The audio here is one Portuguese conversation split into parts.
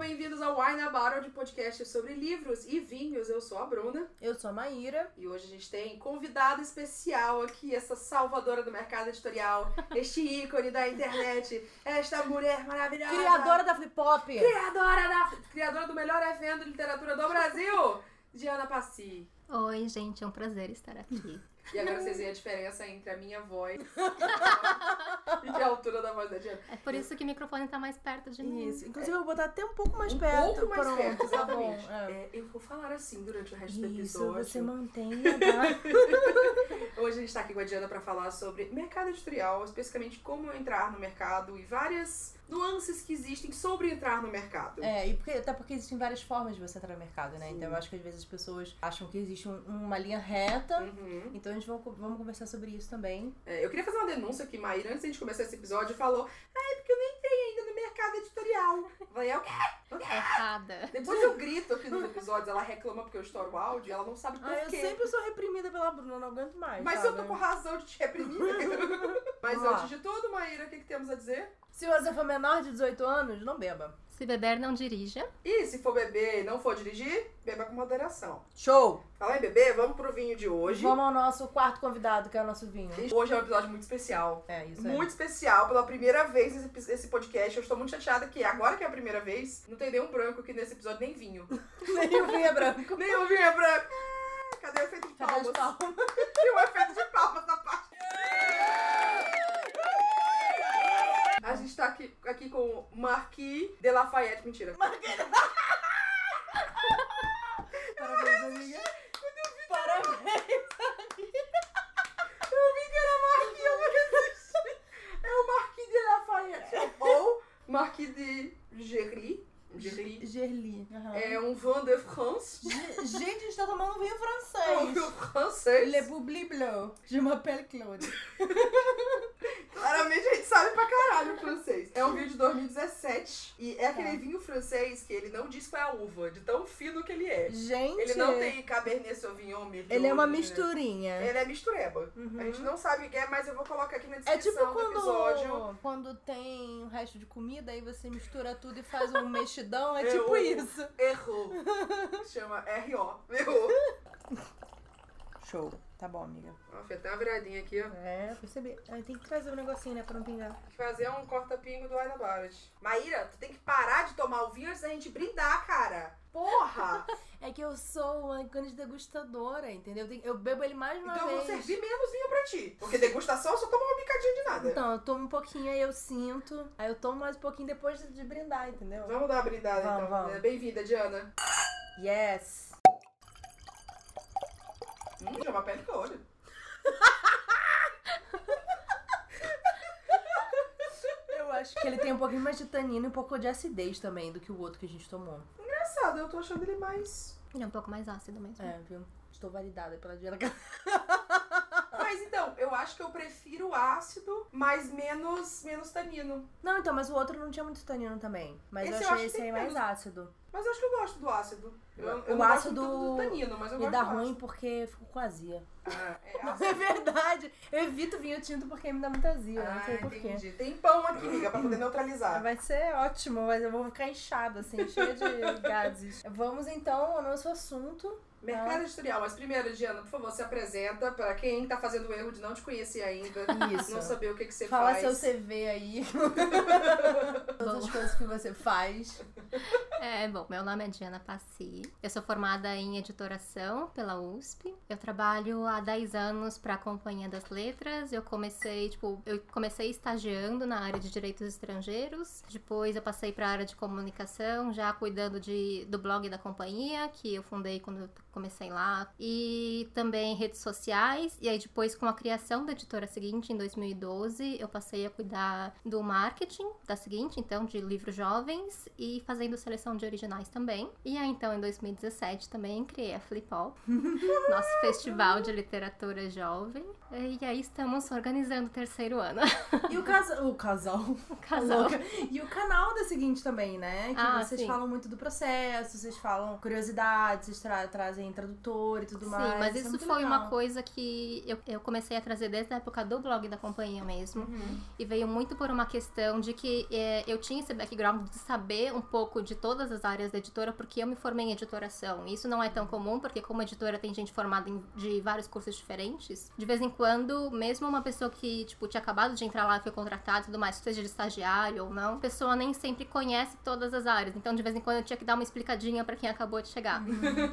bem-vindos ao Wine About, de podcast sobre livros e vinhos. Eu sou a Bruna. Eu sou a Maíra. E hoje a gente tem convidado especial aqui, essa salvadora do mercado editorial, este ícone da internet, esta mulher maravilhosa. Criadora da Flip Pop. Criadora, da, criadora do melhor evento de literatura do Brasil, Diana Passi. Oi, gente, é um prazer estar aqui. E agora vocês veem a diferença entre a minha voz e a altura da voz da Diana. É por isso que o microfone tá mais perto de mim. Isso. Inclusive, eu vou botar até um pouco mais Um perto. pouco mais Pronto, perto, tá bom. exatamente. É. É, eu vou falar assim durante o resto do Isso, episódio. você mantenha, tá? Hoje a gente tá aqui com a Diana pra falar sobre mercado editorial, especificamente como entrar no mercado e várias nuances que existem sobre entrar no mercado. É, e porque, até porque existem várias formas de você entrar no mercado, né? Então eu acho que às vezes as pessoas acham que existe um- uma linha reta. Uhum. Então a gente vamos, vamos conversar sobre isso também. É, eu queria fazer uma denúncia aqui, Maíra, antes de a gente começar esse episódio, falou: Ah, é porque eu nem entrei ainda no mercado editorial. Eu falei, é o quê? Errada. Depois eu grito aqui nos episódios, ela reclama porque eu estouro o áudio e ela não sabe por Ah, eu quê. sempre sou reprimida pela Bruna, não aguento mais. Mas sabe? eu tô com razão de te reprimir. Mas antes de tudo, Maíra, o que, que temos a dizer? Se você for menor de 18 anos, não beba. Se beber, não dirija. E se for beber e não for dirigir, beba com moderação. Show! Falar em beber, vamos pro vinho de hoje. Vamos ao nosso quarto convidado, que é o nosso vinho. Hoje é um episódio muito especial. É, isso aí. Muito especial, pela primeira vez esse, esse podcast. Eu estou muito chateada que agora que é a primeira vez, não tem nenhum branco aqui nesse episódio, nem vinho. Nem o vinho é branco. Nenhum vinho é branco. Ah, Cadê o efeito de Cadê palmas? as palmas? Tem um efeito de palmas na parte. A gente tá aqui, aqui com o Marquis de Lafayette. Mentira. Parabéns, amiga. Parabéns. Eu vi que era vou resistir. É o Marquis de Lafayette. Ou Marquis de Gerly. Gerly. Gerli. aham. É um vin de France. Ge- Gente, a gente tá tomando vinho É um francês. vinho francês. Le Boubli Bleu. Je m'appelle Claude. Claramente a gente sabe pra caralho o francês. É um vinho de 2017 e é aquele Tá. vinho francês que ele não diz qual é a uva, de tão fino que ele é. Gente. Ele não tem Cabernet Sauvignon, Merlot. Ele é uma né? misturinha. Ele é mistureba. Uhum. A gente não sabe o que é, mas eu vou colocar aqui na É descrição tipo do episódio. quando, quando tem o resto de comida, aí você mistura tudo e faz um mexidão. É tipo isso. Errou. Chama R.O. Errou. Show. Tá bom, amiga. Ó, até uma viradinha aqui, ó. É, percebi. Aí tem que trazer um negocinho, né, pra não pingar. Tem que fazer um corta-pingo do Aina Barrett. Maíra, tu tem que parar de tomar o vinho antes da gente brindar, cara. Porra! É que eu sou uma grande degustadora, entendeu? Eu bebo ele mais uma então eu vou vez. servir menos vinho pra ti. Porque degustação eu só toma uma picadinha de nada. Então, eu tomo um pouquinho, aí eu sinto. Aí eu tomo mais um pouquinho depois de, de brindar, entendeu? Vamos dar uma brindada Vamos, então. vamos. É, Bem-vinda, Diana. Yes! Hum, chama pele que olho. Eu acho que ele tem um pouquinho mais de tanino e um pouco de acidez também do que o outro que a gente tomou. Engraçado, eu tô achando ele mais. Ele é um pouco mais ácido mesmo. É, viu? Estou validada pela Diana. Mas então, eu acho que eu prefiro ácido, mas menos, menos tanino. Não, então, mas o outro não tinha muito tanino também. Mas Esse eu eu achei que esse aí mais ácido. Mas eu acho que eu gosto do ácido. Eu, eu O ácido do tanino, mas eu Me gosto dá ruim porque fico com azia. Ah, é é verdade. Eu evito vinho tinto porque me dá muita azia. não sei Ah, porquê. entendi. Tem pão aqui, amiga, pra poder neutralizar. Vai ser ótimo, mas eu vou ficar inchada, assim, cheia de gases. Vamos então ao nosso assunto. Mercado editorial, mas primeiro, Diana, por favor, se apresenta pra quem tá fazendo o erro de não te conhecer ainda. Isso. Não saber o que, que você Fala faz. seu CV aí. Todas as coisas que você faz. É, bom, meu nome é Diana Passi. Eu sou formada em editoração pela USP. Eu trabalho há 10 anos para a Companhia das Letras. Eu comecei, tipo, eu comecei estagiando na área de direitos estrangeiros. Depois eu passei para a área de comunicação, já cuidando de, do blog da companhia, que eu fundei quando eu comecei lá. E também redes sociais. E aí depois com a criação da editora seguinte em 2012, eu passei a cuidar do marketing da seguinte, então de livros jovens e fazendo seleção de originais também. E aí, então, em 2017, também criei a Flipol, nosso festival de literatura jovem. E aí estamos organizando o terceiro ano. E o, casa... o casal. O casal. Louca. E o canal da seguinte também, né? Que Ah, vocês sim. falam muito do processo, vocês falam curiosidades, vocês tra- trazem tradutor e tudo Sim, mais. mas é isso foi legal. uma coisa que eu, eu comecei a trazer desde a época do blog da companhia mesmo. E veio muito por uma questão de que é, eu tinha esse background de saber um pouco de todas as áreas da editora, porque eu me formei em editoração. E isso não é tão comum, porque como editora tem gente formada em, de vários cursos diferentes. De vez em quando, mesmo uma pessoa que, tipo, tinha acabado de entrar lá e foi contratada e tudo mais, seja de estagiário ou não, a pessoa nem sempre conhece todas as áreas. Então, de vez em quando, eu tinha que dar uma explicadinha pra quem acabou de chegar.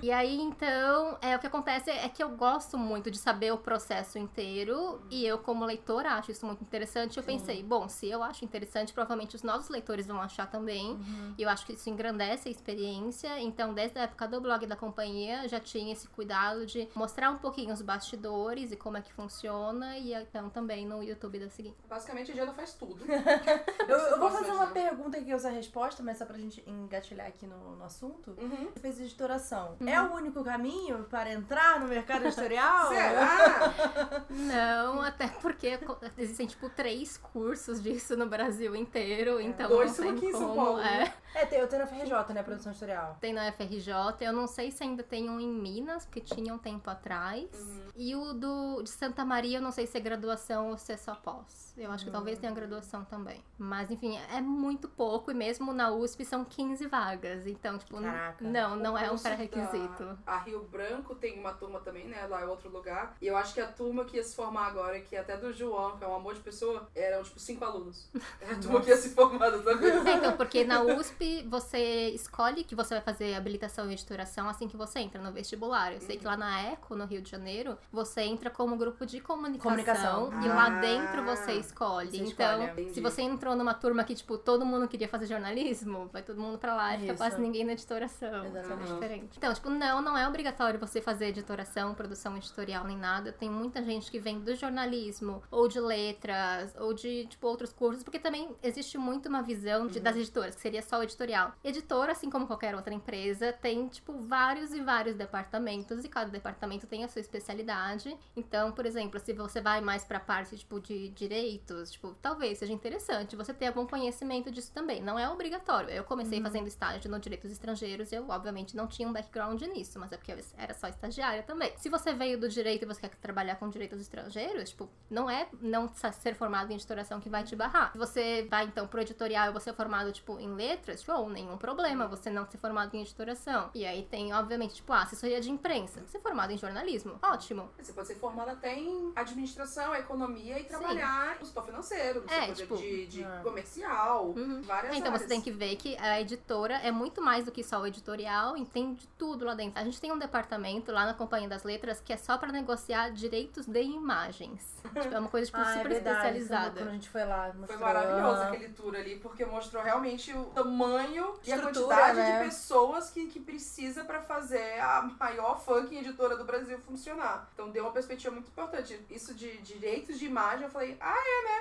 E aí, então, é, o que acontece é que eu gosto muito de saber o processo inteiro. E eu, como leitora, acho isso muito interessante. Eu pensei, bom, se eu acho interessante, provavelmente os nossos leitores vão achar também. E eu acho que isso engrandece a experiência. Então, desde a época do blog da companhia, já tinha esse cuidado de mostrar um pouquinho os bastidores e como é que funciona. E então, também no YouTube da seguinte. Basicamente, a Diana faz tudo. Eu, eu vou fazer uma pergunta que usa a resposta, mas só pra gente engatilhar aqui no, no assunto. Uhum. Você fez editoração. Uhum. É o único caminho para entrar no mercado editorial? Será? Não, até porque existem, tipo, três cursos disso no Brasil inteiro. Então, Dois não tem aqui em São como. Paulo, é. né? É, tem, eu tenho na FRJ, né? Produção editorial. Tem na FRJ, eu não sei se ainda tem um em Minas, porque tinha um tempo atrás. Uhum. E o do de Santa Maria, eu não sei se é graduação ou se é só pós. Eu acho que talvez tenha graduação também. Mas, enfim, é muito pouco, e mesmo na USP são 15 vagas. Então, tipo, Caraca. não, não é um curso pré-requisito. da- A Rio Branco tem uma turma também, né? Lá é outro lugar. E eu acho que a turma que ia se formar agora, que é até do João, que é um amor de pessoa, eram tipo cinco alunos. É a turma que ia se formar vez. É, então, porque na USP você escolhe que você vai fazer habilitação e editoração assim que você entra no vestibular. Eu sei que lá na ECO, no Rio de Janeiro, você entra como grupo de comunicação, Comunicação. e lá Ah. dentro você escolhe. Você então, escolhe. Se você entrou numa turma que, tipo, todo mundo queria fazer jornalismo, vai todo mundo pra lá e fica quase ninguém na editoração. Exatamente. É diferente. Então, tipo, não, não é obrigatório você fazer editoração, produção editorial nem nada. Tem muita gente que vem do jornalismo, ou de letras, ou de, tipo, outros cursos, porque também existe muito uma visão de- das editoras, que seria só editorial. Editora, assim como qualquer outra empresa, tem, tipo, vários e vários departamentos, e cada departamento tem a sua especialidade. Então, por exemplo, se você vai mais pra parte, tipo, de tipo, talvez seja interessante você ter algum conhecimento disso também. Não é obrigatório. Eu comecei fazendo estágio no direitos estrangeiros, eu, obviamente, não tinha um background nisso, mas é porque eu era só estagiária também. Se você veio do direito e você quer trabalhar com direitos estrangeiros, tipo, não é não ser formado em editoração que vai te barrar. Se você vai, então, pro editorial e você é formado, tipo, em letras, tipo, nenhum problema você não ser formado em editoração. E aí tem, obviamente, tipo, ah, assessoria de imprensa. Ser formado em jornalismo, ótimo. Você pode ser formada até em administração, economia e trabalhar no setor financeiro, no É, setor tipo, de, de é. comercial, Uhum. várias É, então áreas. você tem que ver que a editora é muito mais do que só o editorial, entende tudo lá dentro. A gente tem um departamento lá na Companhia das Letras que é só pra negociar direitos de imagens. Tipo, é uma coisa tipo, Ah, é super verdade. especializada. Quando a gente foi lá, Foi mostrou. maravilhoso Ah. aquele tour ali, porque mostrou realmente o tamanho e a quantidade né? de pessoas que, que precisa pra fazer a maior fucking editora do Brasil funcionar. Então deu uma perspectiva muito importante. Isso de direitos de imagem, eu falei, ah,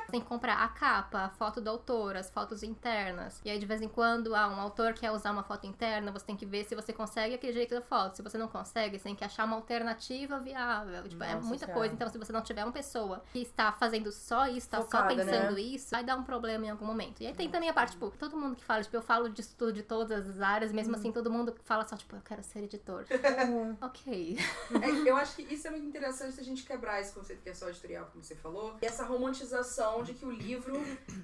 Você tem que comprar a capa, a foto do autor, as fotos internas. E aí, de vez em quando, ah, um autor quer usar uma foto interna, você tem que ver se você consegue aquele jeito da foto. Se você não consegue, você tem que achar uma alternativa viável. Tipo, é Nossa muita Senhora. coisa. Então, se você não tiver uma pessoa que está fazendo só isso, só Focada, pensando né? isso, vai dar um problema em algum momento. E aí tem também a parte, tipo, todo mundo que fala, tipo, eu falo disso tudo de todas as áreas, mesmo Uhum. assim, todo mundo fala só, tipo, eu quero ser editor. Uhum. ok. É, eu acho que isso é muito interessante a gente quebrar esse conceito que é só editorial, como você falou. E essa romantização de que o livro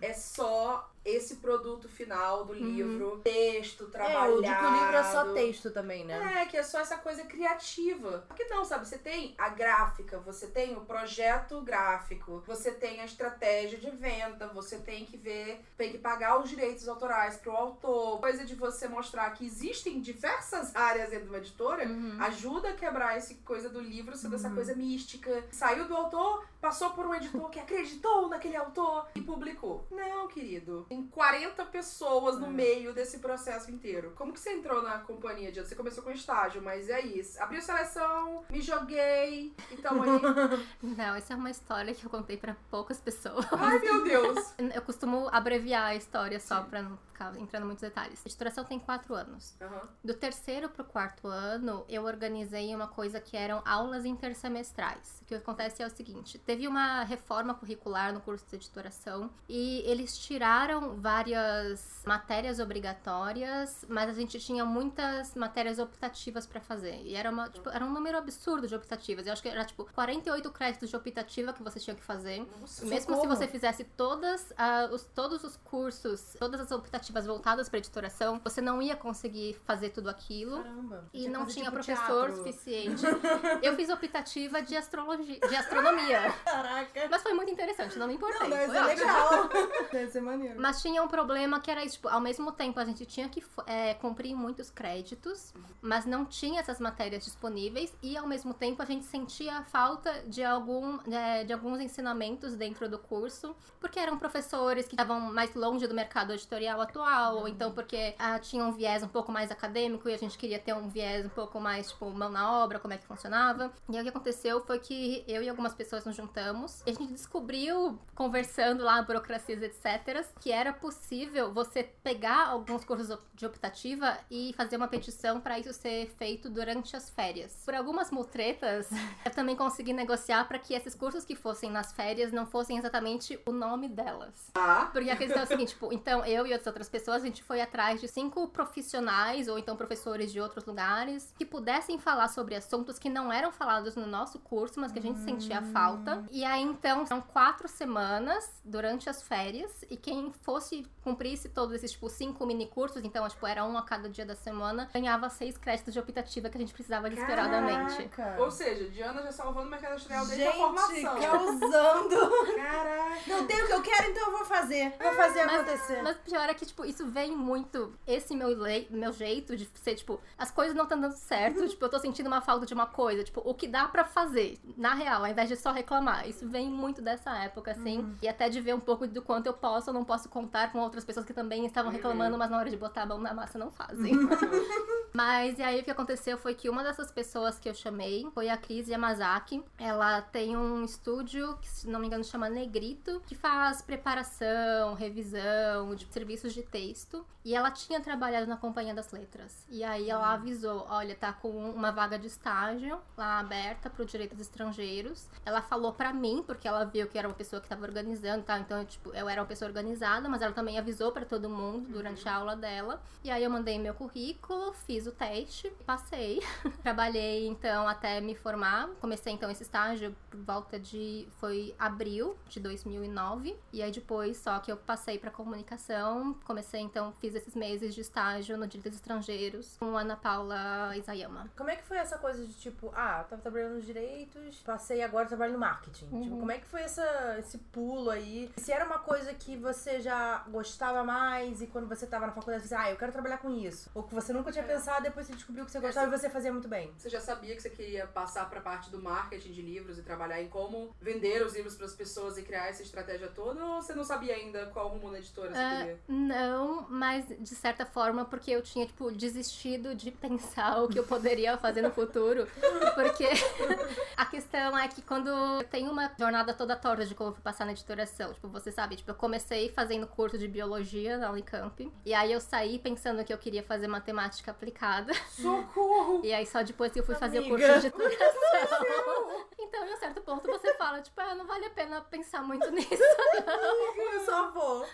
é só esse produto final do livro, texto, É, trabalhado. que o livro é só texto também, né? É, que é só essa coisa criativa. Porque não, sabe? Você tem a gráfica, você tem o projeto gráfico, você tem a estratégia de venda, você tem que ver, tem que pagar os direitos autorais pro autor. Coisa de você mostrar que existem diversas áreas dentro de uma editora Uhum. ajuda a quebrar essa coisa do livro ser dessa coisa mística. Saiu do autor, passou por um editor que acreditou naquele autor e publicou. Não, querido. Tem 40 pessoas no É. meio desse processo inteiro. Como que você entrou na companhia, Diana? Você começou com estágio, mas é isso. Abriu seleção, me joguei, então aí... Não, isso é uma história que eu contei pra poucas pessoas. Ai, meu Deus! Eu costumo abreviar a história só pra não ficar entrando em muitos detalhes. Editoração tem quatro anos. Aham. Do terceiro pro quarto ano, eu organizei uma coisa que eram aulas intersemestrais. O que acontece é o seguinte: teve uma reforma curricular no curso de editoração e eles tiraram várias matérias obrigatórias, mas a gente tinha muitas matérias optativas pra fazer. E era, uma, tipo, era um número absurdo de optativas. Eu acho que era tipo 48 créditos de optativa que você tinha que fazer. Nossa, Mesmo se socorro. você fizesse todas, ah, os, todos os cursos, todas as optativas voltadas para editoração, você não ia conseguir fazer tudo aquilo. Caramba. E não tinha tipo professor teatro. suficiente. Eu fiz optativa de astrologia, de astronomia. Caraca. Mas foi muito interessante, não me importei. Não, deve Foi ótimo. legal. Deve ser maneiro. Mas tinha um problema que era isso, tipo, ao mesmo tempo a gente tinha que é, cumprir muitos créditos, mas não tinha essas matérias disponíveis e ao mesmo tempo a gente sentia a falta de, algum, é, de alguns ensinamentos dentro do curso, porque eram professores que estavam mais longe do mercado editorial atual, ou então porque ah, tinham um viés um pouco mais acadêmico e a gente queria ter um viés um pouco mais, tipo, mão na obra, como é que funcionava. E aí o que aconteceu foi que eu e algumas pessoas nos juntamos e a gente descobriu, conversando lá, burocracias, etc., que era possível você pegar alguns cursos de optativa e fazer uma petição para isso ser feito durante as férias. Por algumas mutretas, eu também consegui negociar para que esses cursos que fossem nas férias não fossem exatamente o nome delas. Tá. Porque a questão é a seguinte, tipo, então eu e outras outras pessoas, a gente foi atrás de cinco profissionais ou então professores de outros lugares que pudessem falar sobre assuntos que não eram falados no nosso curso, mas que a gente sentia falta. E aí então são quatro semanas durante as férias e quem fosse cumprisse todos esses tipo cinco mini cursos, então tipo era um a cada dia da semana, ganhava seis créditos de optativa que a gente precisava desesperadamente. Caraca. Ou seja, Diana já salvando o mercado editorial desde a Gente, formação. causando. Caraca. Não tem o que eu quero, então eu vou fazer. Vou fazer Mas- acontecer. Mas pior é que, tipo, isso vem muito. Esse meu, lei, meu jeito de ser, tipo, as coisas não estão dando certo. tipo, eu tô sentindo uma falta de uma coisa. Tipo, o que dá pra fazer, na real, ao invés de só reclamar. Isso vem muito dessa época, assim. E até de ver um pouco do quanto eu posso ou não posso contar com outras pessoas que também estavam reclamando, mas na hora de botar a mão na massa não fazem. Mas e aí o que aconteceu foi que uma dessas pessoas que eu chamei foi a Cris Yamazaki. Ela tem um estúdio que, se não me engano, chama Negrito, que faz preparação, revisão de serviços de texto. E ela tinha trabalhado na Companhia das Letras. E aí ela avisou: olha, tá com uma vaga de estágio lá aberta pro direitos estrangeiros. Ela falou pra mim, porque ela viu que era uma pessoa que tava organizando e tal. Então, tipo, eu era uma pessoa organizada, mas ela também avisou pra todo mundo durante a aula dela. E aí eu mandei meu currículo, fiz o teste, passei. Trabalhei então até me formar. Comecei então esse estágio por volta de foi abril de 2009. E aí depois só que eu passei pra comunicação, comecei então fiz esses meses de estágio no Direitos Estrangeiros com Ana Paula Isayama. Como é que foi essa coisa de tipo, ah, tava trabalhando nos direitos, passei agora trabalho no marketing? Uhum. Tipo, como é que foi essa, esse pulo aí? Se era uma coisa que você já gostava mais e quando você tava na faculdade você, ah, eu quero trabalhar com isso. Ou que você nunca tinha É. pensado, depois você descobriu que você gostava e você fazia muito bem. Você já sabia que você queria passar pra parte do marketing de livros e trabalhar em como vender os livros pras pessoas e criar essa estratégia toda? Ou você não sabia ainda qual rumo na editora você Ah, queria? Não, mas de certa forma, porque eu tinha, tipo, desistido de pensar o que eu poderia fazer no futuro. Porque a questão é que quando eu tenho uma jornada toda torta de como eu fui passar na editoração, tipo, você sabe, tipo, eu comecei fazendo curso de biologia na Unicamp. E aí eu saí pensando que eu queria fazer matemática aplicada. Socorro! E aí só depois que eu fui fazer o Amiga. curso de editoração. Então, em um certo ponto, você fala, tipo, ah, não vale a pena pensar muito nisso. Eu só vou.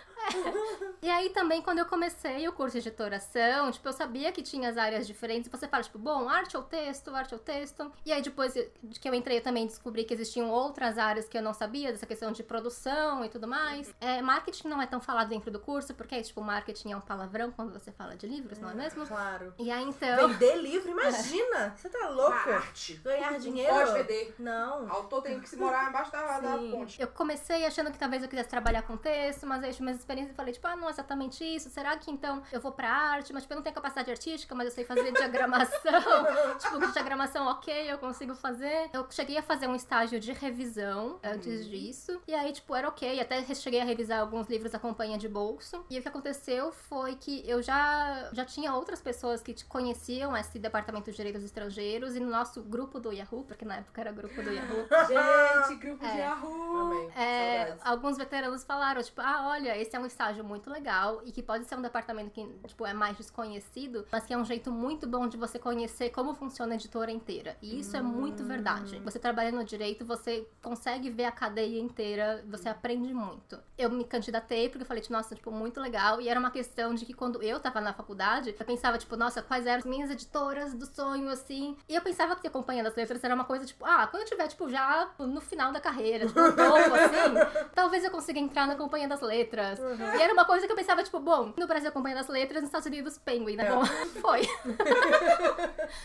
E aí também, quando eu comecei o curso de editoração, tipo, eu sabia que tinha as áreas diferentes. Você fala, tipo, bom, arte ou texto, arte ou texto. E aí depois de que eu entrei, eu também descobri que existiam outras áreas que eu não sabia, dessa questão de produção e tudo mais. É, marketing não é tão falado dentro do curso, porque, tipo, marketing é um palavrão quando você fala de livros, não é mesmo? Claro. E aí, então... Vender livro, imagina! Você tá A louco? arte. Ganhar Não dinheiro? Pode vender. Não. Autor tem que se morar embaixo da, da ponte. Eu comecei achando que talvez eu quisesse trabalhar com texto, mas aí eu tive minhas experiências e falei, tipo, ah, não é exatamente isso. Será que então eu vou pra arte? Mas, tipo, eu não tenho capacidade artística, mas eu sei fazer diagramação. tipo, diagramação ok, eu consigo fazer. Eu cheguei a fazer um estágio de revisão antes disso. E aí, tipo, era ok. Até cheguei a revisar alguns livros da companhia de bolso. E o que aconteceu foi que eu já, já tinha outras pessoas que conheciam esse departamento de direitos estrangeiros. E no nosso grupo do Yahoo, porque na época era grupo do Yahoo. Gente, grupo de É. Yahoo! Amei. É, alguns veteranos falaram, tipo, ah, olha, esse é um estágio muito legal e que pode ser um departamento que, tipo, é mais desconhecido, mas que é um jeito muito bom de você conhecer como funciona a editora inteira. E isso é muito verdade. Você trabalhando no direito, você consegue ver a cadeia inteira, você aprende muito. Eu me candidatei porque eu falei, tipo, nossa, tipo, muito legal. E era uma questão de que quando eu tava na faculdade, eu pensava, tipo, nossa, quais eram as minhas editoras do sonho, assim. E eu pensava que acompanhando as letras era uma coisa, tipo, ah, quando eu tiver, tipo, já no final da carreira, tipo, novo, assim, talvez eu consiga entrar na Companhia das Letras. Uhum. E era uma coisa que eu pensava, tipo, bom, no Brasil a Companhia das Letras, nos Estados Unidos Penguin, né? É. Bom, foi.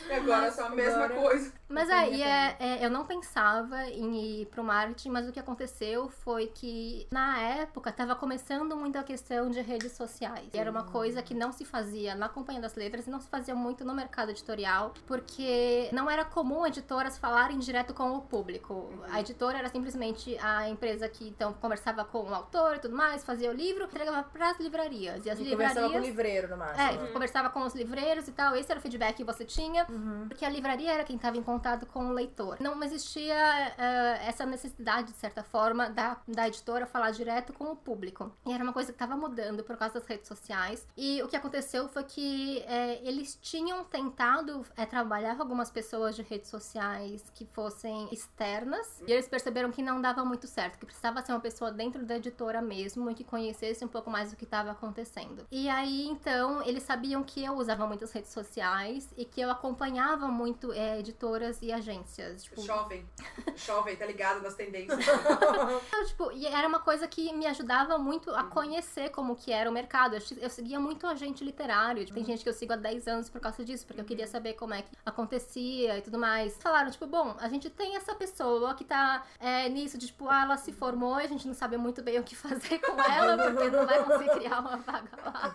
E agora é só a mesma Agora- coisa. Mas aí é, é, eu não pensava em ir pro marketing, mas o que aconteceu foi que na época tava começando muito a questão de redes sociais. E era uma coisa que não se fazia na Companhia das Letras e não se fazia muito no mercado editorial, porque não era comum editoras falarem direto com o público. A editora era simplesmente a empresa que então conversava com o autor e tudo mais, fazia o livro, entregava pras livrarias. E as E livrarias conversava com o livreiro, no máximo. é, conversava com os livreiros e tal, esse era o feedback que você tinha, porque a livraria era quem estava em contato com o leitor. Não existia eh, essa necessidade, de certa forma, da, da editora falar direto com o público. E era uma coisa que estava mudando por causa das redes sociais. E o que aconteceu foi que eh, eles tinham tentado eh, trabalhar com algumas pessoas de redes sociais que fossem externas, e eles perceberam que não dava muito certo, que precisava ser uma pessoa dentro da editora mesmo e que conhecesse um pouco mais do que estava acontecendo. E aí, então, eles sabiam que eu usava muitas redes sociais e que eu acompanhava muito eh, editoras e agências. Tipo, Jovem. Jovem, tá ligado nas tendências. eu, tipo, e era uma coisa que me ajudava muito a conhecer como que era o mercado. Eu, eu seguia muito agente literário. Tipo, Tem gente que eu sigo há 10 anos por causa disso, porque eu queria saber como é que acontecia e tudo mais. Falaram, tipo, bom, a gente tem essa pessoa que tá é, nisso, de tipo, ah, ela se formou e a gente não sabe muito bem o que fazer com ela, porque não vai conseguir criar uma vaga lá.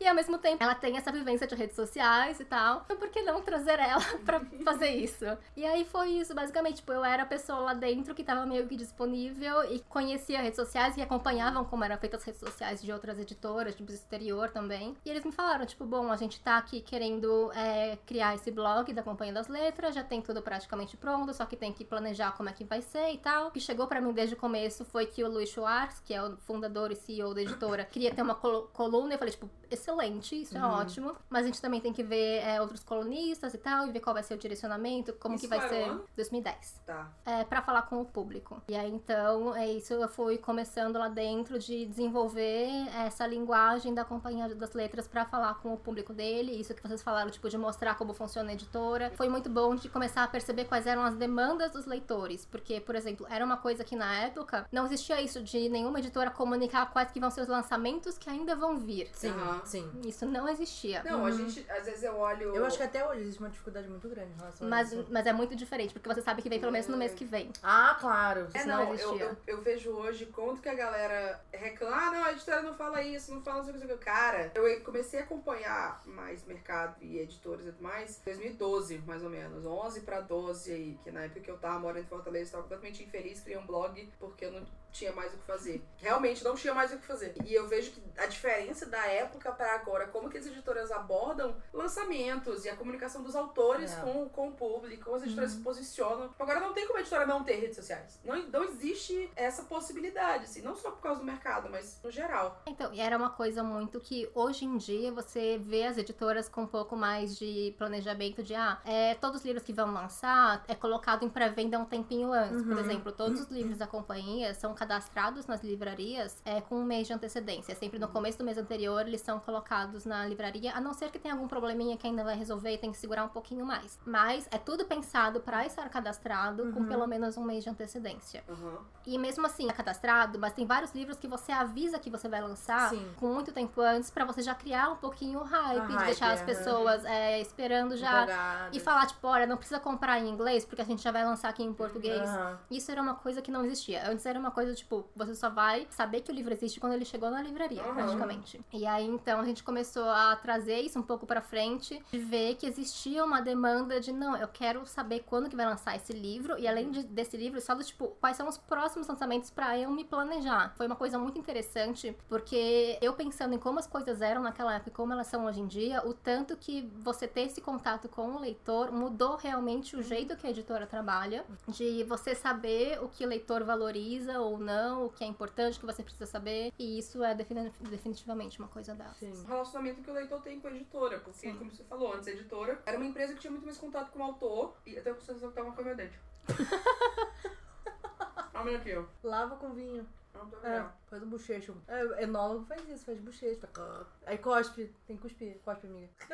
E ao mesmo tempo, ela tem essa vivência de redes sociais e tal. Então, por que não trazer ela pra fazer isso? E aí foi isso, basicamente. Tipo, eu era a pessoa lá dentro que tava meio que disponível e conhecia redes sociais e acompanhavam como eram feitas as redes sociais de outras editoras, tipo, do exterior também. E eles me falaram, tipo, bom, a gente tá aqui querendo é, criar esse blog da Companhia das Letras, já tem tudo praticamente pronto, só que tem que planejar como é que vai ser e tal. O que chegou pra mim desde o começo foi que o Luiz Schwartz, que é o fundador e CEO da editora, queria ter uma colo- coluna. Eu falei, tipo, excelente, isso é ótimo. Mas a gente também tem que ver é, outros colunistas e tal, e ver qual vai ser o direcionamento, como Isso que vai é ser. ano? 2010 Tá. é, para falar com o público. E aí então é isso, eu fui começando lá dentro de desenvolver essa linguagem da Companhia das Letras para falar com o público dele. Isso que vocês falaram, tipo, de mostrar como funciona a editora. Foi muito bom de começar a perceber quais eram as demandas dos leitores. Porque, por exemplo, era uma coisa que na época não existia isso de nenhuma editora comunicar quais que vão ser os lançamentos que ainda vão vir. Sim, Aham. sim. Isso não existia. Não, a gente, às vezes eu olho. Eu acho que até hoje existe uma dificuldade muito grande em relação a Mas, isso. mas é muito diferente, porque você sabe que vem pelo menos no mês que vem. Ah, claro. É, Isso não, não eu, existia. eu, eu vejo hoje quanto que a galera reclama. Ah, não, a editora não fala isso, não fala não sei o que, não sei o que. Cara, eu comecei a acompanhar mais mercado e editores e tudo mais em 2012, mais ou menos. 11 pra 12 aí, que na época que eu tava morando em Fortaleza, eu tava completamente infeliz, criei um blog porque eu não tinha mais o que fazer. Realmente não tinha mais o que fazer. E eu vejo que a diferença da época pra agora, como que as editoras abordam lançamentos e a comunicação dos autores É. com, com o público, como as editoras se posicionam. Agora não tem como a editora não ter redes sociais. Não, não existe essa possibilidade, assim, não só por causa do mercado, mas no geral. Então, e era uma coisa muito que hoje em dia você vê as editoras com um pouco mais de planejamento de ah, é, todos os livros que vão lançar é colocado em pré-venda um tempinho antes. Por exemplo, todos os livros da companhia são cadastrados nas livrarias é, com um mês de antecedência. Sempre no começo do mês anterior eles são colocados na livraria, a não ser que tenha algum probleminha que ainda vai resolver e tem que segurar um pouquinho mais. Mas é tudo pensado para estar cadastrado com pelo menos um mês de antecedência. Aham. E mesmo assim, é cadastrado, mas tem vários livros que você avisa que você vai lançar Sim. com muito tempo antes pra você já criar um pouquinho o hype, A de hype, deixar as pessoas é, esperando já. Empolgadas. E falar, tipo, olha, não precisa comprar em inglês, porque a gente já vai lançar aqui em português. Aham. Isso era uma coisa que não existia. Antes era uma coisa, tipo, você só vai saber que o livro existe quando ele chegou na livraria, Aham. praticamente. E aí, Então a gente começou a trazer isso um pouco pra frente, de ver que existia uma demanda de não, eu quero saber quando que vai lançar esse livro e além de, desse livro, só do tipo, quais são os próximos lançamentos pra eu me planejar. Foi uma coisa muito interessante, porque eu pensando em como as coisas eram naquela época e como elas são hoje em dia, o tanto que você ter esse contato com o leitor mudou realmente o jeito que a editora trabalha, de você saber o que o leitor valoriza ou não, o que é importante, o que você precisa saber, e isso é defini- definitivamente uma coisa dela. Sim. O relacionamento que o leitor tem com a editora. Porque, Sim. como você falou antes, a editora era uma empresa que tinha muito mais contato com o autor. E até a sensação que tava com o meu dente. Olha aqui, ó. Lava com vinho. É, faz um bochecho. É, enólogo faz isso, faz bochecho. Faz... Aí cospe. Tem que cuspir. Cospe, amiga.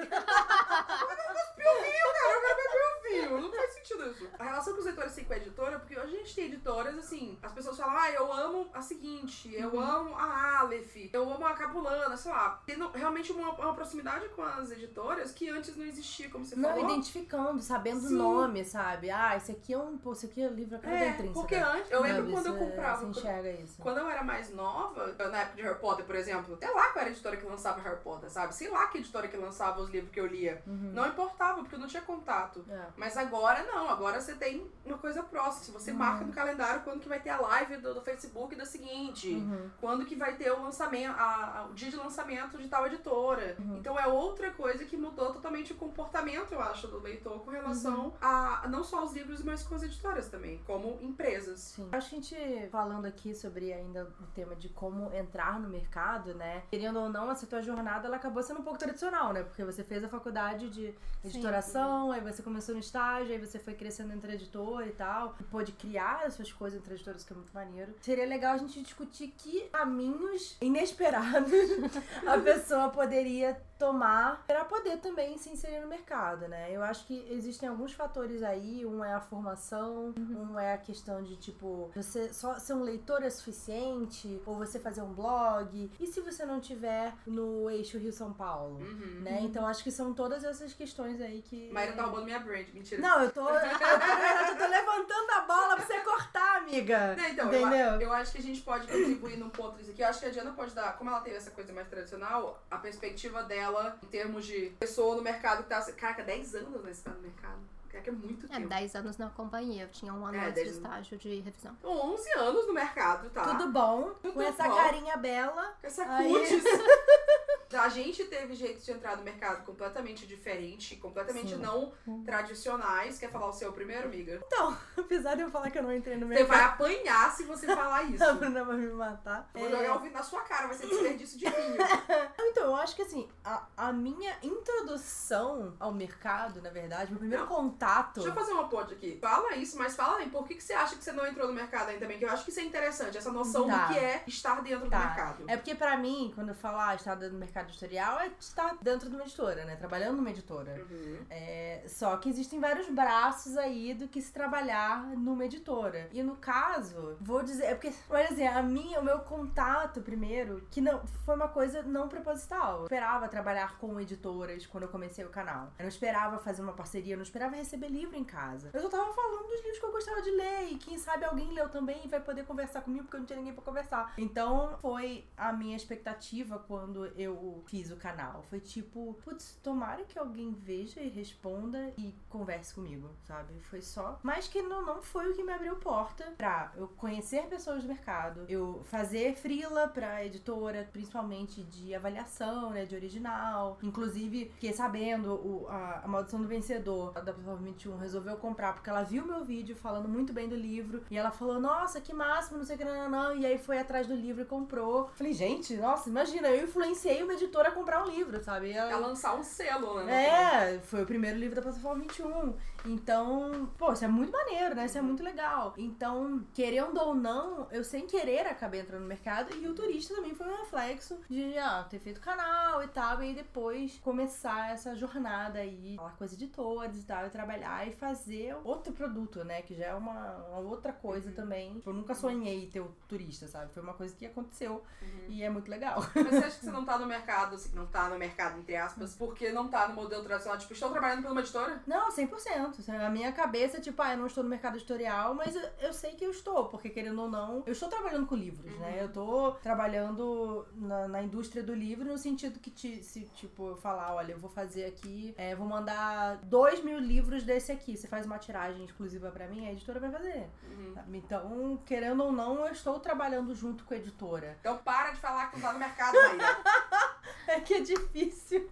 Viu? Não faz sentido isso. A relação que os leitores têm com a editora, porque hoje a gente tem editoras assim, as pessoas falam, ah, eu amo a seguinte, eu amo a Aleph, eu amo a Capulana, sei lá. Tendo realmente uma, uma proximidade com as editoras que antes não existia, como você Não, falou. identificando, sabendo o nome, sabe? Ah, esse aqui é um. Pô, esse aqui é livro É, intrínseca. porque antes, eu lembro Sabe, quando eu comprava. Você enxerga isso. Quando eu era mais nova, na época de Harry Potter, por exemplo, até lá qual era a editora que lançava Harry Potter, sabe? Sei lá que editora que lançava os livros que eu lia. Uhum. Não importava, porque eu não tinha contato. É. Mas agora não, agora você tem uma coisa próxima. Se você Uhum. marca no calendário quando que vai ter a live do, do Facebook da seguinte, Uhum. quando que vai ter o lançamento, a- a- o dia de lançamento de tal editora. Uhum. Então é outra coisa que mudou totalmente o comportamento, eu acho, do leitor com relação Uhum. a não só os livros, mas com as editoras também, como empresas. Sim. Acho que a gente falando aqui sobre ainda o tema de como entrar no mercado, né? Querendo ou não, essa tua jornada ela acabou sendo um pouco tradicional, né? Porque você fez a faculdade de editoração, aí você começou no estágio, aí você foi crescendo entre editor e tal, e pôde criar as suas coisas entre editoras, que é muito maneiro. Seria legal a gente discutir que caminhos inesperados a pessoa poderia tomar para poder também se inserir no mercado, né? Eu acho que existem alguns fatores aí, um é a formação, um é a questão de tipo, você só ser um leitor é suficiente, ou você fazer um blog, e se você não tiver no eixo Rio São Paulo, Uhum. né? Então acho que são todas essas questões aí que Maíra tá roubando minha brand, mentira. Não, eu tô, eu, tô- na verdade, eu tô levantando a bola pra você cortar, amiga. Não, então, eu, Entendeu? a- eu acho que a gente pode contribuir num ponto disso aqui. Eu acho que a Diana pode dar, como ela teve essa coisa mais tradicional, a perspectiva dela em termos de pessoa no mercado que tá. Caraca, 10 anos nesse no mercado. Caraca, é muito É, tempo. 10 anos na companhia, eu tinha um ano É, antes 10 de estágio de revisão. Então, 11 anos no mercado, tá? Tudo bom, Tudo com essa bom. carinha bela. Com essa Aí- cutis. A gente teve jeitos de entrar no mercado completamente diferente, completamente Sim. não tradicionais. Quer falar o seu primeiro, amiga? Apesar de eu falar que eu não entrei no Você mercado, vai apanhar se você falar isso. a Bruna vai me matar. Eu Vou É, jogar o vinho na sua cara, vai ser desperdício de vinho. Então, eu acho que assim, a, a minha introdução ao mercado, na verdade, meu primeiro Não. contato. Deixa eu fazer uma ponte aqui. Fala isso, mas fala aí, por que, que você acha que você não entrou no mercado ainda também? Que eu acho que isso é interessante, essa noção Tá. do que é estar dentro Tá. do mercado. É porque pra mim, quando eu falo ah, estar dentro do mercado editorial, é estar dentro de uma editora, né? Trabalhando numa editora. Uhum. É, só que existem vários braços aí do que se trabalhar numa editora. E no caso, vou dizer, é porque, por exemplo, a minha, o meu contato primeiro, que não foi uma coisa não proposital. Eu esperava trabalhar com editoras quando eu comecei o canal. Eu não esperava fazer uma parceria, eu não esperava receber livro em casa. Eu só tava falando dos livros que eu gostava de ler e quem sabe alguém leu também e vai poder conversar comigo porque eu não tinha ninguém pra conversar. Então, foi a minha expectativa quando eu fiz o canal. Foi tipo, putz, tomara que alguém veja e responda e converse comigo, sabe? Foi só. Mas que não, não foi o que me abriu porta pra eu conhecer pessoas do mercado, eu fazer frila pra editora, principalmente de avaliação, né? De original. Inclusive, fiquei sabendo o, a, a Maldição do Vencedor da Plataforma 21 resolveu comprar porque ela viu meu vídeo falando muito bem do livro e ela falou, nossa, que máximo, não sei o que, não, não, não. E aí foi atrás do livro e comprou. Falei, gente, nossa, imagina, eu influenciei uma editora comprar um livro, sabe? Ela- É lançar um selo, né? é, foi o primeiro livro da plataforma 21. Então, pô, isso é muito maneiro, né? Isso é muito legal. Então, querendo ou não, eu sem querer acabei entrando no mercado e o turista também foi um reflexo de ah, ter feito canal e tal, e depois começar essa jornada aí, falar com as editoras e tal, e trabalhar e fazer outro produto, né? Que já é uma, uma outra coisa Uhum. também. Eu nunca sonhei ter o turista, sabe? Foi uma coisa que aconteceu Uhum. e é muito legal. Mas você acha que você não tá no mercado mercado, assim, não tá no mercado, entre aspas, porque não tá no modelo tradicional. Tipo, estou trabalhando por uma editora? Não, 100%. A minha cabeça, tipo, ah, eu não estou no mercado editorial, mas eu, eu sei que eu estou, porque querendo ou não, eu estou trabalhando com livros, né? Eu tô trabalhando na, na indústria do livro no sentido que, te, se, tipo, eu falar, olha, eu vou fazer aqui, é, vou mandar dois mil livros desse aqui. Você faz uma tiragem exclusiva pra mim, a editora vai fazer. Uhum. Então, querendo ou não, eu estou trabalhando junto com a editora. Então para de falar que não tá no mercado, Maíra. É que é difícil.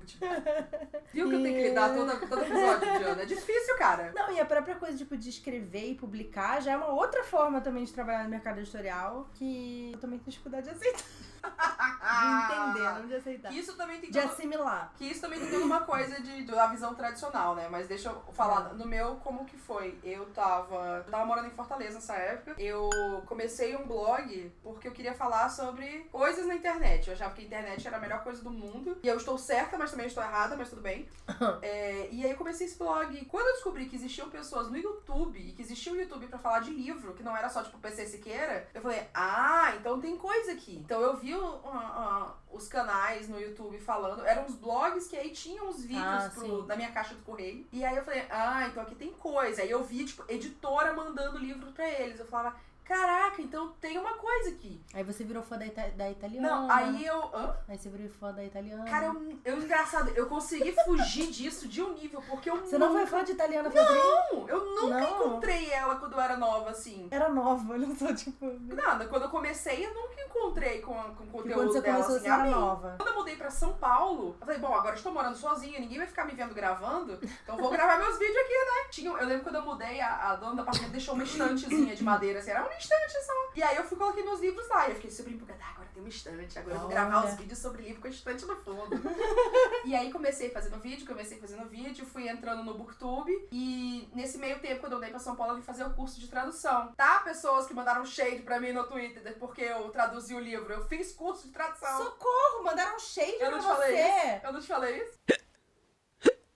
Viu que eu tenho que lidar todo, todo episódio, Diana? É difícil, cara. Não, e a própria coisa, tipo, de escrever e publicar já é uma outra forma também de trabalhar no mercado editorial que eu também tenho dificuldade de aceitar. De entender, não de aceitar. Que isso também tem De todo- assimilar. Que isso também tem toda uma coisa de, da visão tradicional, né? Mas deixa eu falar no meu como que foi. Eu tava, eu tava morando em Fortaleza nessa época. Eu comecei um blog porque eu queria falar sobre coisas na internet. Eu achava que a internet era a melhor coisa do mundo. E eu estou certa, mas também estou errada, mas tudo bem. É, e aí eu comecei esse blog. E quando eu descobri que existiam pessoas no YouTube e que existia o YouTube pra falar de livro, que não era só tipo PC Siqueira, eu falei, ah, então tem coisa aqui. Então eu vi o- a- a- os canais no YouTube falando, eram os blogs que aí tinham os vídeos Ah, pro- da minha caixa do correio. E aí eu falei, ah, então aqui tem coisa. Aí eu vi, tipo, editora mandando livro pra eles. Eu falava, caraca, então tem uma coisa aqui. Aí você virou fã da, ita- da italiana. Não, aí eu. hã? Aí você virou fã da italiana. Cara, eu, eu engraçado, eu consegui fugir disso de um nível, porque eu Você não foi nunca- fã de italiana Feltrin? Não, eu nunca Não. encontrei ela quando eu era nova, assim. Era nova, olha só, tipo... Nada, quando eu comecei, eu nunca encontrei com, com o conteúdo quando você dela, começou, assim, era amei. nova. Quando eu mudei pra São Paulo, eu falei, bom, agora eu estou morando sozinha, ninguém vai ficar me vendo gravando, então eu vou gravar meus vídeos aqui, né? Tinha, eu lembro quando eu mudei, a, a dona do apartamento deixou uma estantezinha de madeira, assim, era uma estante só. E aí eu fui coloquei meus livros lá, e eu fiquei super empolgada, ah, agora tem uma estante, agora eu vou gravar os vídeos sobre livro com a estante no fundo. e aí comecei fazendo vídeo, comecei fazendo vídeo, fui entrando no Booktube, e nesse meio tempo, quando eu mudei pra São Paulo, eu vim fazer o curso de tradução. Tá, pessoas que mandaram shade pra mim no Twitter, porque eu traduzi o livro, eu fiz curso de tradução. Socorro, mandaram shade Eu pra não te você. falei isso? Eu não te falei isso?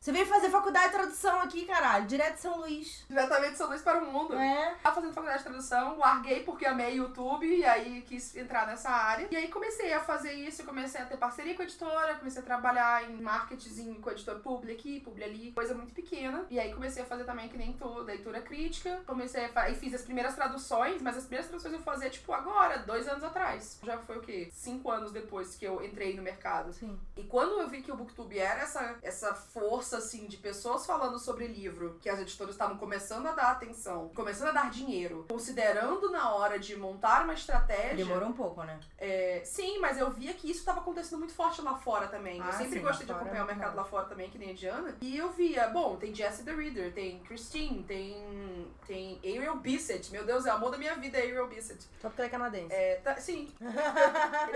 Você veio fazer faculdade de tradução aqui, caralho. Direto de São Luís. Diretamente de São Luís para o mundo. É. Tava fazendo faculdade de tradução, larguei porque amei YouTube e aí quis entrar nessa área. E aí comecei a fazer isso, comecei a ter parceria com a editora, comecei a trabalhar em marketing com a editora Publi aqui, Publi ali, coisa muito pequena. E aí comecei a fazer também que nem tu, leitura crítica. Comecei a fa- e fiz as primeiras traduções, mas as primeiras traduções eu fazia tipo agora, dois anos atrás. Já foi o quê? Cinco anos depois que eu entrei no mercado. Sim. E quando eu vi que o Booktube era essa, essa força, assim, de pessoas falando sobre livro, que as editoras estavam começando a dar atenção, começando a dar dinheiro, considerando na hora de montar uma estratégia. Demorou um pouco, né? é, sim, mas eu via que isso estava acontecendo muito forte lá fora também. Ah, eu sempre sim, gostei de acompanhar é o mercado lá fora também, que nem a Diana. E eu via, bom, tem Jessie the Reader, tem Christine, tem. tem Ariel Bissett. Meu Deus, é o amor da minha vida, Ariel Bissett. Só porque ela é canadense. É, tá- sim.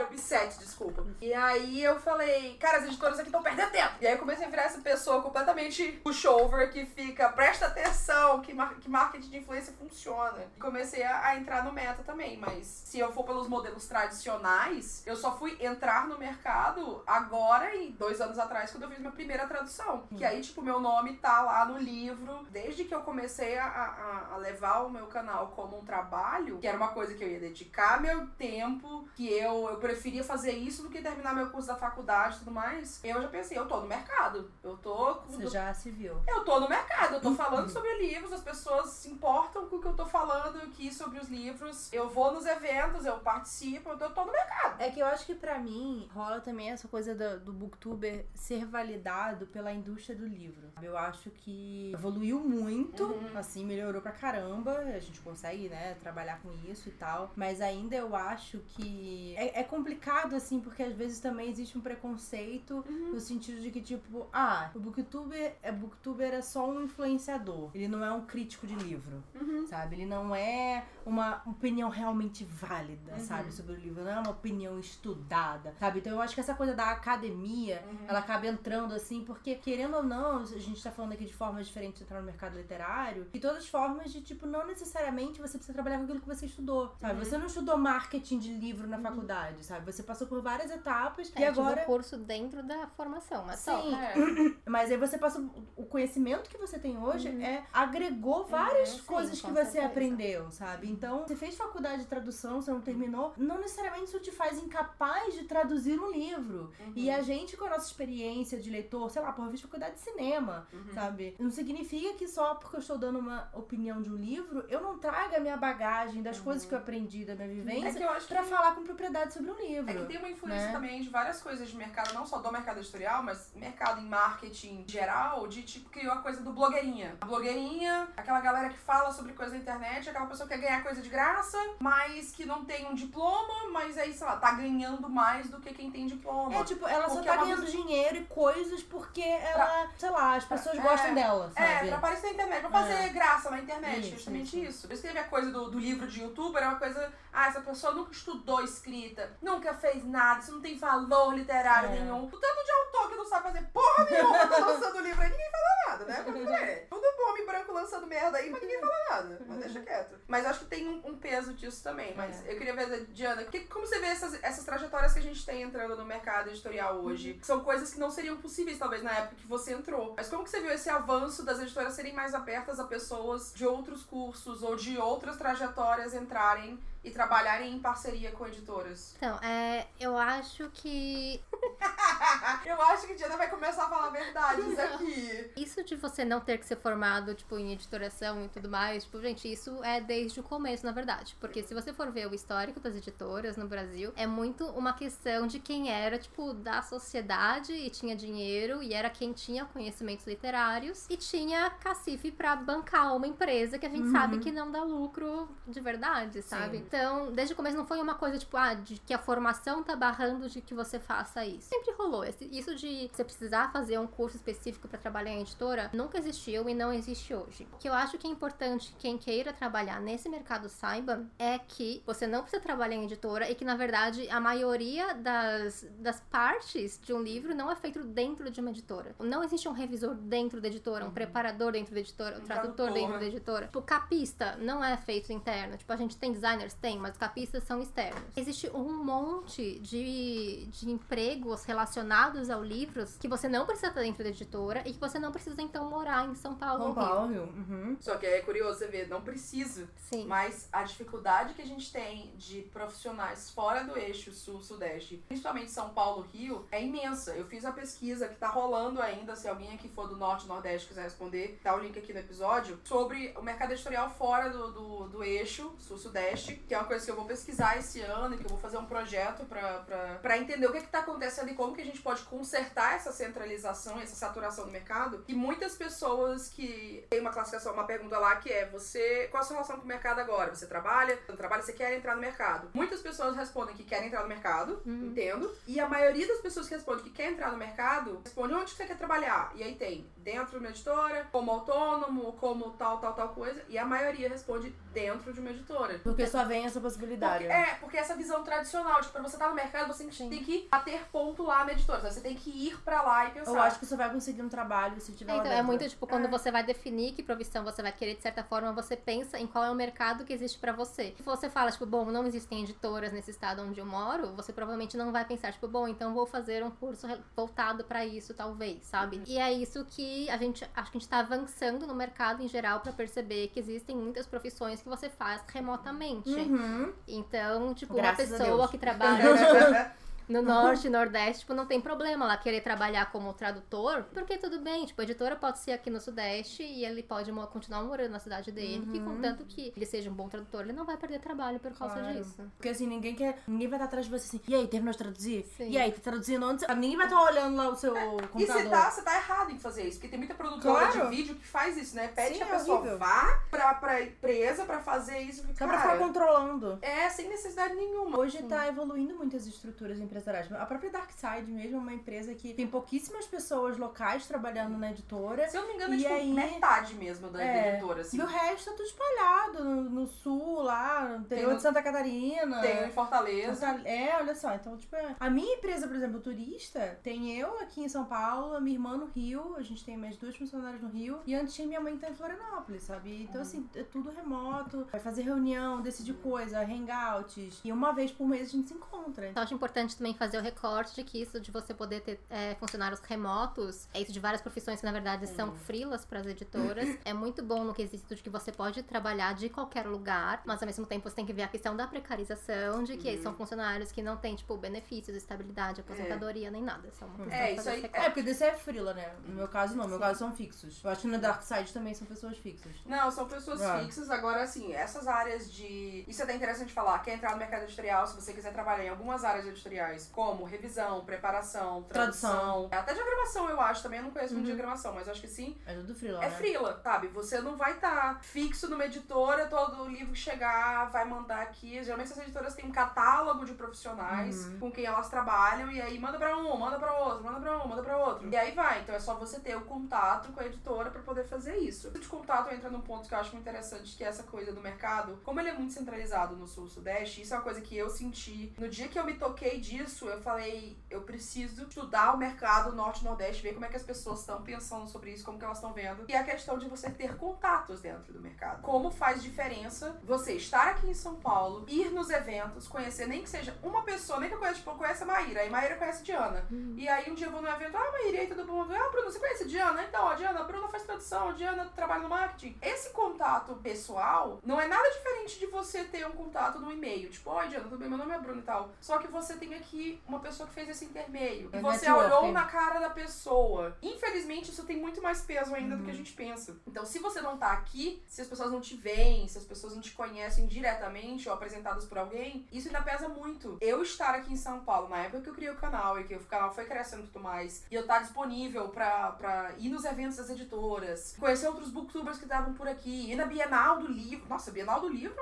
O B7, desculpa. E aí eu falei, cara, as editoras aqui estão perdendo tempo. E aí eu comecei a virar essa pessoa completamente pushover que fica, presta atenção, que, mar que marketing de influência funciona. E comecei a, a entrar no meta também. Mas se eu for pelos modelos tradicionais, eu só fui entrar no mercado agora e dois anos atrás, quando eu fiz minha primeira tradução. Que aí, tipo, meu nome tá lá no livro. Desde que eu comecei a, a, a levar o meu canal como um trabalho, que era uma coisa que eu ia dedicar meu tempo, que eu, eu preferia fazer isso do que terminar meu curso da faculdade e tudo mais. Eu já pensei, eu tô no mercado. Eu tô Você já se viu. Eu tô no mercado, eu tô falando sobre livros, as pessoas se importam com o que eu tô falando aqui sobre os livros. Eu vou nos eventos, eu participo, eu tô, eu tô no mercado. É que eu acho que pra mim rola também essa coisa do, do booktuber ser validado pela indústria do livro. Eu acho que evoluiu muito, Uhum. assim, melhorou pra caramba. A gente consegue, né, trabalhar com isso e tal. Mas ainda eu acho que é, é complicado, assim, porque às vezes também existe um preconceito Uhum. no sentido de que, tipo, ah, o booktuber é, booktuber é só um influenciador. Ele não é um crítico de livro Uhum. sabe? Ele não é uma opinião realmente válida, Uhum. sabe? Sobre o livro, não é uma opinião estudada, sabe? Então eu acho que essa coisa da academia, Uhum. ela acaba entrando assim, porque querendo ou não, a gente tá falando aqui de formas diferentes de entrar no mercado literário, e todas as formas de, tipo, não necessariamente você precisa trabalhar com aquilo que você estudou, sabe? Uhum. Você não estudou marketing de livro na faculdade, sabe? Você passou por várias etapas É, e agora... curso dentro da formação, mas só. Sim, É. Mas aí você passa. O conhecimento que você tem hoje é agregou várias Uhum, sim, coisas que você certeza. aprendeu, sabe? Então, você fez faculdade de tradução, você não terminou, não necessariamente isso te faz incapaz de traduzir um livro. Uhum. E a gente, com a nossa experiência de leitor, sei lá, porra, eu fiz faculdade de cinema, Uhum. sabe? Não significa que só porque eu estou dando uma opinião de um livro, eu não traga a minha bagagem das coisas que eu aprendi, da minha É vivência, eu acho que pra falar com propriedade sobre um livro. É que tem uma influência né? também de várias coisas de mercado, não só do mercado editorial, mas mercado em marketing geral, de tipo, criou a coisa do blogueirinha. A blogueirinha, aquela galera que fala sobre coisa na internet, aquela pessoa que quer ganhar coisa de graça, mas que não tem um diploma, mas aí, sei lá, tá ganhando mais do que quem tem diploma. É, tipo, ela só tá é ganhando dinheiro e coisas porque ela, sei lá, as pessoas É, gostam dela, É, sabe? pra aparecer na internet, pra fazer É. graça na internet, Isso, justamente isso. isso. Isso teve a coisa do, do livro de youtuber, é uma coisa, ah, essa pessoa nunca estudou escrita, nunca fez nada, isso não tem valor literário É. nenhum. O tanto de autor que não sabe fazer porra nenhuma tá lançando livro aí, ninguém fala nada, né? Mas é, tudo bom, homem branco lançando merda aí, mas ninguém fala nada. Mas deixa quieto. Mas acho que tem um, um peso disso também. Mas eu queria ver, Diana, que, como você vê essas, essas trajetórias que a gente tem entrando no mercado editorial hoje? Que são coisas que não seriam possíveis, talvez, na época que você entrou. Mas como que você viu esse avanço das editoras serem mais abertas a pessoas de outros cursos ou de outras trajetórias entrarem e trabalharem em parceria com editoras? Então, é, eu acho que eu acho que Diana vai começar a falar verdades aqui. isso de você não ter que ser formado, tipo, em editoração e tudo mais, tipo, gente, isso é desde o começo, na verdade. Porque se você for ver o histórico das editoras no Brasil, é muito uma questão de quem era, tipo, da sociedade e tinha dinheiro e era quem tinha conhecimentos literários e tinha cacife pra bancar uma empresa que a gente Uhum. sabe que não dá lucro de verdade, sabe? Sim. Então, desde o começo não foi uma coisa, tipo, ah, de que a formação tá barrando de que você faça isso. Sempre rolou. Isso de você precisar fazer um curso específico pra trabalhar em editora nunca existiu e não existe hoje. O que eu acho que é importante quem queira trabalhar nesse mercado saiba é que você não precisa trabalhar em editora e que, na verdade, a maioria das, das partes de um livro não é feito dentro de uma editora. Não existe um revisor dentro da editora, um preparador dentro da editora, um tradutor dentro da editora. Tipo, capista não é feito interno. Tipo, a gente tem designers? Tem, mas capistas são externos. Existe um monte de, de empregos relacionados ao livros que você não precisa estar dentro da editora e que você não precisa, então, morar em São Paulo São ou Rio. Paulo, Rio. Uhum. Só que é curioso você ver, não precisa. Sim. Mas a dificuldade que a gente tem de profissionais fora do eixo sul-sudeste, principalmente São Paulo, Rio, é imensa. Eu fiz a pesquisa que tá rolando ainda, se alguém aqui for do norte nordeste quiser responder, tá o link aqui no episódio, sobre o mercado editorial fora do, do, do eixo sul-sudeste, que é uma coisa que eu vou pesquisar esse ano e que eu vou fazer um projeto pra entender o que que tá acontecendo e como que a gente pode consertar essa centralização, essa saturação do mercado. E muitas pessoas que tem uma classificação, uma pergunta lá que é você, qual a sua relação com o mercado agora? Você trabalha? Você não trabalha? Você quer entrar no mercado? Muitas pessoas respondem que querem entrar no mercado, entendo. E a maioria das pessoas que respondem que quer entrar no mercado, responde onde você quer trabalhar. E aí tem dentro de uma editora, como autônomo, como tal, tal, tal coisa. E a maioria responde dentro de uma editora. Porque só vem essa possibilidade. Porque- é, porque essa visão tradicional, tipo, pra você estar no mercado, você tem que, tem que bater ponto lá na editora. Você tem que ir pra lá e pensar. Eu acho que você vai conseguir um trabalho se tiver É, lá então, é dentro. muito tipo, quando É. você vai definir que profissão você vai querer, de certa forma, você pensa em qual é o mercado que existe pra você. Se você fala, tipo, bom, não existem editoras nesse estado onde eu moro, você provavelmente não vai pensar, tipo, bom, então vou fazer um curso voltado pra isso, talvez, sabe? E é isso que a gente, acho que a gente tá avançando no mercado em geral pra perceber que existem muitas profissões que você faz remotamente. Uhum. Então, tipo, Graças uma pessoa que trabalha no norte e nordeste, tipo, não tem problema ela querer trabalhar como tradutor, porque tudo bem, tipo, a editora pode ser aqui no sudeste e ele pode mo- continuar morando na cidade dele, que contanto que ele seja um bom tradutor, ele não vai perder trabalho por causa Claro. disso. Porque assim, ninguém quer. Ninguém vai estar atrás de você assim. E aí, terminou de traduzir? Sim. E aí, tá traduzindo onde? você-" Ninguém vai estar olhando lá o seu E computador. você tá, você tá errado em fazer isso, porque tem muita produtora Claro. de vídeo que faz isso, né? Pede Sim, que a é pessoa horrível. vá pra, pra empresa pra fazer isso. Só Cara, pra ficar controlando. É, sem necessidade nenhuma. Hoje tá evoluindo muitas estruturas empresariais. A própria Darkside mesmo é uma empresa que tem pouquíssimas pessoas locais trabalhando na editora. Se eu não me engano, é tipo aí- metade mesmo da É. editora, assim. E o resto tá tudo espalhado no, no sul, lá, no interior no- de Santa Catarina. Tem em Fortaleza. Fortale- É, olha só, então, tipo, é- a minha empresa, por exemplo, turista, tem eu aqui em São Paulo, a minha irmã no Rio, a gente tem mais duas funcionárias no Rio, e antes tinha minha mãe que tá em Florianópolis, sabe? Então, assim, é tudo remoto, vai fazer reunião, decidir coisa, hangouts, e uma vez por mês a gente se encontra. Então, acho importante também também fazer o recorte de que isso de você poder ter é, funcionários remotos, é isso de várias profissões que na verdade são frilas para as editoras. é muito bom no quesito de que você pode trabalhar de qualquer lugar, mas ao mesmo tempo você tem que ver a questão da precarização, de que são funcionários que não têm, tipo, benefícios, estabilidade, aposentadoria, nem nada. Uma É, de isso aí- esse É, porque desse é frila, né? No meu caso, não. No meu caso, são fixos. Eu acho que no Dark Side também são pessoas fixas. Não, são pessoas Ah. fixas. Agora, assim, essas áreas de. Isso é até interessante falar. Quer entrar no mercado editorial, se você quiser trabalhar em algumas áreas editoriais, como revisão, preparação, tradução, até diagramação, eu acho. Também eu não conheço muito Uhum. diagramação, mas acho que sim. É tudo frila, É né? frila, sabe? Você não vai estar fixo numa editora, todo livro que chegar vai mandar aqui. Geralmente essas editoras têm um catálogo de profissionais Uhum. com quem elas trabalham e aí manda pra um, manda pra outro, manda pra um, manda pra outro. E aí vai. Então é só você ter o contato com a editora pra poder fazer isso. De contato entra num ponto que eu acho muito interessante, que é essa coisa do mercado. Como ele é muito centralizado no sul-sudeste, isso é uma coisa que eu senti. No dia que eu me toquei disso, eu falei, eu preciso estudar o mercado norte-nordeste, ver como é que as pessoas estão pensando sobre isso, como que elas estão vendo. E a questão de você ter contatos dentro do mercado. Como faz diferença você estar aqui em São Paulo, ir nos eventos, conhecer nem que seja uma pessoa, nem que eu conheça, tipo, eu conheço a Maíra, aí Maíra conhece a Diana. E aí um dia eu vou no evento, ah, Maíra, e aí todo mundo, ah, Bruno, você conhece a Diana? Então, a Diana, a Bruna faz tradução, a Diana trabalha no marketing. Esse contato pessoal não é nada diferente de você ter um contato no e-mail. Tipo, oi, Diana, tudo bem? Meu nome é Bruno e tal. Só que você tem aqui uma pessoa que fez esse intermeio. E É você networking. olhou na cara da pessoa. Infelizmente, isso tem muito mais peso ainda do que a gente pensa. Então, se você não tá aqui, se as pessoas não te veem, se as pessoas não te conhecem diretamente ou apresentadas por alguém, isso ainda pesa muito. Eu estar aqui em São Paulo, na época que eu criei o canal e que o canal foi crescendo e tudo mais, e eu estar disponível pra, pra ir nos eventos das editoras, conhecer outros booktubers que estavam por aqui, ir na Bienal do Livro. Nossa, Bienal do Livro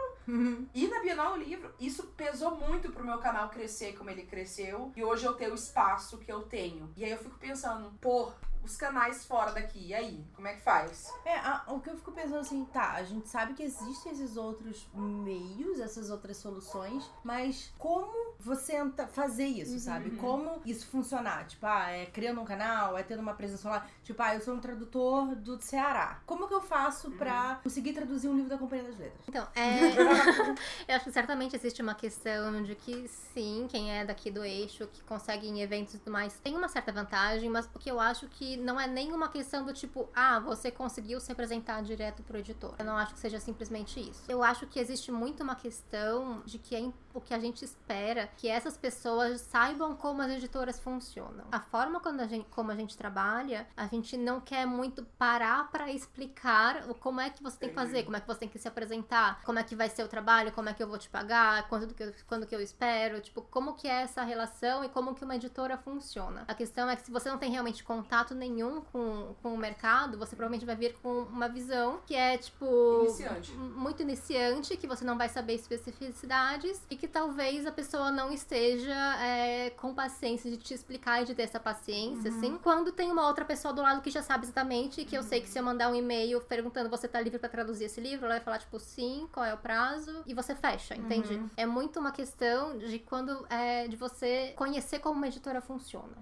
ir na Bienal do Livro, isso pesou muito pro meu canal crescer como ele cresceu e hoje eu ter o espaço que eu tenho. E aí eu fico pensando, pô, os canais fora daqui, e aí? Como é que faz? É, a- o que eu fico pensando assim, tá, a gente sabe que existem esses outros meios, essas outras soluções, mas como você fazer isso, sabe? Como isso funcionar? Tipo, ah, é criando um canal, é tendo uma presença lá. Tipo, ah, eu sou um tradutor do Ceará. Como que eu faço pra conseguir traduzir um livro da Companhia das Letras? Então, é. eu acho que certamente existe uma questão de que sim, quem é daqui do eixo, que consegue em eventos e tudo mais, tem uma certa vantagem, mas o que eu acho que não é nenhuma questão do tipo, ah, você conseguiu se apresentar direto pro editor. Eu não acho que seja simplesmente isso. Eu acho que existe muito uma questão de que é o que a gente espera que essas pessoas saibam como as editoras funcionam. A forma quando a gente, como a gente trabalha, a gente não quer muito parar pra explicar o como é que você tem que fazer, como é que você tem que se apresentar, como é que vai ser o trabalho, como é que eu vou te pagar, quando que eu, quando que eu espero, tipo, como que é essa relação e como que uma editora funciona. A questão é que se você não tem realmente contato nenhum com, com o mercado, você provavelmente vai vir com uma visão que é, tipo, Iniciante. muito iniciante, que você não vai saber especificidades e que talvez a pessoa não esteja é, com paciência de te explicar e de ter essa paciência, assim. Quando tem uma outra pessoa do lado que já sabe exatamente, que eu sei que se eu mandar um e-mail perguntando você tá livre pra traduzir esse livro, ela vai falar, tipo, sim, qual é o prazo, e você fecha, entende? É muito uma questão de quando é de você conhecer como uma editora funciona.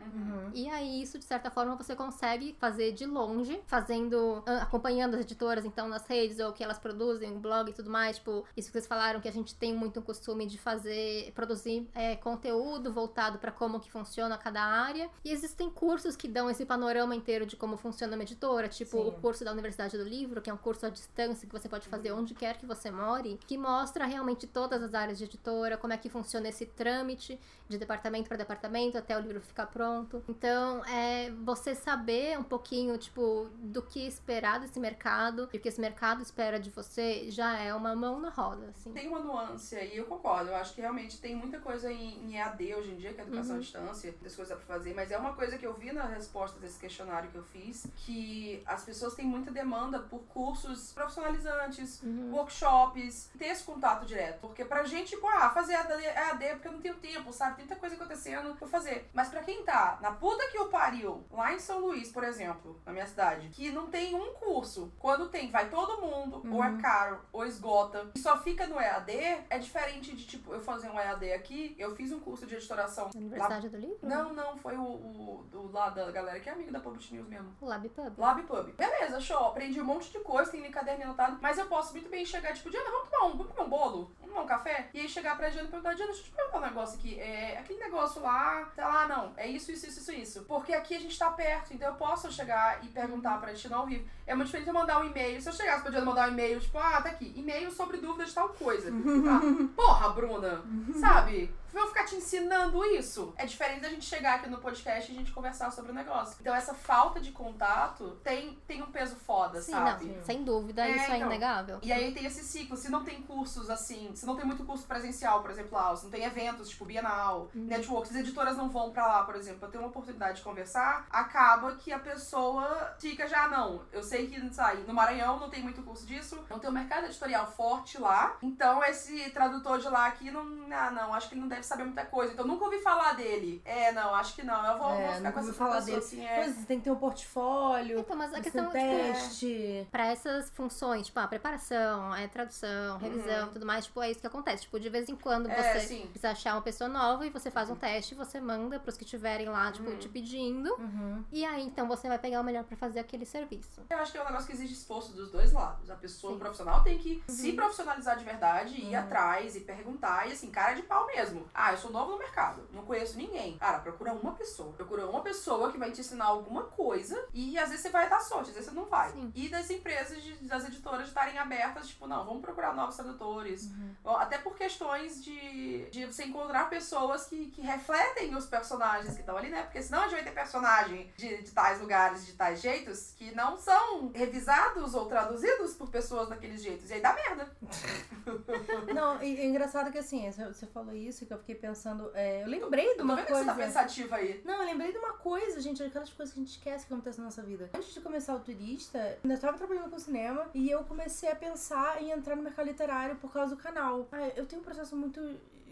E aí, isso, de certa forma, você consegue fazer de longe, fazendo, acompanhando as editoras, então, nas redes, ou o que elas produzem, o blog e tudo mais. Tipo, isso que vocês falaram, que a gente tem muito o costume de fazer, produzir é, conteúdo voltado pra como que funciona cada área. E existem cursos que dão esse panorama inteiro de como funciona uma editora, tipo Sim. o curso da Universidade do Livro, que é um curso à distância que você pode fazer onde quer que você more, que mostra realmente todas as áreas de editora, como é que funciona esse trâmite de departamento para departamento até o livro ficar pronto. Então, é você saber um pouquinho, tipo, do que esperar desse mercado e o que esse mercado espera de você já é uma mão na roda, assim. Tem uma nuance aí, eu concordo. Eu acho que realmente tem muita coisa em, em EAD hoje em dia, que é educação à distância, muitas coisas dá pra fazer, mas é uma coisa que eu vi na resposta desse questionário que eu fiz, que as pessoas têm muita demanda por cursos profissionalizantes, workshops, ter esse contato direto. Porque pra gente, tipo, ah, fazer EAD, EAD porque eu não tenho tempo, sabe? Muita coisa acontecendo pra fazer. Mas pra quem tá na puta que o pariu, lá em São Luís, por exemplo, na minha cidade, que não tem um curso, quando tem, vai todo mundo, ou é caro, ou esgota, e só fica no EAD, é diferente de, tipo, eu fazer um EAD aqui, eu fiz um curso de editoração. Na Universidade do Livro? Não, não, foi o, o do lá da galera que é amigo da Publish News mesmo. O LabPub. LabPub. Beleza, show. Aprendi um monte de coisa, tem meu caderno anotado. Mas eu posso muito bem chegar, tipo, Diana, vamos tomar um, vamos comer um bolo? tomar um café? E aí chegar pra Diana e perguntar, Diana, deixa eu te perguntar um negócio aqui. É, aquele negócio lá, tá lá, não, é isso, isso, isso, isso, isso. Porque aqui a gente tá perto, então eu posso chegar e perguntar pra gente ao vivo. É muito diferente eu mandar um e-mail. Se eu chegasse pra mandar um e-mail, tipo, ah, tá aqui, e-mail sobre dúvidas de tal coisa. Ah, porra, Bruna, sabe? Vou ficar te ensinando isso. É diferente da gente chegar aqui no podcast e a gente conversar sobre o negócio. Então essa falta de contato tem, tem um peso foda, Sim, sabe? não, sem dúvida, É, isso é então. inegável. E aí tem esse ciclo. Se não tem cursos assim, se não tem muito curso presencial, por exemplo, lá, se não tem eventos, tipo Bienal, Uhum. networks, as editoras não vão pra lá, por exemplo, pra ter uma oportunidade de conversar, acaba que a pessoa fica já, não. Eu sei que, sabe, no Maranhão não tem muito curso disso, não tem um mercado editorial forte lá, então esse tradutor de lá aqui não. Ah, não, acho que ele não deve saber muita coisa. Então nunca ouvi falar dele. É, não, acho que não. Eu vou, É, vou ficar com essa falar pessoa dele. assim, é. Você tem que ter um portfólio, Então, mas a questão, tipo, teste. Pra essas funções, tipo, a preparação, a tradução, revisão, tudo mais, tipo, é isso que acontece. Tipo, de vez em quando Uhum. É, você sim. precisa achar uma pessoa nova e você faz um teste, você manda pros que estiverem lá, tipo, Uhum. te pedindo. Uhum. E aí, então, você vai pegar o melhor pra fazer aquele serviço. Eu acho que é um negócio que exige esforço dos dois lados. A pessoa Sim. profissional tem que se profissionalizar de verdade, ir Uhum. atrás e perguntar, e assim, cara de pau mesmo. Ah, eu sou novo no mercado, não conheço ninguém. Cara, procura uma pessoa. Procura uma pessoa que vai te ensinar alguma coisa e às vezes você vai dar sorte, às vezes você não vai. Sim. E das empresas, de- das editoras estarem abertas, tipo, não, vamos procurar novos tradutores. Uhum. Até por questões de, de você encontrar pessoas que, que refletem os personagens que estão ali, né? Porque senão a gente vai ter personagem de, de tais lugares, de tais jeitos, que não são revisados ou traduzidos por pessoas daqueles jeitos. E aí dá merda. Não, e é engraçado que assim, você- você falou isso que eu fiquei pensando. é, eu lembrei de Eu tô uma coisa. que você tá pensativa aí. Não, eu lembrei de uma coisa, gente, aquelas coisas que a gente esquece que acontecem na nossa vida. Antes de começar o turista, eu ainda tava trabalhando com cinema e eu comecei a pensar em entrar no mercado literário por causa do canal. Ah, eu tenho um processo muito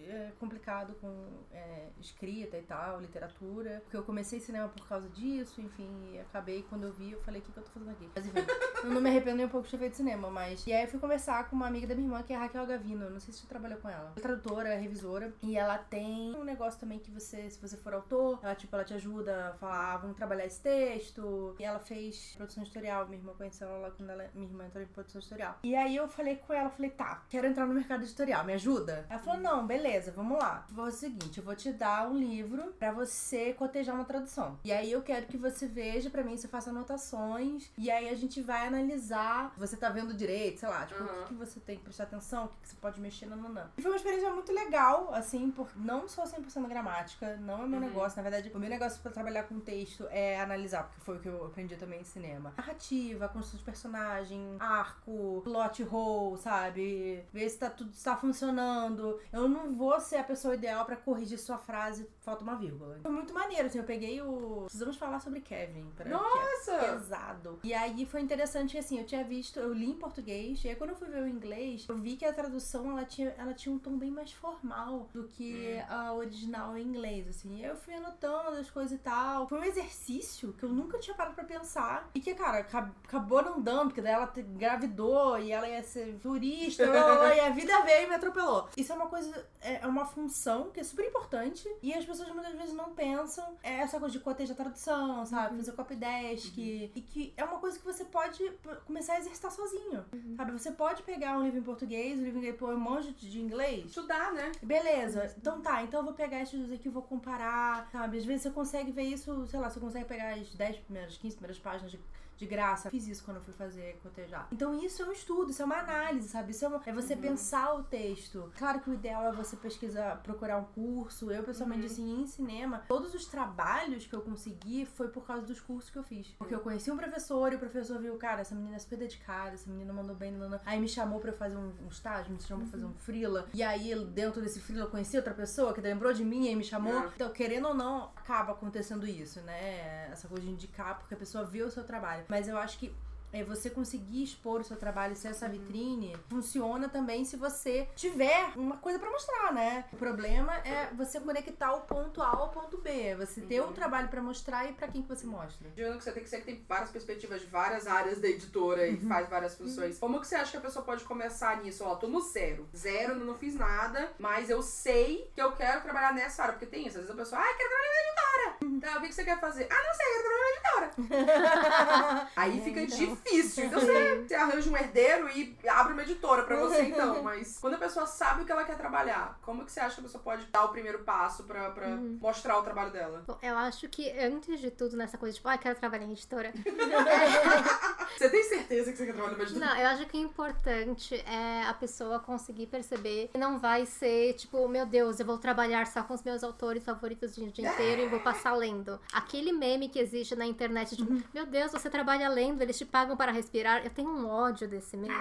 é, complicado com é, escrita e tal, literatura, porque eu comecei cinema por causa disso, enfim, e acabei quando eu vi, eu falei, o que, que eu tô fazendo aqui? Mas enfim, eu não me arrependo nem um pouco de ter feito cinema, mas. E aí eu fui conversar com uma amiga da minha irmã, que é a Raquel Gavino, não sei se você trabalhou com ela. Ela é tradutora, revisora, e ela tem um negócio também que você, se você for autor, ela, tipo, ela te ajuda a falar, ah, vamos trabalhar esse texto. E ela fez produção editorial, minha irmã conheceu ela lá quando ela, minha irmã entrou em produção editorial. E aí eu falei com ela, falei, tá, quero entrar no mercado editorial, me ajuda? Ela falou, não, beleza, vamos lá. Vou fazer o seguinte, eu vou te dar um livro pra você cotejar uma tradução. E aí eu quero que você veja pra mim, você faça anotações, e aí a gente vai analisar, você tá vendo direito, sei lá, tipo, o Uhum. que, que você tem que prestar atenção, o que, que você pode mexer, não. E foi uma experiência muito legal, assim, por não sou 100% gramática, não é meu Uhum. negócio. Na verdade, o meu negócio pra trabalhar com texto é analisar, porque foi o que eu aprendi também em cinema. Narrativa, construção de personagem, arco, plot hole, sabe? Ver se tá tudo se tá funcionando. Eu não vou ser a pessoa ideal pra corrigir sua frase, falta uma vírgula. Foi muito maneiro, assim, eu peguei o... Precisamos falar sobre Kevin. Pra... é Nossa! pesado. E aí foi interessante assim, eu tinha visto, eu li em português, e aí quando eu fui ver o inglês, eu vi que a tradução ela tinha, ela tinha um tom bem mais formal do que a original em inglês, assim. E aí eu fui anotando as coisas e tal. Foi um exercício que eu nunca tinha parado pra pensar. E que, cara, acab- acabou não dando, porque daí ela engravidou e ela ia ser turista, e a vida veio e me atropelou. Isso é uma coisa, é é uma função que é super importante e as pessoas muitas vezes não pensam. É essa coisa de cotejar tradução, sabe? Fazer copy desk. E que é uma coisa que você pode começar a exercitar sozinho. Sabe? Você pode pegar um livro em português, um livro em inglês, eu manjo de inglês. Estudar, né? Beleza, então tá, então eu vou pegar esses dois aqui, vou comparar, sabe? Às vezes você consegue ver isso, sei lá, você consegue pegar as 10 primeiras, 15 primeiras páginas de, de graça. Fiz isso quando eu fui fazer cotejar. Então isso é um estudo, isso é uma análise, sabe? Isso é, uma- é você pensar o texto. Claro que o ideal é você pesquisar, procurar um curso. Eu, pessoalmente, assim, em cinema, todos os trabalhos que eu consegui foi por causa dos cursos que eu fiz. Porque eu conheci um professor e o professor viu, cara, essa menina é super dedicada, essa menina mandou bem, não, não. aí me chamou pra eu fazer um, um estágio, me chamou pra fazer um freela. E aí, dentro desse freela, eu conheci outra pessoa que lembrou de mim e me chamou. Ah. Então, querendo ou não, acaba acontecendo isso, né? Essa coisa de indicar porque a pessoa vê o seu trabalho. Mas eu acho que é você conseguir expor o seu trabalho, ser essa vitrine, funciona também se você tiver uma coisa pra mostrar, né? O problema é você conectar o ponto A ao ponto B, você ter um trabalho pra mostrar e pra quem que você mostra. Juro que você tem que ser que tem várias perspectivas de várias áreas da editora e faz várias funções. Como que você acha que a pessoa pode começar nisso? Ó, tô no zero. Zero, não fiz nada, mas eu sei que eu quero trabalhar nessa área. Porque tem isso, às vezes a pessoa, ah, quero trabalhar na editora. Tá, o que você quer fazer? Ah, não sei, quero trabalhar na editora. Aí fica então. Difícil. Então você, você arranja um herdeiro e abre uma editora pra você, então. Mas quando a pessoa sabe o que ela quer trabalhar, como que você acha que a pessoa pode dar o primeiro passo pra, pra Uhum. mostrar o trabalho dela? Bom, eu acho que antes de tudo nessa coisa, tipo, ah, quero trabalhar em editora. Você tem certeza que você quer trabalhar numa editora? Não, eu acho que o importante é a pessoa conseguir perceber que não vai ser, tipo, meu Deus, eu vou trabalhar só com os meus autores favoritos o dia inteiro e vou passar lendo. Aquele meme que existe na internet, tipo, meu Deus, você trabalha lendo, eles te pagam para respirar. Eu tenho um ódio desse meme.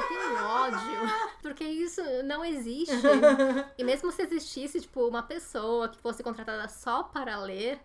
Eu tenho ódio. Porque isso não existe. E mesmo se existisse, tipo, uma pessoa que fosse contratada só para ler,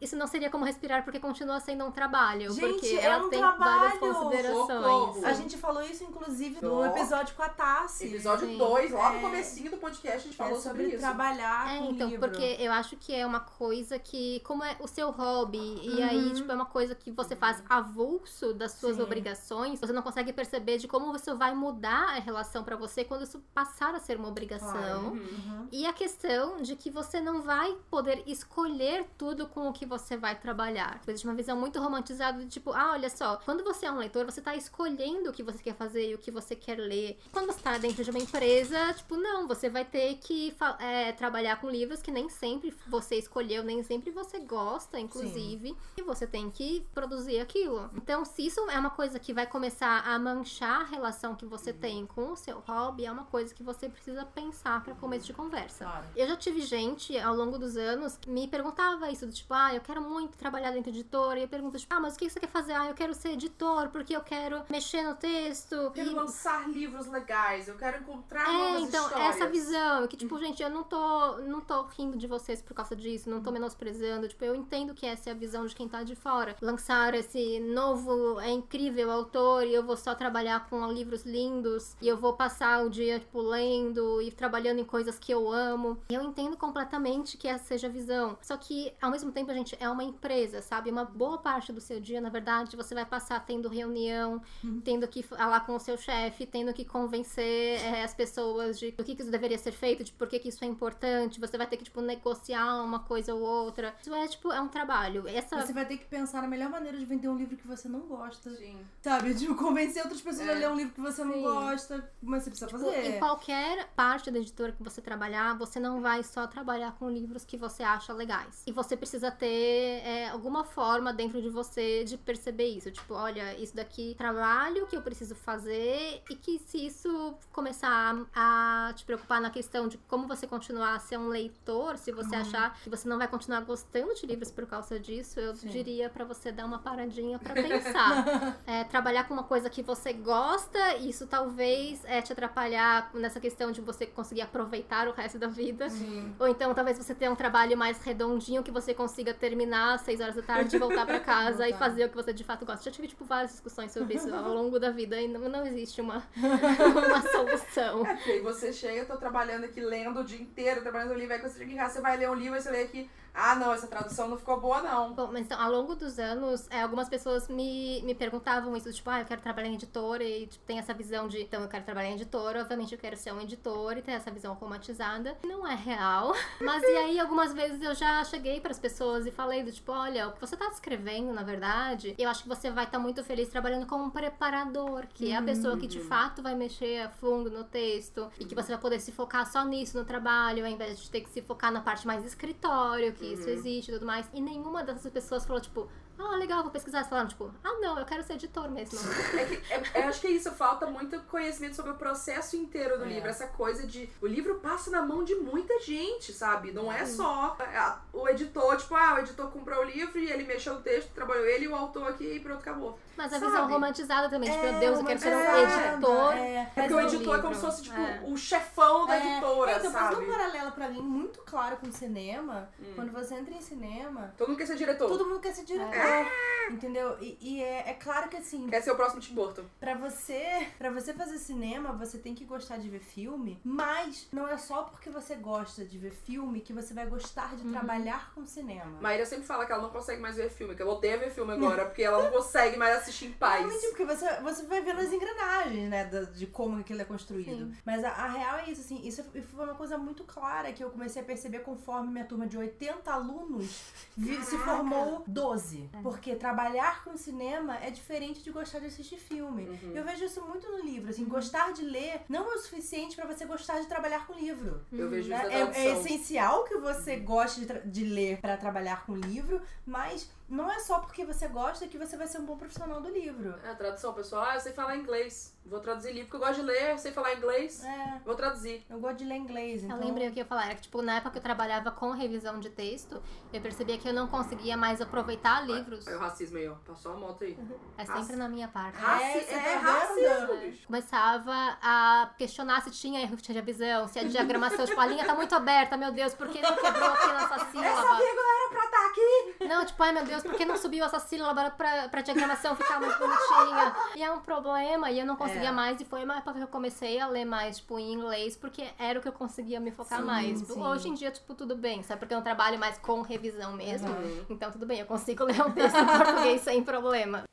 isso não seria como respirar, porque continua sendo um trabalho. Gente, porque é ela um tem várias trabalho. considerações. Socorro. A gente falou isso, inclusive, no episódio com a Tassi. Episódio Sim. 2, lá no É. comecinho do podcast, a gente É falou sobre, sobre, isso. trabalhar É, com então, livro. porque eu acho que é uma coisa que, como é o seu hobby, e Uhum. aí, tipo, é uma coisa que você faz avulso das suas Sim. obrigações, você não consegue perceber de como isso vai mudar a relação pra você quando isso passar a ser uma obrigação. Claro. Uhum. Uhum. E a questão de que você não vai poder escolher tudo com o que você vai trabalhar. Existe uma visão muito romantizada de tipo, ah, olha só, quando você é um leitor, você tá escolhendo o que você quer fazer e o que você quer ler. Quando você tá dentro de uma empresa, tipo, não, você vai ter que é, trabalhar com livros que nem sempre você escolheu, nem sempre você gosta, inclusive, e você tem que produzir aquilo. Então, se isso é uma coisa que vai começar a manchar a relação que você tem com o seu hobby, é uma coisa que você precisa pensar para começo de conversa. Claro. Eu já tive gente ao longo dos anos que me perguntava isso, do tipo, ah, eu quero muito trabalhar dentro de editora. E eu pergunto, tipo, ah, mas o que você quer fazer? Ah, eu quero ser editor, porque eu quero mexer no texto. Eu quero E- lançar livros legais, eu quero encontrar é, novas então, histórias. essa visão, que, tipo, gente, eu não tô, não tô rindo de vocês por causa disso, não tô menosprezando, tipo, eu entendo que essa é a visão de quem tá de fora. Lançar esse novo, é incrível autor, e eu vou só trabalhar com livros lindos, e eu vou passar o dia, tipo, lendo e trabalhando em coisas que eu amo. Eu entendo completamente que essa seja a visão. Só que, ao mesmo tempo, a gente é uma empresa, sabe? Uma boa parte do seu dia, na verdade, você vai passar tendo reunião, tendo que falar com o seu chefe, tendo que convencer é, as pessoas de do que, que isso deveria ser feito, de por que, que isso é importante. Você vai ter que, tipo, negociar uma coisa ou outra. Isso é, tipo, é um trabalho. Essa. Você vai ter que pensar na melhor maneira de vender um livro que você não gosta. Sim. Sabe? De convencer outras pessoas É. a ler um livro que você não Sim. gosta. Mas você precisa Tipo, fazer. em qualquer parte da editora que você trabalhar, você não vai só trabalhar com livros que você acha legais. E você precisa ter é, alguma forma dentro de você de perceber isso. Tipo, olha, isso daqui é trabalho que eu preciso fazer e que se isso começar a, te preocupar na questão de como você continuar a ser um leitor, se você achar que você não vai continuar gostando de livros por causa disso, eu Sim. diria pra você dar uma paradinha pra pensar. É, trabalhar com uma coisa que você gosta, isso talvez é, te atrapalhar nessa questão de você conseguir aproveitar o resto da vida. Sim. Ou então talvez você tenha um trabalho mais redondinho que você consiga terminar às 6 horas da tarde, voltar pra casa e Voltar. fazer o que você de fato gosta. Já tive, tipo, várias discussões sobre isso ao longo da vida e não, não existe uma, uma solução. É, porque você chega, eu tô trabalhando aqui, lendo o dia inteiro, trabalhando no livro, aí quando você chega em casa, você vai ler um livro, aí você lê aqui, ah, não, essa tradução não ficou boa, não. Bom, mas então, ao longo dos anos, é, algumas pessoas me, me perguntavam isso, tipo, ah, eu quero trabalhar em editora e tipo, tem essa visão de, então eu quero trabalhar em editora, obviamente eu quero ser um editor e ter essa visão romantizada. Não é real. Mas e aí, algumas vezes eu já cheguei para as pessoas e falei do tipo, olha, o que você tá escrevendo, na verdade, eu acho que você vai estar muito feliz trabalhando como um preparador, que é a pessoa que de fato vai mexer a fundo no texto e que você vai poder se focar só nisso no trabalho, ao invés de ter que se focar na parte mais escritório, que isso existe e tudo mais. E nenhuma dessas pessoas falou, tipo, ah, legal, vou pesquisar. Elas falaram, tipo, ah, não, eu quero ser editor mesmo. É que, é- eu acho que é isso, falta muito conhecimento sobre o processo inteiro do É. livro. Essa coisa de. O livro passa na mão de muita gente, sabe? Não é só a- o editor, tipo, ah, o editor comprou o livro e ele mexeu no texto, trabalhou ele e o autor aqui e pronto, acabou. Mas a Sabe? visão romantizada também, tipo, É, meu Deus, eu quero ser um editor. É, É porque o editor é como se fosse, tipo, É. o chefão da É, editora, é, então, sabe? fazendo um paralelo pra mim muito claro com cinema, Hum. quando você entra em cinema, Todo mundo quer ser diretor. todo mundo quer ser diretor. É. Entendeu? E, e é, é claro que assim, Quer ser o próximo Tim Burton. Pra você, para você fazer cinema, você tem que gostar de ver filme, mas não é só porque você gosta de ver filme que você vai gostar de trabalhar com cinema. Maíra sempre fala que ela não consegue mais ver filme, que ela odeia ver filme agora, porque ela não consegue mais assistir em paz. Realmente, porque você, você vai vendo as engrenagens, né, da- de como aquilo é construído. Sim. Mas a, a real é isso, assim, isso foi uma coisa muito clara que eu comecei a perceber conforme minha turma de 80 alunos vi- se formou 12. Porque trabalhar com cinema é diferente de gostar de assistir filme. Uhum. Eu vejo isso muito no livro, assim, gostar de ler não é o suficiente pra você gostar de trabalhar com livro. Eu vejo né? isso na É, é essencial que você goste de, de ler pra trabalhar com livro, mas não é só porque você gosta que você vai ser um bom profissional do livro. É tradução, pessoal. Ah, eu sei falar inglês. Vou traduzir livro, porque eu gosto de ler, sei falar inglês. É, Vou traduzir. eu gosto de ler inglês, então... Eu lembrei o que eu ia falar, era que, tipo, na época que eu trabalhava com revisão de texto, eu percebia que eu não conseguia mais aproveitar livros. Olha o racismo aí, ó. Passou a moto aí. É sempre na minha parte. Raci você é, tá racismo, vendo? bicho. Começava a questionar se tinha erro de revisão, se a diagramação, tipo, a linha tá muito aberta, meu Deus, por que não quebrou aqui nessa Essa sílaba? vírgula era pra estar aqui. Não, tipo, ai meu Deus, por que não subiu essa sílaba pra, pra diagramação ficar mais bonitinha? E é um problema, e eu não conseguia É. mais, e foi uma época que eu comecei a ler mais, tipo, em inglês, porque era o que eu conseguia me focar Sim, mais. sim. Hoje em dia, tipo, tudo bem, sabe? Porque eu não trabalho mais com revisão mesmo. Uhum. Então, tudo bem, eu consigo ler um texto em português sem problema.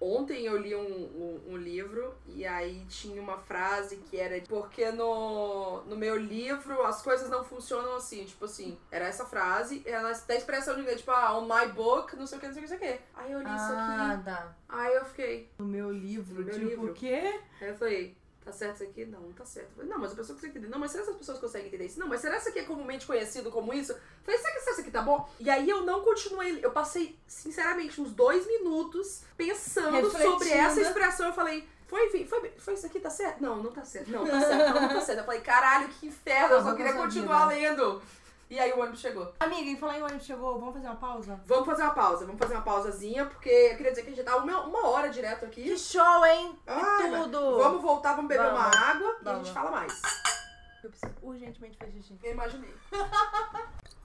Ontem eu li um, um, um livro e aí tinha uma frase que era porque no, no meu livro as coisas não funcionam assim, tipo assim, era essa frase, ela da expressão de inglês, tipo, ah, on my book, não sei o que, não sei o que, não sei o que. Aí eu li isso Ah, aqui, tá. aí eu fiquei, No meu livro, No meu tipo, livro. o quê? aí eu falei, tá certo isso aqui? Não, não tá certo. Falei, não, mas a pessoa consegue entender. Não, mas será que as pessoas conseguem entender isso? Não, mas será que isso aqui é comumente conhecido como isso? Falei, será que isso aqui tá bom? E aí eu não continuei, eu passei, sinceramente, uns dois minutos pensando Refletindo. sobre essa expressão. Eu falei, foi, foi, foi, foi isso aqui, tá certo? Não, não tá certo. Não, tá certo, não, não tá certo. Eu falei, caralho, que inferno, eu só queria continuar lendo. E aí o ônibus chegou. Amiga, e falar em ônibus chegou, vamos fazer uma pausa? Vamos fazer uma pausa, vamos fazer uma pausazinha, porque eu queria dizer que a gente tá uma, uma hora direto aqui. Que show, hein? Que tudo! Vamos voltar, vamos beber Vamos. uma água e a Vamos. gente fala mais. Eu preciso urgentemente fazer xixi. Eu imaginei.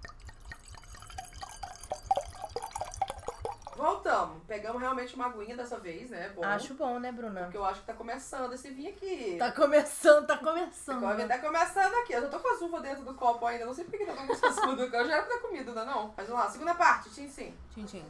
Voltamos. Pegamos realmente uma aguinha dessa vez, né? Bom. Acho bom, né, Bruna? Porque eu acho que tá começando esse vinho aqui. Tá começando, tá começando. Covid tá começando aqui. Eu já tô com as uvas dentro do copo ainda. Não sei por que tá tão gostoso. Eu já era pra ter comido, ainda não. Mas vamos lá, segunda parte, sim, sim. Tchim, tchim.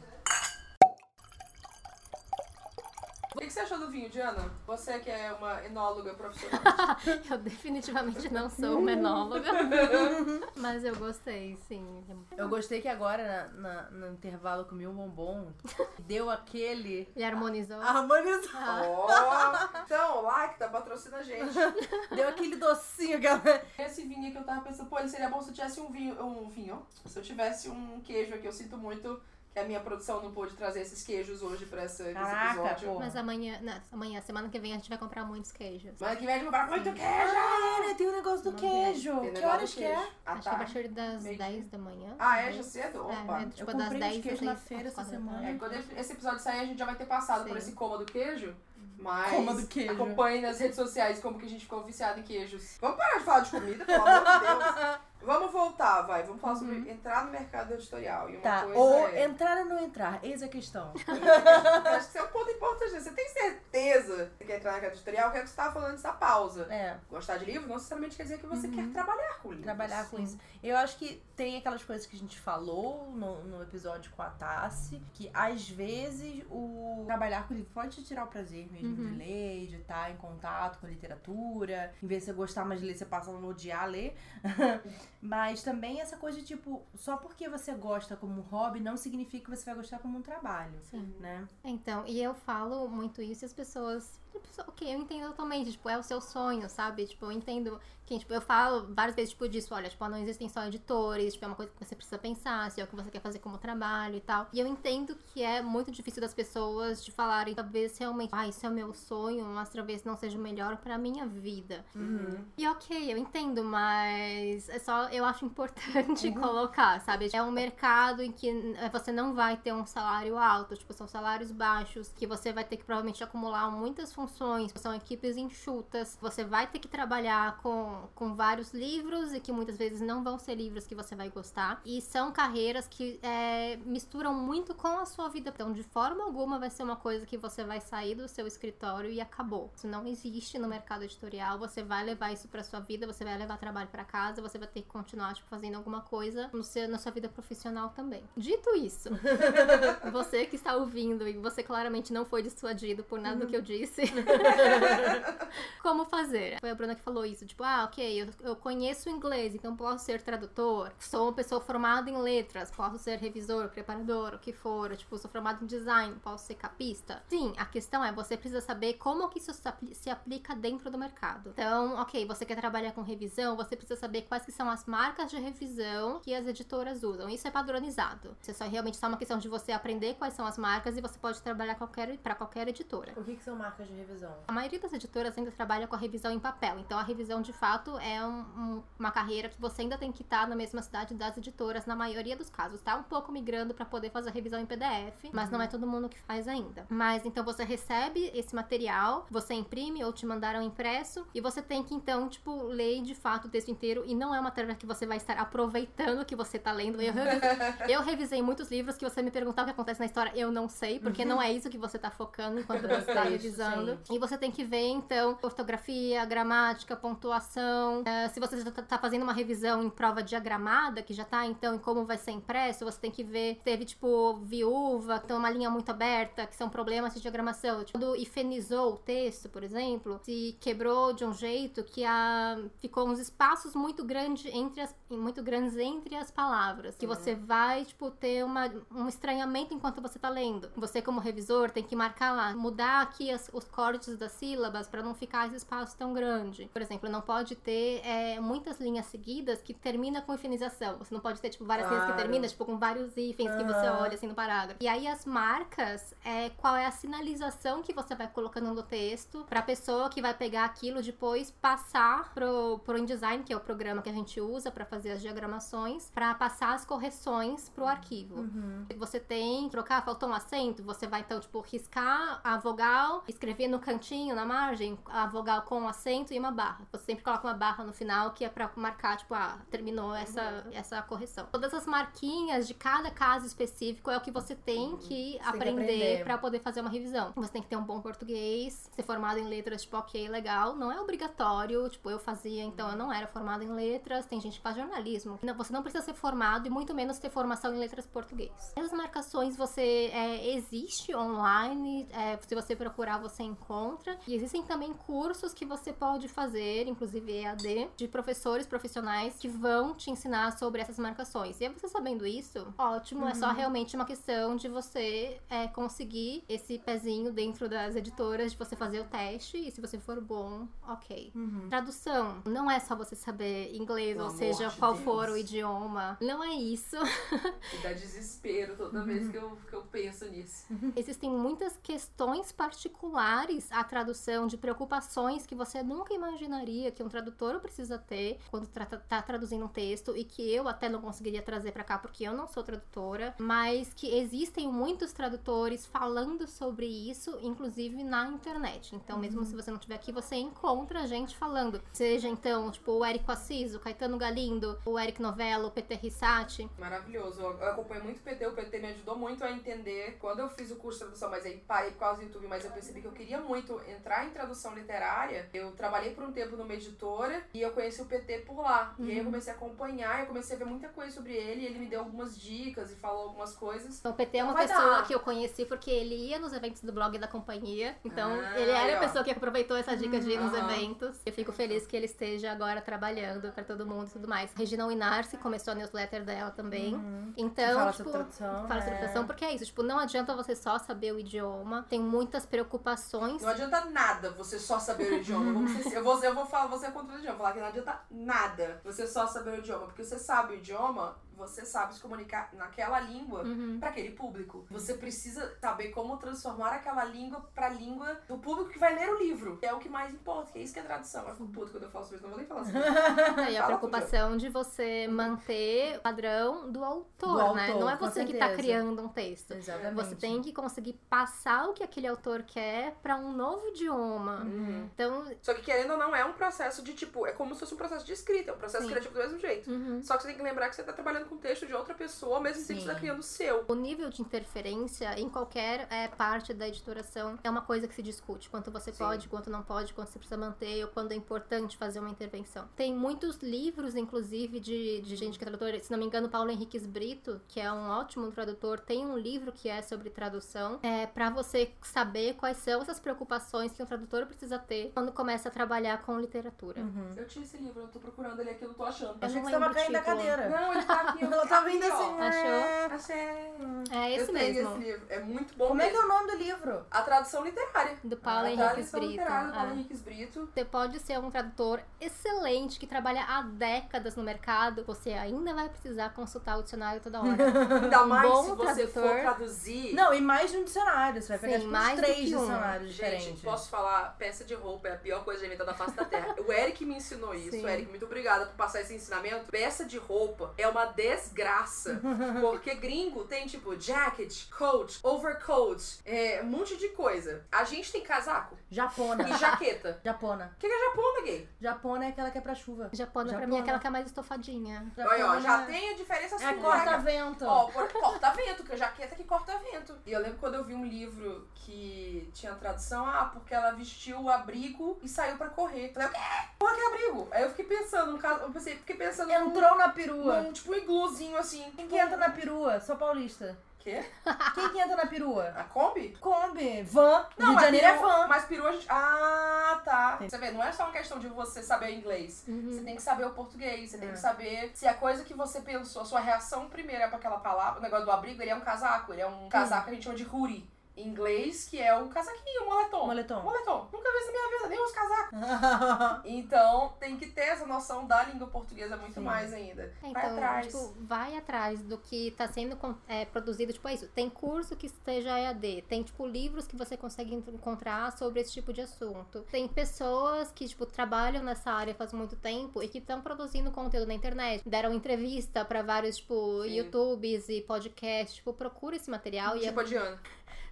O que você achou do vinho, Diana? Você que é uma enóloga profissional. Eu definitivamente não sou uma enóloga. Mas eu gostei, sim. Eu gostei que agora, na, na- no intervalo, comi um bombom. Deu aquele... E harmonizou. Harmonizou. Ah, Ó, então, o Lacta patrocina a gente. Deu aquele docinho, galera. Esse vinho que eu tava pensando, pô, ele seria bom se eu tivesse um vinho, um vinho. Se eu tivesse um queijo aqui, eu sinto muito que a minha produção não pôde trazer esses queijos hoje pra essa, esse Caraca, episódio. pô. Mas amanhã, não, amanhã, semana que vem a gente vai comprar muitos queijos. Semana que vem a gente vai comprar muito queijo! Ah, é, né? Tem o negócio do Não queijo. Tem Que horas que é? queijo. Acho que é a tarde. partir das meio 10 da manhã. Ah, é? Já cedo? Opa. É, é, tipo Eu das comprei 10 uns às queijos 6, na feira essa semana. É, quando esse esse episódio sair, a gente já vai ter passado por Sim. esse coma do queijo. Mas Coma do queijo. acompanhe nas redes sociais como que a gente ficou viciado em queijos. Vamos parar de falar de comida, pelo amor de Deus. Vamos voltar, vai. Vamos falar sobre entrar no mercado editorial. E uma Tá, coisa ou é... entrar ou não entrar? Eis a questão. Acho que isso é um ponto importante. Você tem certeza que quer entrar na mercado editorial? Que é o que você tava falando dessa pausa. É, Gostar de livro não necessariamente quer dizer que você quer trabalhar com livros. trabalhar com isso. Eu acho que tem aquelas coisas que a gente falou no, no episódio com a Tassi, que às vezes o trabalhar com livro pode te tirar o prazer mesmo de ler, de estar em contato com a literatura. Em vez de você gostar mais de ler, você passa a odiar ler. Mas também essa coisa de tipo, só porque você gosta como um hobby, não significa que você vai gostar como um trabalho. Sim. Né? Então, e eu falo muito isso e as pessoas. Ok, eu entendo totalmente, tipo, é o seu sonho, sabe? Tipo, eu entendo que, tipo, eu falo várias vezes, tipo, disso, olha, tipo, não existem só editores, tipo, é uma coisa que você precisa pensar, se é o que você quer fazer como trabalho e tal. E eu entendo que é muito difícil das pessoas de falarem, talvez realmente, ah, isso é o meu sonho, mas talvez não seja o melhor pra minha vida. Uhum. E ok, eu entendo, mas é só eu acho importante colocar, sabe? É um mercado em que eh, você não vai ter um salário alto, tipo, são salários baixos, que você vai ter que provavelmente acumular muitas funções, são equipes enxutas, você vai ter que trabalhar com, com vários livros e que muitas vezes não vão ser livros que você vai gostar. E são carreiras que eh, misturam muito com a sua vida. Então, de forma alguma, vai ser uma coisa que você vai sair do seu escritório e acabou. Isso não existe no mercado editorial. Você vai levar isso pra sua vida, você vai levar trabalho pra casa, você vai ter que continuar tipo, fazendo alguma coisa no seu, na sua vida profissional também. Dito isso, você que está ouvindo e você claramente não foi dissuadido por nada do que eu disse, Como fazer? Foi a Bruna que falou isso. Tipo, ah, ok, eu, eu conheço inglês, então posso ser tradutor. Sou uma pessoa formada em letras, posso ser revisor, preparador, o que for. Tipo, sou formada em design, posso ser capista. Sim, a questão é, você precisa saber como que isso se aplica dentro do mercado. Então, ok, você quer trabalhar com revisão, você precisa saber quais que são as marcas de revisão que as editoras usam. Isso é padronizado. Isso é só realmente só uma questão de você aprender quais são as marcas e você pode trabalhar qualquer, para qualquer editora. O que, que são marcas de revisão? A maioria das editoras ainda trabalha com a revisão em papel. Então, a revisão, de fato, é um, um, uma carreira que você ainda tem que estar na mesma cidade das editoras, na maioria dos casos. Tá um pouco migrando para poder fazer a revisão em PDF, mas uhum. não é todo mundo que faz ainda. Mas, então, você recebe esse material, você imprime ou te mandaram impresso, e você tem que, então, tipo, ler de fato o texto inteiro. E não é uma tarefa que você vai estar aproveitando que você tá lendo. Eu revisei, eu revisei muitos livros que você me perguntar o que acontece na história, eu não sei, porque não é isso que você tá focando enquanto você tá revisando. Sim. E você tem que ver, então, ortografia, gramática, pontuação. Uh, se você tá, tá fazendo uma revisão em prova diagramada, que já tá, então, em como vai ser impresso, você tem que ver. Teve, tipo, viúva, então uma linha muito aberta, que são problemas de diagramação. Tipo, quando ifenizou o texto, por exemplo, se quebrou de um jeito que a, ficou uns espaços muito grandes entre as, muito grandes entre as palavras. Que você vai, tipo, ter uma, um estranhamento enquanto você tá lendo. Você, como revisor, tem que marcar lá, mudar aqui as, os cortes das sílabas para não ficar esse espaço tão grande. Por exemplo, não pode ter é, muitas linhas seguidas que termina com infinização. Você não pode ter, tipo, várias claro. linhas que terminam, tipo, com vários hífens que você olha assim no parágrafo. E aí as marcas é qual é a sinalização que você vai colocando no texto pra pessoa que vai pegar aquilo depois passar pro, pro InDesign, que é o programa que a gente usa para fazer as diagramações, para passar as correções pro arquivo. Uhum. Você tem trocar, faltou um acento, você vai então, tipo, riscar a vogal, escrever no cantinho, na margem, a vogal com um acento e uma barra. Você sempre coloca uma barra no final que é para marcar, tipo, ah, terminou essa, uhum. essa correção. Todas as marquinhas de cada caso específico é o que você tem uhum. que você aprender para poder fazer uma revisão. Você tem que ter um bom português, ser formado em letras, tipo, ok, legal. Não é obrigatório, tipo, eu fazia, então eu não era formada em letras. Tem gente que faz jornalismo. Você não precisa ser formado e muito menos ter formação em letras português. Essas marcações você é, existe online, é, se você procurar você encontra. E existem também cursos que você pode fazer, inclusive EAD, de professores profissionais que vão te ensinar sobre essas marcações. E você sabendo isso, ótimo, uhum. é só uhum. realmente uma questão de você é, conseguir esse pezinho dentro das editoras, de você fazer o teste e se você for bom, ok. Uhum. Tradução, não é só você saber inglês, Pelo ou seja, qual Deus. for o idioma. Não é isso. Me dá desespero toda uhum. vez que eu, que eu penso nisso. Existem muitas questões particulares à tradução, de preocupações que você nunca imaginaria que um tradutor precisa ter quando está tá traduzindo um texto e que eu até não conseguiria trazer para cá porque eu não sou tradutora, mas que existem muitos tradutores falando sobre isso, inclusive na internet. Então, mesmo uhum. se você não estiver aqui, você encontra gente falando. Seja então, tipo, o Érico Assis, o Caetano Galindo, o Eric Novello, o PT Rissati. Maravilhoso. Eu acompanho muito o PT, o PT me ajudou muito a entender. Quando eu fiz o curso de tradução, mas aí parei por causa do YouTube, mas eu percebi que eu queria muito entrar em tradução literária. Eu trabalhei por um tempo numa editora e eu conheci o PT por lá. Uhum. E aí eu uhum. comecei a acompanhar, eu comecei a ver muita coisa sobre ele, e ele me deu algumas dicas e falou algumas coisas. Então, o PT é uma pessoa dar. que eu conheci porque ele ia nos eventos do blog da companhia. Então, ah, ele era a pessoa que aproveitou essa dica de ir nos uhum. eventos. Eu fico feliz que ele esteja agora trabalhando para todo mundo e tudo mais. Regina Winarsi começou a newsletter dela também. Uhum. Então, fala tipo, sobre tradução. Fala sobre é. tradução, porque é isso. Tipo, não adianta você só saber o idioma. Tem muitas preocupações. Não adianta nada você só saber o idioma. eu, vou, eu vou falar, você é contra o idioma. Falar que não adianta nada você só saber o idioma. Porque você sabe o idioma, você sabe se comunicar naquela língua uhum. para aquele público. Você precisa saber como transformar aquela língua para a língua do público que vai ler o livro. É o que mais importa, que é isso que é tradução. Eu fico puto quando eu falo sobre isso, não vou nem falar assim. e a preocupação de você manter o padrão do autor, do né? Autor, não é você que tá criando um texto. Exatamente. Você tem que conseguir passar o que aquele autor quer para um novo idioma. Uhum. Então, só que querendo ou não é um processo de tipo, é como se fosse um processo de escrita, é um processo Sim. criativo do mesmo jeito. Uhum. Só que você tem que lembrar que você tá trabalhando com o texto de outra pessoa, mesmo Sim. você tá criando o seu. O nível de interferência em qualquer é, parte da editoração é uma coisa que se discute. Quanto você Sim. pode, quanto não pode, quanto você precisa manter, ou quando é importante fazer uma intervenção. Tem muitos livros, inclusive, de, de gente que é tradutora. Se não me engano, Paulo Henriques Brito, que é um ótimo tradutor, tem um livro que é sobre tradução. É para você saber quais são essas preocupações que um tradutor precisa ter quando começa a trabalhar com literatura. Uhum. Eu tinha esse livro, eu tô procurando ele aqui, eu não tô achando. Eu Achei que você tava caindo da cadeira. Não, ele tá aqui. Ela tava indo aqui, ó. assim. Achou? "É". Achei. É esse eu tenho mesmo. esse livro. É muito bom Como é que mesmo. é o nome do livro? A tradução literária. Do Paulo a Henriques tradução Brito. literária do Paulo. Henriques Brito. Você pode ser um tradutor excelente que trabalha há décadas no mercado. Você ainda vai precisar consultar o dicionário toda hora. Ainda Um mais bom se você for traduzir. Não, e mais de um dicionário. Você vai pegar Sim, tipo, mais três que um. dicionários Gente, diferentes. posso falar, peça de roupa é a pior coisa inventada da face da terra. O Eric me ensinou isso. Sim. Eric, muito obrigada por passar esse ensinamento. Peça de roupa é uma desgraça. porque gringo tem tipo jacket, coat, overcoat, é, um monte de coisa. A gente tem casaco Japona. e jaqueta. Japona. O que é japona, gay? Japona é aquela que é pra chuva. Japona, pra Japona. mim, é aquela que é mais estofadinha. Olha, ó, já Japona tem a diferença É a sua. corta-vento. Ó, corta-vento, que a jaqueta que corta-vento. E eu lembro quando eu vi um livro que tinha tradução, ah, porque ela vestiu o abrigo e saiu pra correr. Falei, o quê? Porra, que abrigo? Aí eu fiquei pensando, no caso, eu pensei, fiquei pensando num, Entrou na perua. num tipo um igluzinho assim. Quem que entra na perua? Sou paulista. Quê? Quem que entra na perua? A Kombi? Kombi, van. Rio de Janeiro peru, é van. Mas peru a gente. Ah, tá. Você vê, não é só uma questão de você saber inglês. Uhum. Você tem que saber o português, você tem É. que saber se a coisa que você pensou, a sua reação primeira é pra aquela palavra, o negócio do abrigo, ele é um casaco, ele é um casaco que a gente chama de hoodie. Inglês, que é o casaquinho, o moletom. Moletom. Moletom. Nunca vi isso na minha vida, nem os casacos. Então, tem que ter essa noção da língua portuguesa muito Sim. mais ainda. É, Vai Então, atrás. tipo, vai atrás do que tá sendo é, produzido. Tipo, é isso. Tem curso que esteja EAD. Tem, tipo, livros que você consegue en- encontrar sobre esse tipo de assunto. Tem pessoas que, tipo, trabalham nessa área faz muito tempo e que estão produzindo conteúdo na internet. Deram entrevista pra vários, tipo, Sim. YouTubes e podcasts. Tipo, procura esse material e é tipo a Diana.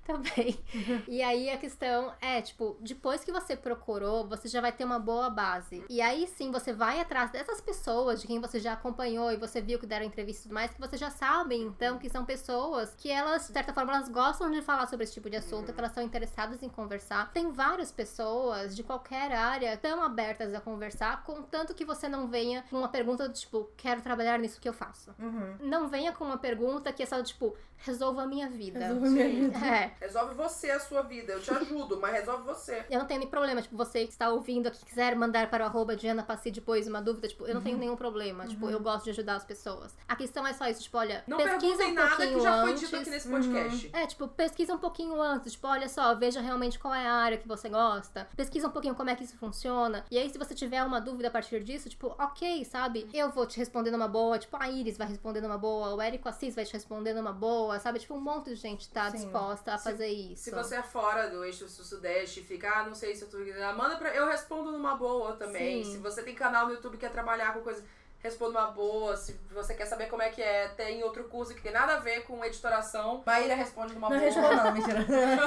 também. E aí a questão é, tipo, depois que você procurou, você já vai ter uma boa base. E aí sim você vai atrás dessas pessoas de quem você já acompanhou e você viu que deram entrevista e tudo mais, que você já sabe, então, que são pessoas que elas, de certa forma, elas gostam de falar sobre esse tipo de assunto, que elas são interessadas em conversar. Tem várias pessoas de qualquer área tão abertas a conversar, contanto que você não venha com uma pergunta do tipo, quero trabalhar nisso que eu faço. Uhum. Não venha com uma pergunta que é só, tipo, resolva a minha vida. Resolve minha vida. É. Resolve você a sua vida. Eu te ajudo, mas resolve você. Eu não tenho nem problema, tipo, você que está ouvindo aqui, quiser mandar para o arroba Diana Passi depois uma dúvida, tipo, eu não tenho nenhum problema. Tipo, eu gosto de ajudar as pessoas. A questão é só isso, tipo, olha, Não pesquisa perguntem um nada pouquinho que já foi antes. dito aqui nesse podcast. É, tipo, pesquisa um pouquinho antes, tipo, olha só, veja realmente qual é a área que você gosta. Pesquisa um pouquinho como é que isso funciona. E aí, se você tiver uma dúvida a partir disso, tipo, ok, sabe? Eu vou te responder numa boa, tipo, a Iris vai responder numa boa, o Érico Assis vai te responder numa boa, sabe? Tipo, um monte de gente tá Sim. disposta a fazer isso. Se você é fora do eixo sul-sudeste e fica, ah, não sei se eu tô. Manda pra. Eu respondo numa boa também. Sim. Se você tem canal no YouTube e quer trabalhar com coisa. Respondo numa boa. Se você quer saber como é que é, tem outro curso que tem nada a ver com editoração. Maíra responde numa Não boa. respondo, não, mentira.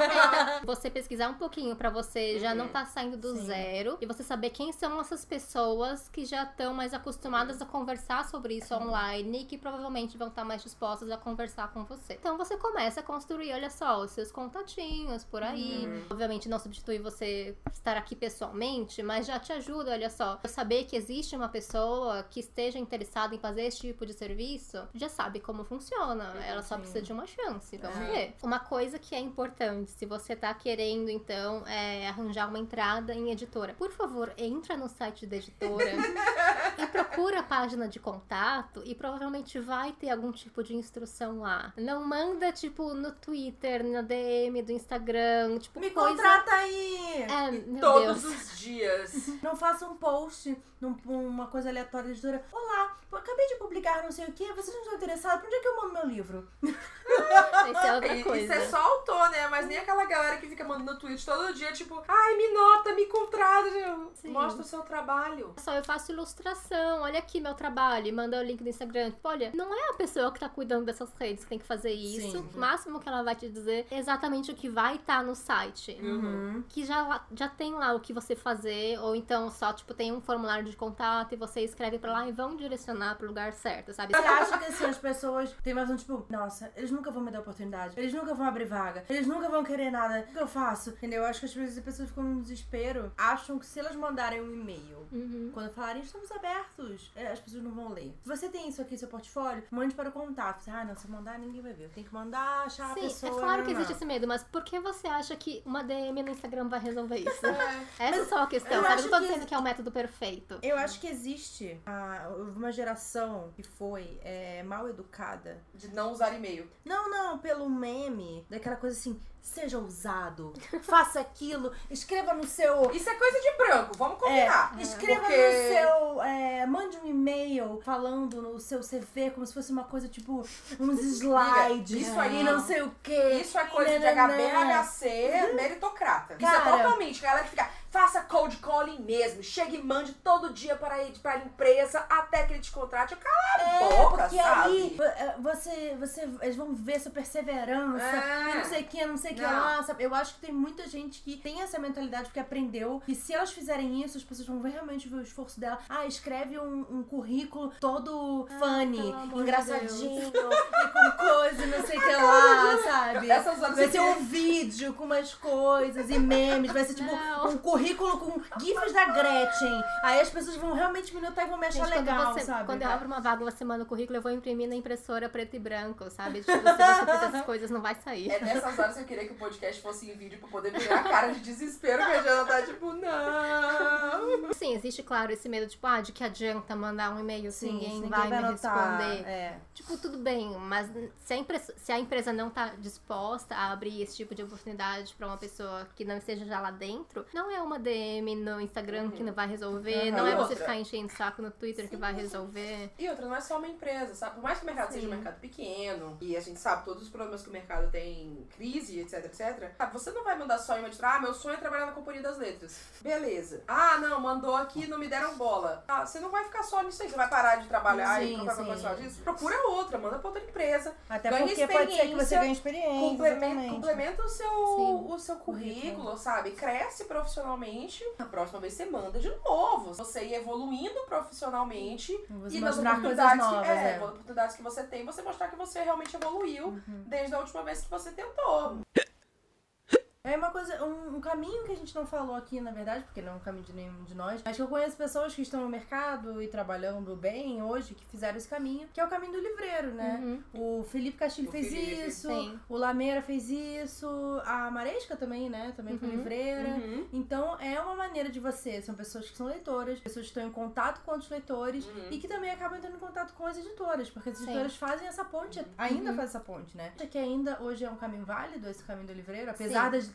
você pesquisar um pouquinho pra você já Uhum. não tá saindo do Sim. zero e você saber quem são essas pessoas que já estão mais acostumadas a conversar sobre isso online e que provavelmente vão estar mais dispostas a conversar com você. Então você começa a construir, olha só, os seus contatinhos por aí. Uhum. Obviamente não substitui você estar aqui pessoalmente, mas já te ajuda, olha só. Saber que existe uma pessoa que esteja interessada em fazer esse tipo de serviço, já sabe como funciona. Ela só Sim. precisa de uma chance, vamos É. ver. Uma coisa que é importante, se você tá querendo, então, é arranjar uma entrada em editora, por favor, entra no site da editora e procura a página de contato e provavelmente vai ter algum tipo de instrução lá. Não manda, tipo, no Twitter, na DM do Instagram, tipo, Me coisa... contrata aí! É, Todos Deus. os dias. Não faça um post num- uma coisa aleatória da editora. Olá, eu acabei de publicar não sei o que, vocês não estão interessados? Pra onde é que eu mando meu livro? Isso é outra coisa. Isso é só autor, né? Mas nem aquela galera que fica mandando tweet todo dia, tipo, ai, me nota, me contrata. Sim. Mostra o seu trabalho. Só eu faço ilustração, olha aqui meu trabalho, e manda o link do Instagram. Tipo, olha, não é a pessoa que tá cuidando dessas redes que tem que fazer isso. Sim. O máximo que ela vai te dizer é exatamente o que vai estar no site. Uhum. Que já, já tem lá o que você fazer, ou então só, tipo, tem um formulário de contato e você escreve pra lá e vão direcionar pro lugar certo, sabe? Você acha que assim, as pessoas têm mais um tipo, nossa, eles nunca vão me dar oportunidade, eles nunca vão abrir vaga, eles nunca vão querer nada, o que eu faço? Entendeu? Eu acho que as pessoas, as pessoas ficam num desespero, acham que se elas mandarem um e-mail, Uhum. quando falarem estamos abertos, é, as pessoas não vão ler. Se você tem isso aqui, seu portfólio, mande para o contato. Você, Ah, não, se mandar, ninguém vai ver. Tem que mandar, achar a Sim, pessoa. é claro que existe esse medo, mas por que você acha que uma DM no Instagram vai resolver isso? É. Essa é só a questão, sabe? acho Não tô que- dizendo que é o método perfeito. Eu acho que existe ah, uma geração que foi é, mal educada De não usar e-mail. Não, não, pelo meme, daquela coisa assim, seja ousado, faça aquilo, escreva no seu. Isso é coisa de branco, vamos combinar. Escreva Porque- no seu. é, mande um e-mail falando no seu CV como se fosse uma coisa tipo uns slides isso aí- não sei o quê. Isso é coisa de Nananã. HBHC meritocrata. Isso é Cara. totalmente. Galera fica, faça cold calling mesmo. Chegue e mande todo dia para a para a empresa até que ele te contrate. Cala a É, boca, porque sabe? aí é, você, você, eles vão ver sua perseverança É. não sei o que, não sei o que sabe? Eu acho que tem muita gente que tem essa mentalidade porque aprendeu que se elas fizerem isso, as pessoas vão ver realmente ver o esforço dela. Ah, escreve um, um currículo todo funny, pelo amor de engraçadinho, e com coisa, não sei o que lá, sabe? Essas horas Vai ser um vídeo com umas coisas e memes, vai ser tipo Não. um currículo com gifs da Gretchen. Aí as pessoas vão realmente me notar e vão me achar Gente, legal, quando, você, sabe? quando eu abro uma vaga, você manda o currículo, eu vou imprimir na impressora preto e branco, sabe? Tipo, se você fizer essas coisas, não vai sair. É nessas horas que eu queria que o podcast fosse em vídeo pra poder virar a cara de desespero que a Jana tá tipo, não. Sim, existe, claro, esse medo, tipo, ah, de que adianta mandar um e-mail se Sim, ninguém se vai, me notar, responder. É. Tipo, tudo bem, mas se a, empresa, se a empresa não tá disposta a abrir esse tipo de oportunidade pra uma pessoa que não esteja já lá dentro, não é uma DM no Instagram que não vai resolver, Uhum. não é E você outra? ficar enchendo o saco no Twitter que vai resolver. E outra, não é só uma empresa, sabe? Por mais que o mercado Sim. seja um mercado pequeno, e a gente sabe todos os problemas que o mercado tem, crise, etc, etc, sabe? Você não vai mandar só uma de ah, meu sonho é trabalhar na Companhia das Letras. Beleza. Ah, não, mandou aqui, não me deram bola. Ah, você não vai ficar só nisso aí, você vai parar de trabalhar e Sim, procurar sim. profissional disso? Procura outra, manda pra outra empresa. Até Ganha porque pode ser que você experiência, ganhe experiência. Complementa, complementa o seu, Sim. o seu currículo, Currículo. sabe? Cresce profissionalmente. Na próxima vez você manda de novo. Você ir evoluindo profissionalmente. Você e nas oportunidades novas, que, é, é. oportunidades que você tem, você mostrar que você realmente evoluiu Uhum. desde a última vez que você tentou. É uma coisa, um, um caminho que a gente não falou aqui, na verdade, porque não é um caminho de nenhum de nós, mas que eu conheço pessoas que estão no mercado e trabalhando bem hoje, que fizeram esse caminho, que é o caminho do livreiro, né? Uhum. O Felipe Castilho O fez Felipe. isso, Sim. o Lameira fez isso, a Maresca também, né? Também foi Uhum. livreira. Uhum. Então é uma maneira de você, são pessoas que são leitoras, pessoas que estão em contato com outros leitores Uhum. e que também acabam entrando em contato com as editoras, porque as Sim. editoras fazem essa ponte, ainda Uhum. faz essa ponte, né? Acha que ainda hoje é um caminho válido esse caminho do livreiro, apesar Sim. das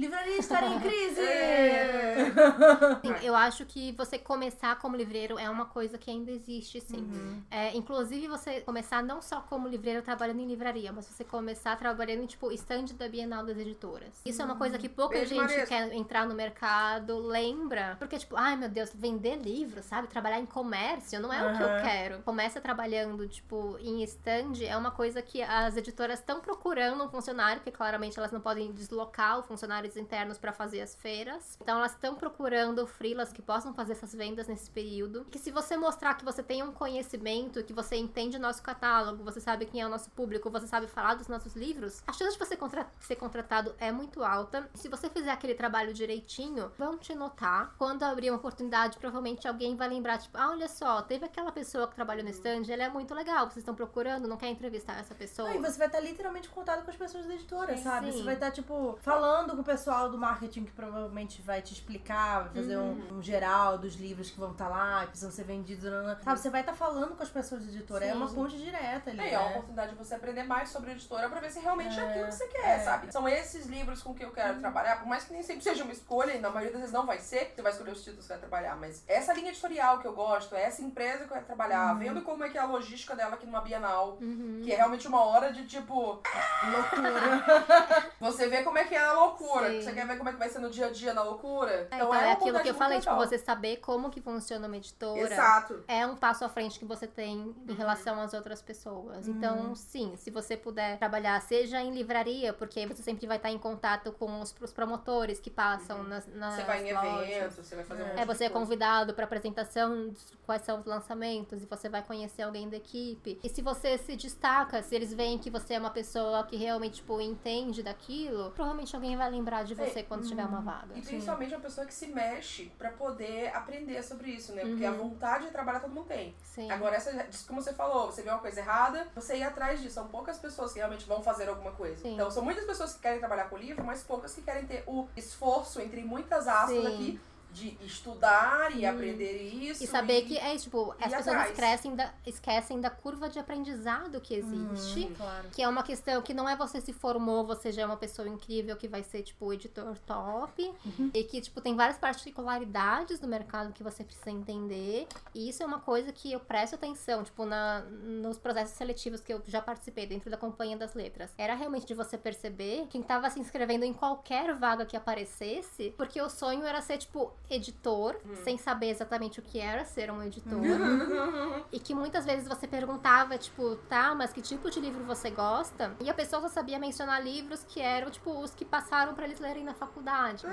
livrarias estarem em crise. É. Sim, eu acho que você começar como livreiro é uma coisa que ainda existe, sim. Uhum. É, inclusive, você começar não só como livreiro trabalhando em livraria, mas você começar trabalhando em, tipo, stand da Bienal das Editoras. Isso é uma coisa que pouca Beijo, gente Maresca. quer entrar no mercado, lembra. Porque, tipo, ai meu Deus, vender livro, sabe? Trabalhar em comércio não é o que eu quero. Começa trabalhando, tipo, em stand, é uma coisa que as editoras estão procurando um funcionário, porque claramente elas não podem deslocar os internos pra fazer as feiras. Então elas estão procurando freelas que possam fazer essas vendas nesse período. Que se você mostrar que você tem um conhecimento, que você entende o nosso catálogo, você sabe quem é o nosso público, você sabe falar dos nossos livros, a chance de você contra- ser contratado é muito alta. Se você fizer aquele trabalho direitinho, vão te notar. Quando abrir uma oportunidade, provavelmente alguém vai lembrar, tipo, ah, olha só, teve aquela pessoa que trabalhou no stand, ela é muito legal, vocês estão procurando, não quer entrevistar essa pessoa? Não, e você vai estar literalmente em contato com as pessoas da editora, Sim, sabe? sim. Você vai estar, tipo, falando com o pessoal do marketing que provavelmente vai te explicar, vai fazer Uhum. um, um geral dos livros que vão estar lá, que precisam ser vendidos, sabe? Você vai estar falando com as pessoas da editora. É Sim. uma ponte direta ali. É, é uma né? oportunidade de você aprender mais sobre a editora pra ver se realmente é, É, aquilo que você quer, é. sabe? São esses livros com que eu quero trabalhar, por mais que nem sempre seja uma escolha, e na maioria das vezes não vai ser, você vai escolher os títulos que você vai trabalhar, mas essa linha editorial que eu gosto, é essa empresa que eu quero trabalhar, vendo como é que é a logística dela aqui numa Bienal, Uhum. que é realmente uma hora de tipo, Loucura. você vê como é que é a loucura, Sim. você quer ver como é que vai ser no dia a dia na loucura. É, então, é, uma aquilo que eu falei, tipo, você saber como que funciona uma editora. Exato. É um passo à frente que você tem Uhum. em relação às outras pessoas. Então, sim, se você puder trabalhar, seja em livraria, porque aí você sempre vai estar em contato com os, os promotores que passam nas, nas Uhum. Você vai em eventos, você vai fazer um É, você é convidado para apresentação quais são os lançamentos e você vai conhecer alguém da equipe. E se você se destaca, se eles veem que você é uma pessoa que realmente tipo entende daquilo, provavelmente alguém vai lembrar de você É, quando tiver uma vaga. E principalmente uma pessoa que se mexe pra poder aprender sobre isso, né? Porque a Uhum. vontade de trabalhar todo mundo tem. Sim. Agora, essa, como você falou, você vê uma coisa errada, você ir atrás disso. São poucas pessoas que realmente vão fazer alguma coisa. Sim. Então, são muitas pessoas que querem trabalhar com livro, mas poucas que querem ter o esforço, entre muitas aspas Sim. aqui, de estudar e Hum. aprender isso. E saber que é tipo, as pessoas atrás. esquecem da, esquecem da curva de aprendizado que existe. Claro. Que é uma questão que não é você se formou, você já é uma pessoa incrível que vai ser, tipo, editor top. E que, tipo, tem várias particularidades do mercado que você precisa entender. E isso é uma coisa que eu presto atenção, tipo, na, nos processos seletivos que eu já participei dentro da Companhia das Letras. Era realmente de você perceber quem tava se inscrevendo em qualquer vaga que aparecesse, porque o sonho era ser, tipo, editor, sem saber exatamente o que era ser um editor. E que muitas vezes você perguntava, tipo, tá, mas que tipo de livro você gosta? E a pessoa só sabia mencionar livros que eram, tipo, os que passaram pra eles lerem na faculdade.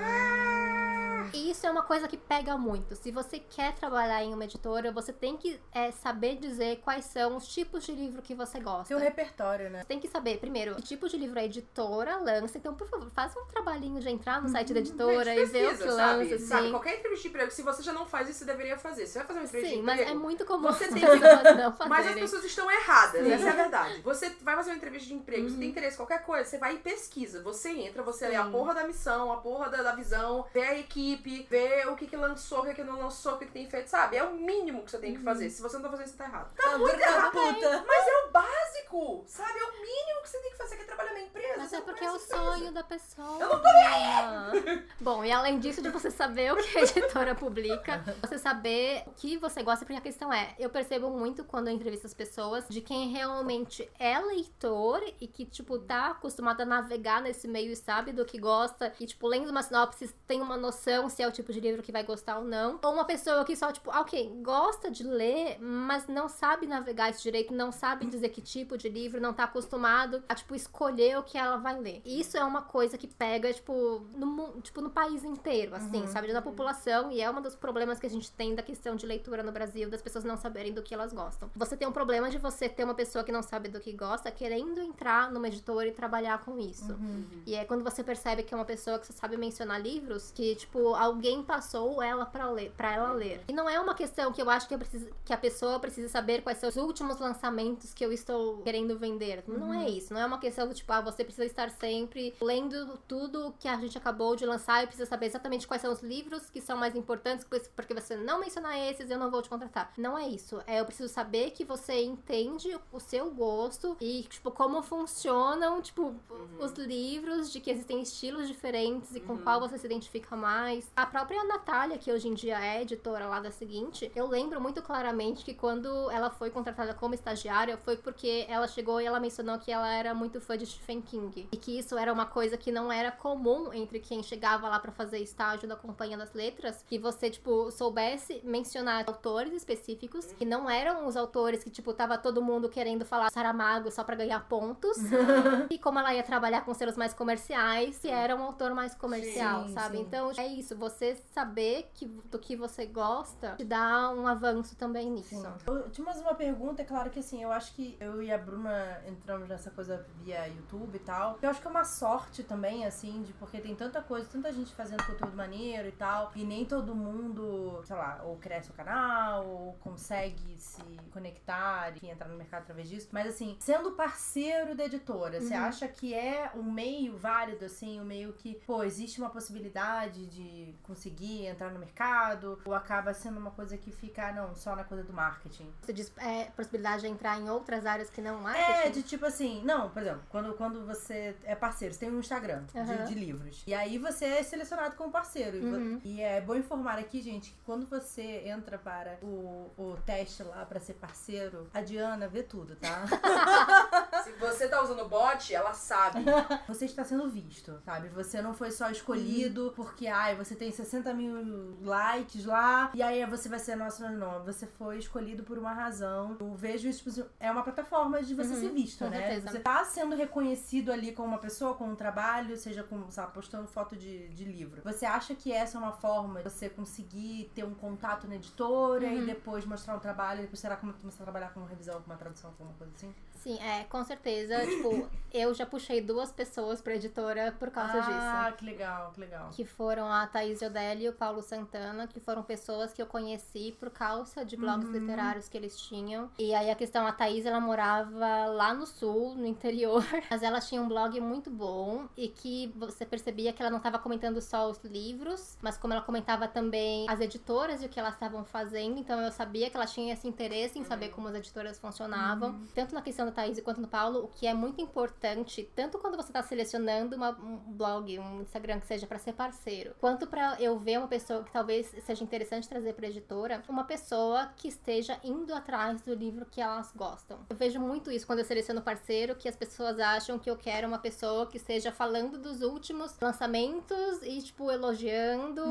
E isso é uma coisa que pega muito. Se você quer trabalhar em uma editora, você tem que é, saber dizer quais são os tipos de livro que você gosta. Seu repertório, né? Você tem que saber, primeiro, que tipo de livro a editora lança. Então, por favor, faça um trabalhinho de entrar no site da editora e ver o que sabe? lança, Sabe, assim. qualquer entrevista de emprego, se você já não faz isso, você deveria fazer. Você vai fazer uma entrevista Sim, de mas emprego, é muito comum você tem não fazerem. Mas as pessoas estão erradas, Sim. essa é a verdade. Você vai fazer uma entrevista de emprego, Uhum. você tem interesse em qualquer coisa, você vai e pesquisa. Você entra, você lê a Sim. porra da missão, a porra da, da visão, vê a equipe, vê o que que lançou, o que que não lançou, o que que tem feito, sabe? É o mínimo que você Uhum. tem que fazer. Se você não tá fazendo isso, tá errado. Tá muito errado. Puta. Mas é o básico, sabe? É o mínimo que você tem que fazer, que é trabalhar na empresa. Mas Você é porque é o empresa. sonho da pessoa. Eu não Bruna. Bom, e além disso, de você saber o que a editora publica, você saber o que você gosta, porque a questão é, eu percebo muito quando eu entrevisto as pessoas de quem realmente é leitor e que, tipo, tá acostumado a navegar nesse meio e sabe do que gosta, e, tipo, lendo uma sinopse tem uma noção se é o tipo de livro que vai gostar ou não. Ou uma pessoa que só, tipo, ah, ok, gosta de ler, mas não sabe navegar esse direito, não sabe dizer que tipo de livro, não tá acostumado a, tipo, escolher o que ela vai ler. E isso é uma coisa que pega, tipo, no, tipo, no país inteiro, assim, sabe? Da população, e é um dos problemas que a gente tem da questão de leitura no Brasil, das pessoas não saberem do que elas gostam. Você tem um problema de você ter uma pessoa que não sabe do que gosta, querendo entrar numa editora e trabalhar com isso. E é quando você percebe que é uma pessoa que só sabe mencionar livros, que, tipo, alguém passou ela pra ler, para ela ler. E não é uma questão que eu acho que, eu preciso, que a pessoa precisa saber quais são os últimos lançamentos que eu estou querendo vender. Não é isso. Não é uma questão do tipo, ah, você precisa estar sempre lendo tudo que a gente acabou de lançar e precisa saber exatamente quais são os livros que são mais importantes, porque você não mencionar esses, eu não vou te contratar. Não é isso. É, eu preciso saber que você entende o seu gosto e, tipo, como funcionam, tipo, os livros, de que existem estilos diferentes e com qual você se identifica mais. A própria Natália, que hoje em dia é editora lá da seguinte, eu lembro muito claramente que quando ela foi contratada como estagiária foi porque ela chegou e ela mencionou que ela era muito fã de Stephen King. E que isso era uma coisa que não era comum entre quem chegava lá pra fazer estágio da Companhia das Letras, que você, tipo, soubesse mencionar autores específicos, que não eram os autores que, tipo, tava todo mundo querendo falar Saramago só pra ganhar pontos. e como ela ia trabalhar com selos mais comerciais, que era um autor mais comercial, Sim, sabe? sim. Então é isso, você saber que, do que você gosta te dá um avanço também nisso. Sim. Eu tinha mais uma pergunta, é claro que assim, eu acho que eu e a Bruna entramos nessa coisa via YouTube e tal. Eu acho que é uma sorte também, assim, de porque tem tanta coisa, tanta gente fazendo conteúdo maneiro e tal, e nem todo mundo, sei lá, ou cresce o canal, ou consegue se conectar, enfim, entrar no mercado através disso. Mas assim, sendo parceiro da editora, você acha que é um meio válido, assim, um meio que, pô, existe uma possibilidade de conseguir entrar no mercado, ou acaba sendo uma coisa que fica, ah, não, só na coisa do marketing? Você diz é, possibilidade de entrar em outras áreas que não marketing? É, de tipo assim, não, por exemplo, quando, quando você é parceiro, você tem um Instagram de- Aham. de, livros. E aí você é selecionado como parceiro. E Uhum. E é bom informar aqui, gente, que quando você entra para o, o teste lá pra ser parceiro, a Diana vê tudo, tá? Se você tá usando bot, ela sabe. Você está sendo visto, sabe? Você não foi só escolhido porque, ai, você tem 60 mil likes lá e aí você vai ser nosso não. Você foi escolhido por uma razão. Eu vejo isso, tipo, é uma plataforma de você Uhum, ser visto, com né? certeza. Você tá sendo reconhecido ali como uma pessoa, com um trabalho, seja com, sabe, postando foto de, de livro. Você acha que essa é uma forma de você conseguir ter um contato na editora e Uhum. depois mostrar um trabalho e depois será como começar a trabalhar com revisão, com uma tradução, com alguma coisa assim? Sim, é, com certeza. tipo, eu já puxei duas pessoas pra editora por causa disso. ah, que legal, que legal. Que foram a Thaís Jodelli e o Paulo Santana, que foram pessoas que eu conheci por causa de blogs Uhum. literários que eles tinham. E aí a questão, a Thaís, ela morava lá no sul, no interior, mas ela tinha um blog muito bom e que você percebia que ela não estava comentando só os livros, mas como ela comentava também as editoras e o que elas estavam fazendo, então eu sabia que ela tinha esse interesse em saber como as editoras funcionavam, tanto na questão da Thaís quanto no Paulo, o que é muito importante, tanto quando você está selecionando uma- um blog, um Instagram que seja para ser parceiro, quanto para eu ver uma pessoa que talvez seja interessante trazer para editora, uma pessoa que esteja indo atrás do livro que elas gostam. Eu vejo muito isso quando eu seleciono parceiro, que as pessoas acham que eu quero uma pessoa que esteja falando dos últimos lançamentos e tipo elogiando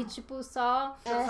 e tipo só Seu é,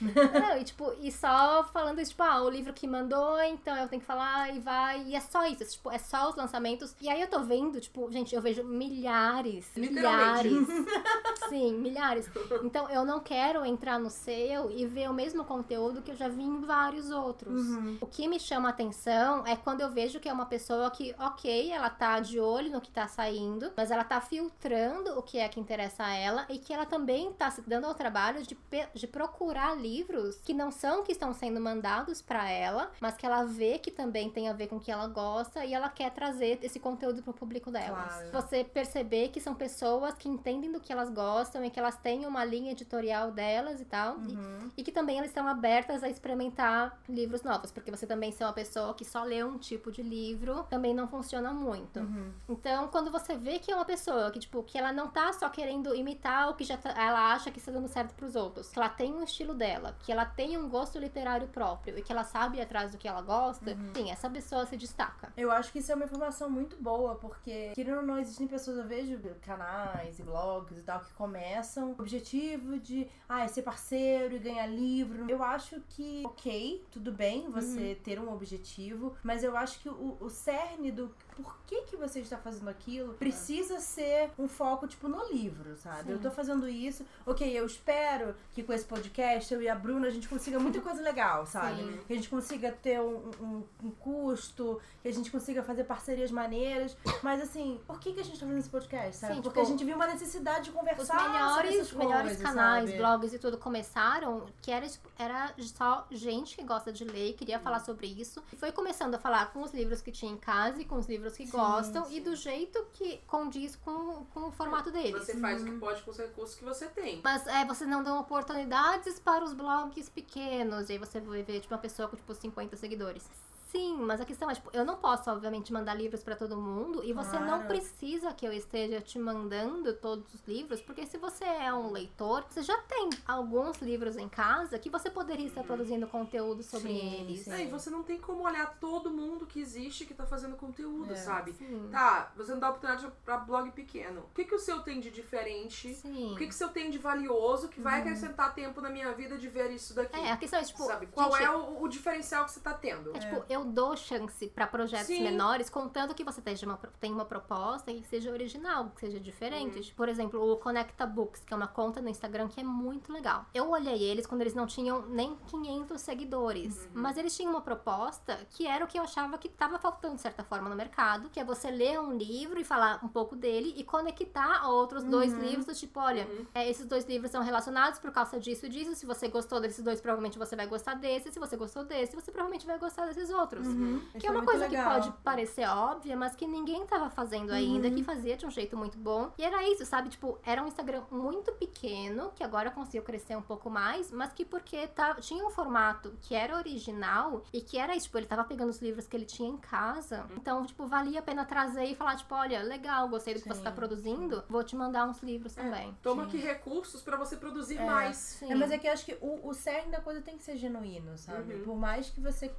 não, e tipo, e só falando tipo, ah, o livro que mandou, então eu tenho que falar e vai. E é só isso, tipo, é só os lançamentos. E aí eu tô vendo, tipo, gente, eu vejo milhares, milhares. Sim, milhares. Então eu não quero entrar no seu e ver o mesmo conteúdo que eu já vi em vários outros. Uhum. O que me chama atenção é quando eu vejo que é uma pessoa que, ok, ela tá de olho no que tá saindo, mas ela tá filtrando o que é que interessa a ela e que ela também tá se dando ao trabalho de, de procurar livros que não são que estão sendo mandados pra ela, mas que ela vê que também tem a ver com o que ela gosta e ela quer trazer esse conteúdo pro público delas. Claro. Você perceber que são pessoas que entendem do que elas gostam e que elas têm uma linha editorial delas e tal. E Uhum. e que também elas estão abertas a experimentar livros novos, porque você também ser uma pessoa que só lê um tipo de livro também não funciona muito. Uhum. Então, quando você vê que é uma pessoa que, tipo, que ela não tá só querendo imitar o que já tá- ela acha que está dando certo pros outros, que ela tem um estilo dela, que ela tem um gosto literário próprio e que ela sabe atrás do que ela gosta, sim, essa pessoa se destaca. Eu acho que isso é uma informação muito boa, porque, querendo ou não, existem pessoas, eu vejo canais e blogs e tal, que começam com o objetivo de, ah, ser parceiro e ganhar livro. Eu acho que, ok, tudo bem você ter um objetivo, mas eu acho que o, o cerne do por que, que você está fazendo aquilo precisa ser um foco, tipo, no livro, sabe? Sim. Eu tô fazendo isso, ok, eu espero que com esse podcast eu e a Bruna a gente consiga muita coisa legal, sabe? Sim. Que a gente consiga ter um, um, um custo, que a gente consiga fazer parcerias maneiras. Mas assim, por que, que a gente tá fazendo esse podcast, sabe? Sim, Porque tipo, a gente viu uma necessidade de Os conversar sobre melhores, os melhores coisas, canais, sabe? blogs e tudo começaram que era, tipo, era só gente que gosta de ler, e queria falar sobre isso. E foi começando a falar com os livros que tinha em casa e com os livros que Sim, gostam sim. e do jeito que condiz com, com o formato deles. Você faz o que pode com os recursos que você tem. Mas é, você não dão oportunidades para os blogs pequenos. E aí você vai ver, tipo, uma pessoa com, tipo, 50 seguidores. Sim, mas a questão é, tipo, eu não posso, obviamente, mandar livros pra todo mundo. E você não precisa que eu esteja te mandando todos os livros. Porque se você é um leitor, você já tem alguns livros em casa que você poderia estar produzindo conteúdo sobre Sim, eles. sim. É, e você não tem como olhar todo mundo que existe que tá fazendo conteúdo, É. sabe? Sim. Tá, você não dá oportunidade pra blog pequeno. O que, que o seu tem de diferente? Sim. O que, que o seu tem de valioso que vai acrescentar tempo na minha vida de ver isso daqui? É, a questão é, tipo, sabe? Qual gente, é o, o diferencial que você tá tendo? É tipo, eu dou chance pra projetos Sim. menores, contanto que você tenha uma, tenha uma proposta e que seja original, que seja diferente. Tipo, Por exemplo, o Conecta Books, que é uma conta no Instagram que é muito legal. Eu olhei eles quando eles não tinham nem 500 seguidores, Uhum. mas eles tinham uma proposta que era o que eu achava que tava faltando de certa forma no mercado, que é você ler um livro e falar um pouco dele e conectar a outros dois Uhum. livros, do tipo, olha, Uhum. é, esses dois livros são relacionados por causa disso e disso. Se você gostou desses dois, provavelmente você vai gostar desse. Se você gostou desse, você provavelmente vai gostar desses outros. Uhum. Que Isso é uma coisa que legal. pode parecer óbvia, mas que ninguém tava fazendo ainda, que fazia de um jeito muito bom. E era isso, sabe? Tipo, era um Instagram muito pequeno, que agora conseguiu crescer um pouco mais, mas que porque tá, tinha um formato que era original e que era isso, tipo, ele tava pegando os livros que ele tinha em casa. Então, tipo, valia a pena trazer e falar, tipo, olha, legal, gostei do que você tá Sim, produzindo, vou te mandar uns livros também. Toma Sim. aqui recursos pra você produzir É. mais. Sim. É, mas é que eu acho que o, o cerne da coisa tem que ser genuíno, sabe? Uhum. Por mais que você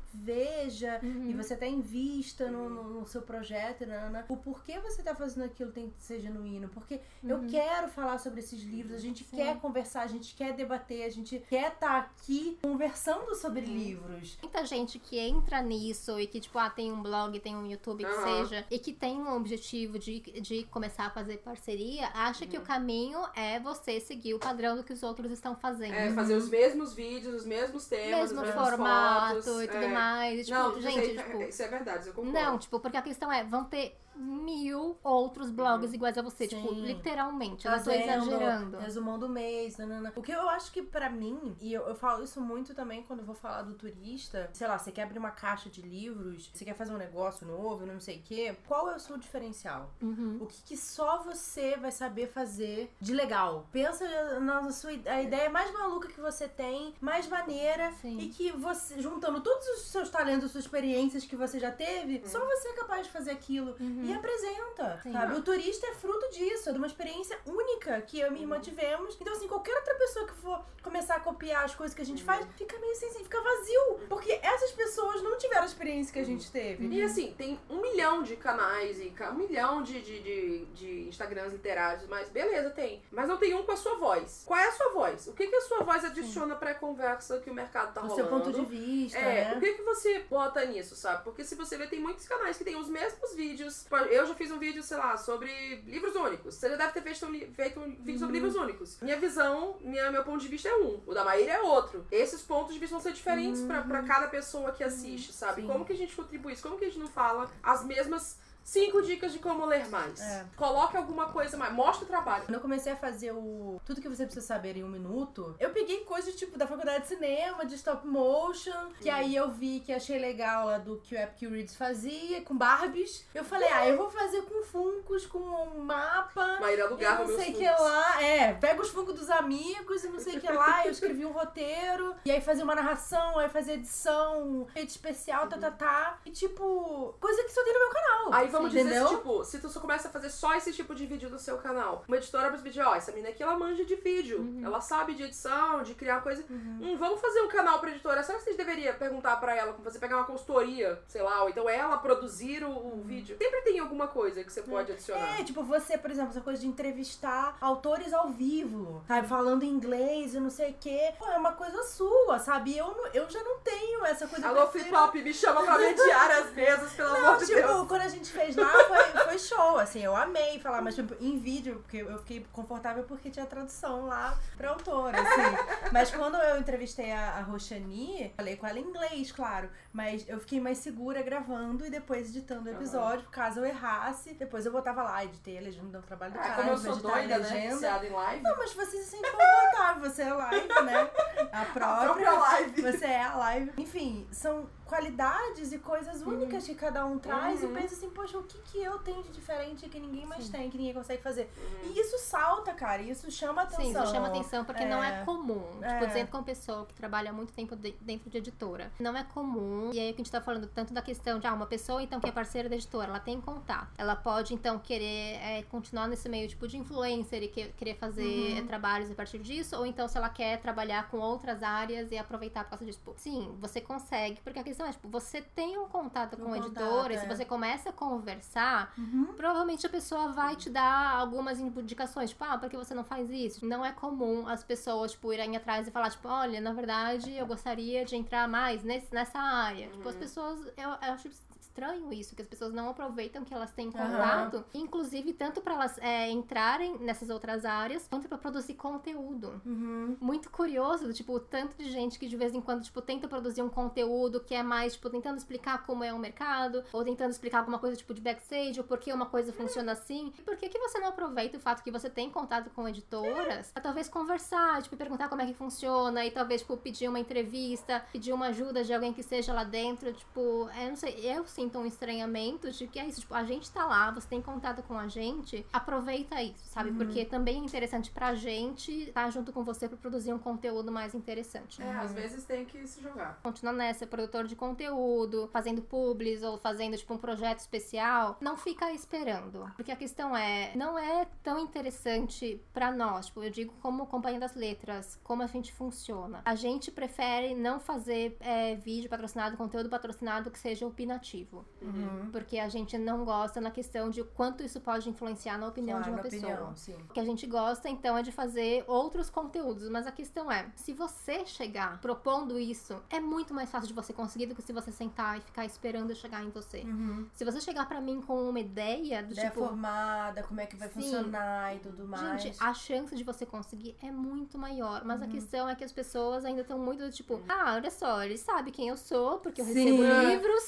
estratégia e você tá em vista no, no, no seu projeto, nanana. o porquê você tá fazendo aquilo tem que ser genuíno. Porque eu quero falar sobre esses livros, a gente Sim. quer conversar, a gente quer debater, a gente quer estar aqui conversando sobre livros. Muita gente que entra nisso e que, tipo, ah, tem um blog, tem um YouTube, que seja, e que tem um objetivo de, de começar a fazer parceria, acha que o caminho é você seguir o padrão do que os outros estão fazendo. É, fazer os mesmos vídeos, os mesmos temas, Mesmo as mesmas formato fotos, e tudo é. mais. E, tipo, Não, gente, isso, aí- tipo. isso é verdade, eu concordo. Não, tipo, porque a questão é, vão ter mil outros blogs iguais a você. Tipo, Sim. literalmente. Eu não tô exagerando. Resumão do mês, nanana. O que eu acho que pra mim, e eu, eu falo isso muito também quando eu vou falar do turista, sei lá, você quer abrir uma caixa de livros, você quer fazer um negócio novo, não sei o quê, qual é o seu diferencial? Uhum. O que, que só você vai saber fazer de legal? Pensa na sua a ideia mais maluca que você tem, mais maneira Sim. e que você juntando todos os seus talentos, suas experiências que você já teve, só você é capaz de fazer aquilo e apresenta, Sim. sabe? O turista é fruto disso, é de uma experiência única que eu e minha irmã tivemos. Então assim, qualquer outra pessoa que for começar a copiar as coisas que a gente faz, fica meio sem, fica vazio, porque essas pessoas não tiveram a experiência que a gente teve. E assim, tem um milhão de canais e um milhão de, de, de, de Instagrams literários, mas beleza, tem. Mas não tem um com a sua voz. Qual é a sua voz? O que, que a sua voz adiciona pra conversa que o mercado tá Do rolando? seu ponto de vista, É, né? o que, que você bota nisso, sabe? Porque se você ver, tem muitos canais que tem os mesmos vídeos. Tipo, Eu já fiz um vídeo, sei lá, sobre livros únicos. Você já deve ter feito um, feito um vídeo sobre livros únicos. Minha visão, minha, meu ponto de vista é um. O da Maíra é outro. Esses pontos de vista vão ser diferentes pra, pra cada pessoa que assiste, sabe? Sim. Como que a gente contribui isso? Como que a gente não fala as mesmas cinco dicas de como ler mais? É. Coloque alguma coisa mais. Mostra o trabalho. Quando eu comecei a fazer o Tudo que você precisa saber em um minuto, eu peguei coisas tipo da faculdade de cinema, de stop motion, que aí eu vi que achei legal lá do que o Epic Reads fazia, com Barbies. Eu falei, ah, eu vou fazer com Funcos, com um mapa. Maíra alugava não sei o que lá, é, pega os funcos dos amigos e não sei o que lá, eu escrevi um roteiro, e aí fazia uma narração, aí fazia edição, feito especial, tá, tá, tá, e tipo, coisa que só tem no meu canal. Aí vamos dizer, entendeu? tipo, se tu só começa a fazer só esse tipo de vídeo no seu canal, uma editora vai pedir, ó, essa menina aqui, ela manja de vídeo, Uhum. ela sabe de edição, de criar coisa. Hum, vamos fazer um canal pra editora. Será que vocês deveriam perguntar pra ela, como você pegar uma consultoria, sei lá, ou então ela produzir o, o vídeo? Sempre tem alguma coisa que você pode adicionar. Uhum. É, tipo, você, por exemplo, essa coisa de entrevistar autores ao vivo, sabe? Falando inglês e não sei o quê. Pô, é uma coisa sua, sabe? Eu, eu já não tenho essa coisa. Alô, prefiro- Flip Hop, me chama pra mediar as mesas, pelo Não, amor de tipo, Deus. quando a gente fez lá, foi, foi show, assim, eu amei falar, mas tipo, em vídeo, porque eu fiquei confortável porque tinha tradução lá pra autora, assim. Mas quando eu entrevistei a, a Roxani, falei com ela em inglês, claro, mas eu fiquei mais segura gravando e depois editando o episódio, caso eu errasse, depois eu botava lá, editei a legenda, um trabalho do Ah, caralho, como eu sou a doida, né? em live. Não, mas você se sente confortável, você é live, né? A A própria. própria live. Você é a live. Enfim, são qualidades e coisas únicas que cada um traz Uhum. e pensa assim, poxa, o que, que eu tenho de diferente que ninguém mais Sim. tem, que ninguém consegue fazer. Uhum. E isso salta, cara, isso chama atenção. Sim, isso chama atenção porque não é É. comum. É. Tipo, dizendo com uma pessoa que trabalha muito tempo de- dentro de editora. Não é comum. E aí que a gente tá falando tanto da questão de, ah, uma pessoa então que é parceira da editora, ela tem contato. Ela pode então querer é, continuar nesse meio tipo de influencer e que- querer fazer Uhum. é, trabalhos a partir disso, ou então se ela quer trabalhar com outras áreas e aproveitar por causa disso. Sim, você consegue, porque a questão é, tipo, você tem um contato com Um a editora, e se é. você começa a conversar, Uhum. provavelmente a pessoa vai te dar algumas indicações, tipo, ah, por que você não faz isso? Não é comum as pessoas, tipo, irem atrás e falar, tipo, olha, na verdade, eu gostaria de entrar mais nesse, nessa área. Tipo, as pessoas, eu, eu acho estranho isso, que as pessoas não aproveitam que elas têm contato, inclusive tanto pra elas é, entrarem nessas outras áreas, quanto pra produzir conteúdo Uhum. muito curioso, tipo, o tanto de gente que de vez em quando, tipo, tenta produzir um conteúdo que é mais, tipo, tentando explicar como é o mercado, ou tentando explicar alguma coisa, tipo, de backstage, ou por que uma coisa funciona assim. E por que que você não aproveita o fato que você tem contato com editoras pra talvez conversar, tipo, perguntar como é que funciona, e talvez, tipo, pedir uma entrevista, pedir uma ajuda de alguém que esteja lá dentro, tipo, é, não sei, eu sinto sintam um estranhamento de que é isso, tipo, a gente tá lá, você tem contato com a gente, aproveita isso, sabe? Uhum. Porque também é interessante pra gente estar junto com você pra produzir um conteúdo mais interessante. É, às vezes tem que se jogar. Continuar nessa, produtor de conteúdo, fazendo publis ou fazendo, tipo, um projeto especial, não fica esperando. Porque a questão é, não é tão interessante pra nós, tipo, eu digo como companhia das letras, como a gente funciona. A gente prefere não fazer é, vídeo patrocinado, conteúdo patrocinado que seja opinativo. Uhum. Porque a gente não gosta na questão de quanto isso pode influenciar na opinião Claro, de uma pessoa. opinião. O que a gente gosta, então, é de fazer outros conteúdos. Mas a questão é, se você chegar propondo isso, é muito mais fácil de você conseguir do que se você sentar e ficar esperando chegar em você. Uhum. Se você chegar pra mim com uma ideia do Ideia tipo. formada, como é que vai Sim. funcionar e tudo mais. Gente, a chance de você conseguir é muito maior. Mas Uhum. a questão é que as pessoas ainda estão muito do tipo, ah, olha só, ele sabe quem eu sou, porque eu Sim. recebo livros.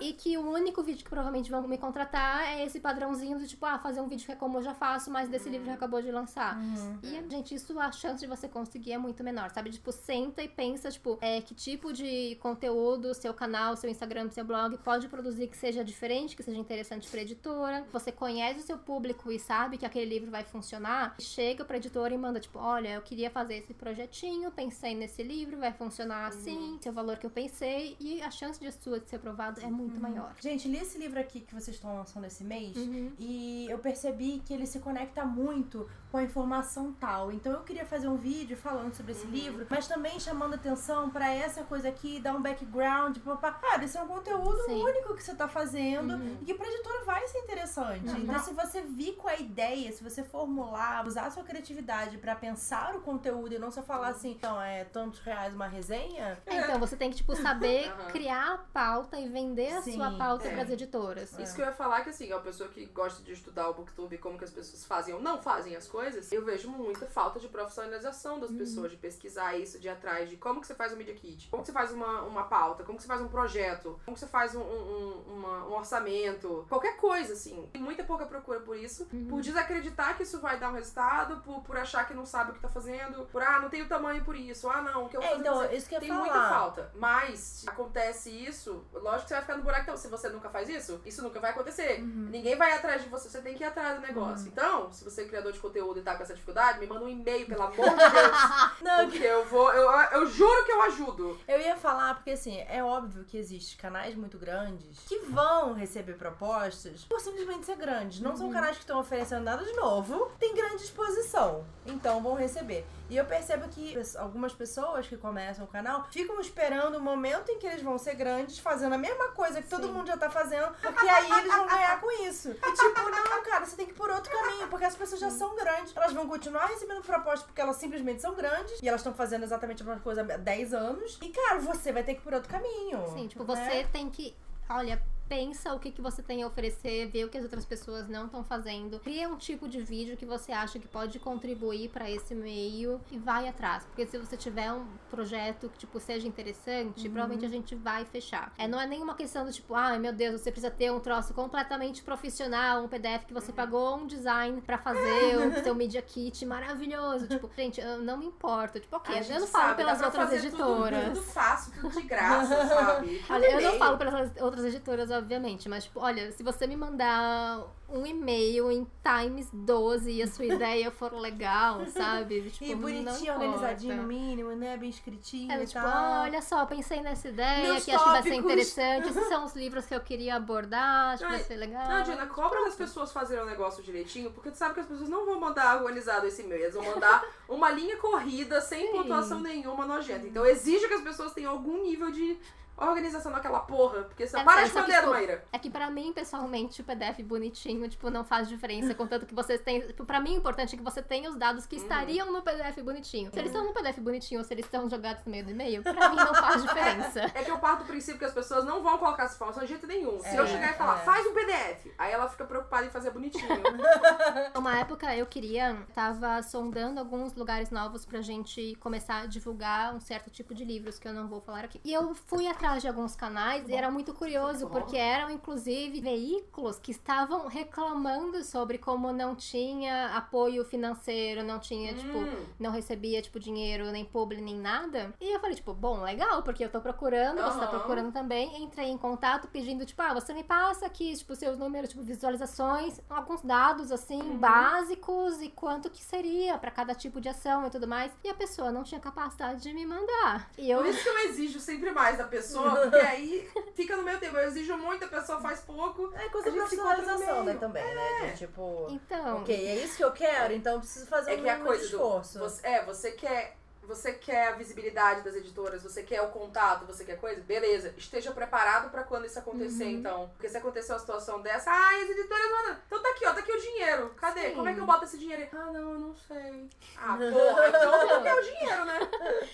E que o único vídeo que provavelmente vão me contratar é esse padrãozinho do tipo, ah, fazer um vídeo que é como eu já faço, mas desse livro que acabou de lançar. Uhum. E, gente, isso a chance de você conseguir é muito menor, sabe? Tipo, senta e pensa, tipo, é, que tipo de conteúdo seu canal, seu Instagram, seu blog pode produzir que seja diferente, que seja interessante pra editora. Você conhece o seu público e sabe que aquele livro vai funcionar. Chega pra editora e manda, tipo, olha, eu queria fazer esse projetinho, pensei nesse livro, vai funcionar assim, esse é valor que eu pensei. E a chance de sua de ser aprovado é muito maior. Gente, li esse livro aqui que vocês estão lançando esse mês Uhum. e eu percebi que ele se conecta muito com a informação tal. Então eu queria fazer um vídeo falando sobre esse livro, mas também chamando atenção pra essa coisa aqui, dar um background, papá. Cara, esse é um conteúdo Sim. único que você tá fazendo Uhum. e que pra editora vai ser interessante. Uhum. Então se você vir com a ideia, se você formular, usar a sua criatividade pra pensar o conteúdo e não só falar assim, então é tantos reais uma resenha, É, então, você tem que, tipo, saber Aham. criar a pauta e vender a Sim, sua pauta é. pras editoras. Isso que eu ia falar que assim, é uma pessoa que gosta de estudar o booktube como que as pessoas fazem ou não fazem as coisas, eu vejo muita falta de profissionalização das pessoas, de pesquisar isso, de ir atrás de como que você faz um media kit, como que você faz uma, uma pauta, como que você faz um projeto, como que você faz um, um, um- uma- um orçamento, qualquer coisa, assim. Tem muita pouca procura por isso, por desacreditar que isso vai dar um resultado, por, por achar que não sabe o que tá fazendo, por ah, não tem o tamanho por isso, ah não, o que eu vou É, fazer então, isso que eu Tem falar. muita falta. Mas, acontece isso, lógico que você vai ficar no buraco. Então, se você nunca faz isso, isso nunca vai acontecer. Uhum. Ninguém vai atrás de você, você tem que ir atrás do negócio. Então, se você é criador de conteúdo e tá com essa dificuldade, me manda um e-mail, pelo amor de Deus. Não, porque eu vou, eu, eu juro que eu ajudo. Eu ia falar, porque assim, é óbvio que existem canais muito grandes que vão receber propostas por simplesmente ser grandes. Não são canais que estão oferecendo nada de novo, tem grande exposição, então vão receber. E eu percebo que algumas pessoas que começam o canal ficam esperando o momento em que eles vão ser grandes, fazendo a mesma coisa que todo Sim. mundo já tá fazendo, porque aí eles vão ganhar com isso. E tipo, não, cara, você tem que ir por outro caminho, porque as pessoas já são grandes. Elas vão continuar recebendo propostas porque elas simplesmente são grandes e elas estão fazendo exatamente a mesma coisa há 10 anos. E, cara, você vai ter que ir por outro caminho. Sim, tipo, né? você tem que. Olha, pensa o que, que você tem a oferecer, vê o que as outras pessoas não estão fazendo. Cria um tipo de vídeo que você acha que pode contribuir pra esse meio e vai atrás. Porque se você tiver um projeto que, tipo, seja interessante, Uhum. provavelmente a gente vai fechar. É, não é nenhuma questão do tipo, ai meu Deus, você precisa ter um troço completamente profissional, um PDF que Uhum. você pagou um design pra fazer, o seu Media Kit maravilhoso. tipo, gente, eu não me importo. Tipo, ok, eu não falo sabe, pelas outras editoras. Tudo, tudo fácil, tudo de graça, sabe? Olha, eu não falo pelas outras editoras, obviamente, mas, tipo, olha, se você me mandar um e-mail em Times 12 e a sua ideia for legal, sabe? Tipo, E bonitinho, organizadinho no mínimo, né? Bem escritinho É, e tipo, tal. olha só, pensei nessa ideia, Meus que acho que vai ser tópicos. interessante. Esses são os livros que eu queria abordar, acho que vai Ai, ser legal. Não, Diana, cobra das pessoas fazerem o negócio direitinho, porque tu sabe que as pessoas não vão mandar organizado esse e-mail, eles vão mandar uma linha corrida, sem Sim. pontuação nenhuma, nojenta. Então exige que as pessoas tenham algum nível de organização naquela porra, porque. É, Para de mandar, tipo, Maíra! É que pra mim, pessoalmente, o PDF bonitinho, tipo, não faz diferença, contanto que vocês têm. Tipo, pra mim, o importante é que você tenha os dados que estariam no PDF bonitinho. Se eles estão no PDF bonitinho ou se eles estão jogados no meio do e-mail, pra mim não faz diferença. É que eu parto do princípio que as pessoas não vão colocar essa informação de jeito nenhum. Se É, eu chegar e falar, é. faz um PDF, aí ela fica preocupada em fazer bonitinho. Uma época eu queria, tava sondando alguns lugares novos pra gente começar a divulgar um certo tipo de livros que eu não vou falar aqui. E eu fui atrás atrás de alguns canais e era muito curioso, Bom. porque eram inclusive veículos que estavam reclamando sobre como não tinha apoio financeiro, não tinha, tipo, Hum. não recebia, tipo, dinheiro, nem publi, nem nada. E eu falei, tipo, bom, legal, porque eu tô procurando, você tá procurando também. Entrei em contato pedindo, tipo, ah, você me passa aqui, tipo, seus números, tipo, visualizações, alguns dados, assim, Uhum. básicos e quanto que seria pra cada tipo de ação e tudo mais. E a pessoa não tinha capacidade de me mandar. E eu Por isso que eu exijo sempre mais da pessoa, porque aí fica no meu tempo. Eu exijo muito, a pessoa faz pouco. É coisa de profissionalização, né, meio. também, né? De tipo, Então, ok, é isso que eu quero, então eu preciso fazer É um que a coisa de do. esforço. Você, é, você quer. Você quer a visibilidade das editoras, você quer o contato, você quer coisa? Beleza. Esteja preparado pra quando isso acontecer, Uhum. então. Porque se acontecer uma situação dessa, ah, as editoras mandam. Então tá aqui, ó, tá aqui o dinheiro. Cadê? Sim. Como é que eu boto esse dinheiro aí? Ah, não, eu não sei. Ah, porra, então eu quero o dinheiro, né?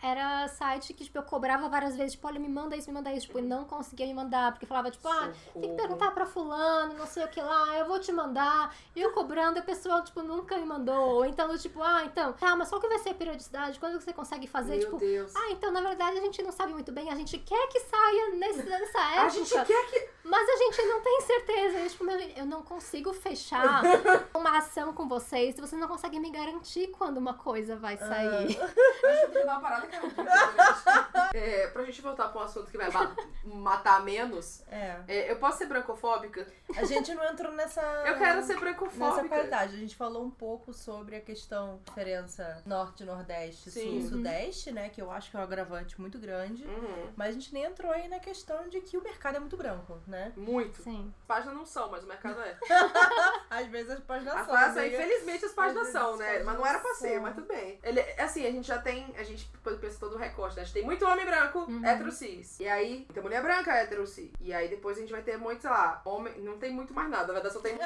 era site que, tipo, eu cobrava várias vezes, tipo, olha, me manda isso, me manda isso, tipo, e não conseguia me mandar, porque falava, tipo, ah, tem que Socorro. perguntar pra fulano, não sei o que lá, eu vou te mandar. E eu cobrando, e a pessoa, tipo, nunca me mandou. Ou então, tipo, ah, então, tá, mas qual que vai ser a periodicidade? Quando você consegue fazer? Meu tipo, Deus. ah, então, na verdade, a gente não sabe muito bem, a gente quer que saia nesse, nessa época, a gente quer que. Mas a gente não tem certeza. Eu, tipo, meu, eu não consigo fechar uma ação com vocês se você não consegue me garantir quando uma coisa vai sair. Deixa eu uma parada, cara. É, pra gente voltar pra um assunto que vai ma- matar menos, É. é, eu posso ser brancofóbica? A gente não entrou nessa. Eu quero ser Nessa brancofóbica. qualidade, a gente falou um pouco sobre a questão diferença norte-nordeste, sul-sudeste, né? Que eu acho que é um agravante muito grande. Uhum. Mas a gente nem entrou aí na questão de que o mercado é muito branco, né? Muito. Sim. As páginas não são, mas o mercado é. Às vezes as páginas As são, páginas, né? infelizmente, as páginas são, né? as Mas não era pra páginas ser, são. mas tudo bem. Ele, assim, a gente já tem. A gente pensa todo o recorte, né? A gente tem muito homem branco, Uhum. hétero cis. E aí, muita mulher branca, hétero cis. E aí depois a gente vai ter muito, sei lá, homem. Não tem muito mais nada, na verdade só tem.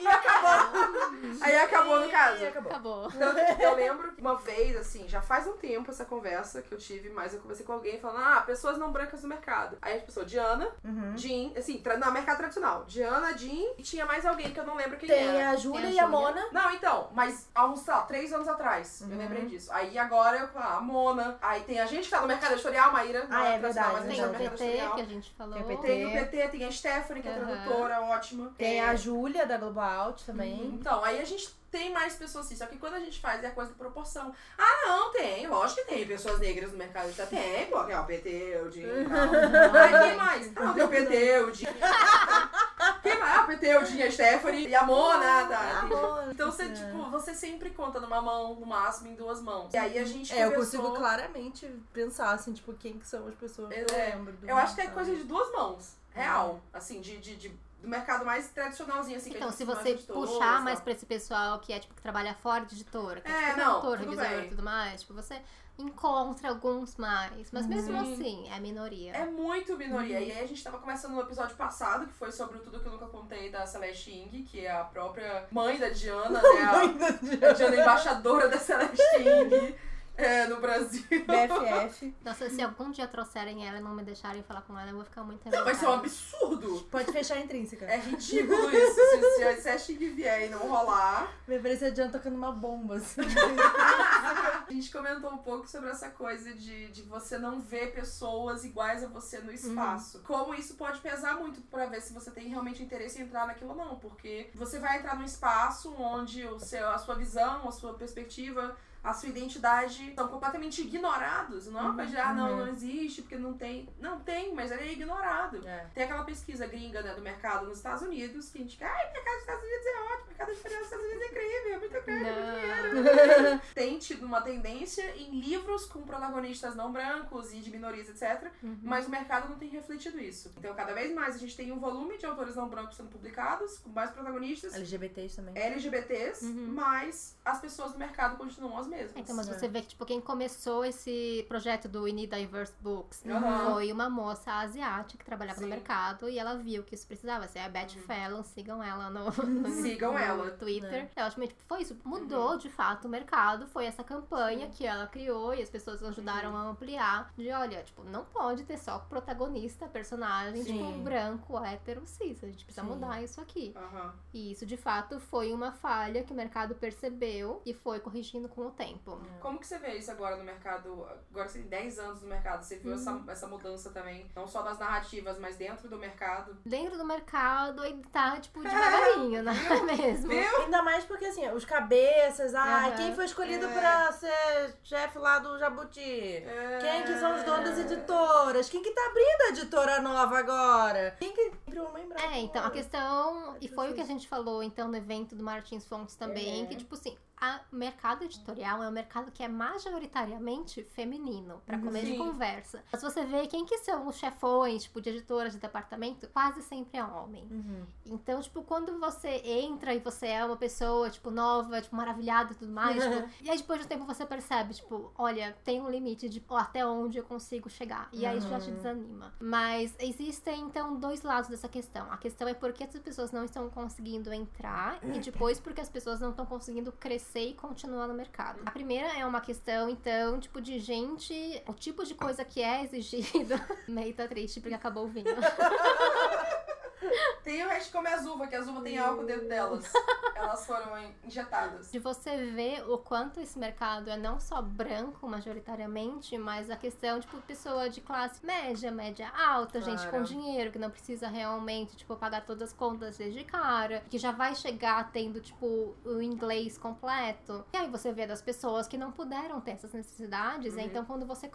E acabou. aí acabou no caso. E acabou. Acabou. Então, eu lembro que uma vez, assim, já faz um tempo essa conversa que eu tive, mas eu conversei com alguém falando, ah, pessoas não brancas no mercado. Aí a pessoa, Diana, Uhum. Jean, assim, tra- no mercado tradicional. Diana, Jean, e tinha mais alguém que eu não lembro quem Tem era. a Júlia Tem a e a Júlia. Mona. Não, então, mas há uns, sei lá, três anos atrás, eu Uhum. lembrei disso. Aí agora eu falo, ah, a Mona. Aí tem a gente que tá no mercado editorial, Maíra. Ah, é verdade, mas Tem tá o PT, editorial. que a gente falou. Tem o PT. Tem o PT, tem a Stephanie, que é Aham. tradutora, ótima. Tem É. a Júlia da Globo Out também. Então, aí a gente tem mais pessoas assim, só que quando a gente faz é a coisa de proporção. Ah, não, tem, lógico que tem pessoas negras no mercado. Já tem, pô, é o PT, o Dinho. Ai, quem mais? Ah, não, tem o PT, o Dinho. Quem mais? Ah, o PT, o Dinho, a Stephanie e a Mona, tá? A entendi. Mona. Então você, É. tipo, você sempre conta numa mão, no máximo em duas mãos. E aí a gente É, eu consigo claramente pensar, assim, tipo, quem que são as pessoas que eu É, lembro. Eu acho que é coisa de duas mãos, real. Assim, de, de, de- do mercado mais tradicionalzinho, assim. que a Então, se você puxar mais pra esse pessoal que é, tipo, que trabalha fora de editora, que é, É, tipo, não, produtor, tudo revisor e tudo mais, tipo, você encontra alguns mais. Mas mesmo Sim. assim, é minoria. É muito minoria. Uhum. E aí a gente tava começando no episódio passado, que foi sobre o tudo que eu nunca contei da Celeste Ing, que é a própria mãe da Diana, né? A, a Diana é embaixadora da Celeste Ing é, no Brasil. BFF. Nossa, se algum dia trouxerem ela e não me deixarem falar com ela, eu vou ficar muito Não, vai ser um absurdo. Pode fechar a intrínseca. É ridículo isso. Se, se a Celeste Ing vier e não rolar. Me parece a Diana tocando uma bomba, assim. A gente comentou um pouco sobre essa coisa de, de você não ver pessoas iguais a você no espaço. Como isso pode pesar muito pra ver se você tem realmente interesse em entrar naquilo ou não. Porque você vai entrar num espaço onde o seu, a sua visão, a sua perspectiva, a sua identidade são completamente ignorados. Não é uma coisa de, ah, não, Uhum. não existe, porque não tem. Não tem, mas ele é ignorado. É. Tem aquela pesquisa gringa né, do mercado nos Estados Unidos, que a gente fica, ai, o mercado dos Estados Unidos é ótimo, o mercado editorial dos Estados Unidos é incrível, é muito grande, muito dinheiro. Tem tido uma tendência em livros com protagonistas não brancos e de minorias, etc. Uhum. Mas o mercado não tem refletido isso. Então, cada vez mais a gente tem um volume de autores não brancos sendo publicados, com mais protagonistas. LGBTs também. LGBTs, Uhum. mas as pessoas do mercado continuam as mesmas. Então, mas É. você vê que, tipo, quem começou esse projeto do We Need Diverse Books Aham. foi uma moça asiática que trabalhava Sim. no mercado e ela viu que isso precisava. Assim, a Beth Uhum. Fallon, sigam ela no, no, Sigam no ela. Twitter. É. Ela, tipo, foi isso. Mudou, de fato, o mercado. Foi essa campanha campanha que ela criou e as pessoas ajudaram Uhum. a ampliar. De olha, tipo, não pode ter só protagonista, personagem, tipo, Sim. branco, hétero, cis. A gente precisa Sim. mudar isso aqui. E isso, de fato, foi uma falha que o mercado percebeu e foi corrigindo com o tempo. Como que você vê isso agora no mercado? Agora você tem 10 anos no mercado, você viu essa, essa mudança também, não só das narrativas, mas dentro do mercado. Dentro do mercado, ele tá, tipo, devagarinho, não é mesmo? Viu? Ainda mais porque, assim, os cabeças, ah, Aham. quem foi escolhido É. pra ser chefe lá do Jabuti? É. Quem que são os donos das editoras? Quem que tá abrindo a editora nova agora? Quem que abriu uma É, então, a questão. E foi o que a gente falou, então, no evento do Martins Fontes também, É. que, tipo assim, o mercado editorial é um mercado que é majoritariamente feminino, pra comer de Sim. conversa. Mas você vê quem que são os chefões, tipo, de editoras de departamento, quase sempre é homem. Uhum. Então, tipo, quando você entra e você é uma pessoa, tipo, nova, tipo, maravilhada e tudo mais, tipo, e aí depois de um tempo você percebe, tipo, olha, tem um limite de até onde eu consigo chegar. E aí isso já te Uhum. desanima. Mas existem, então, dois lados dessa questão. A questão é porque as pessoas não estão conseguindo entrar e depois porque as pessoas não estão conseguindo crescer e continuar no mercado. A primeira é uma questão, então, tipo, de gente, o tipo de coisa que é exigido. Meio tá triste porque acabou o vinho. Tem o resto como é as uvas, que as uvas tem álcool dentro delas. Elas foram injetadas. de você ver o quanto esse mercado é não só branco majoritariamente, mas a questão, tipo, pessoa de classe média, média alta, gente Claro. com dinheiro, que não precisa realmente, tipo, pagar todas as contas desde cara, que já vai chegar tendo, tipo, o inglês completo. E aí você vê das pessoas que não puderam ter essas necessidades, Uhum. então quando você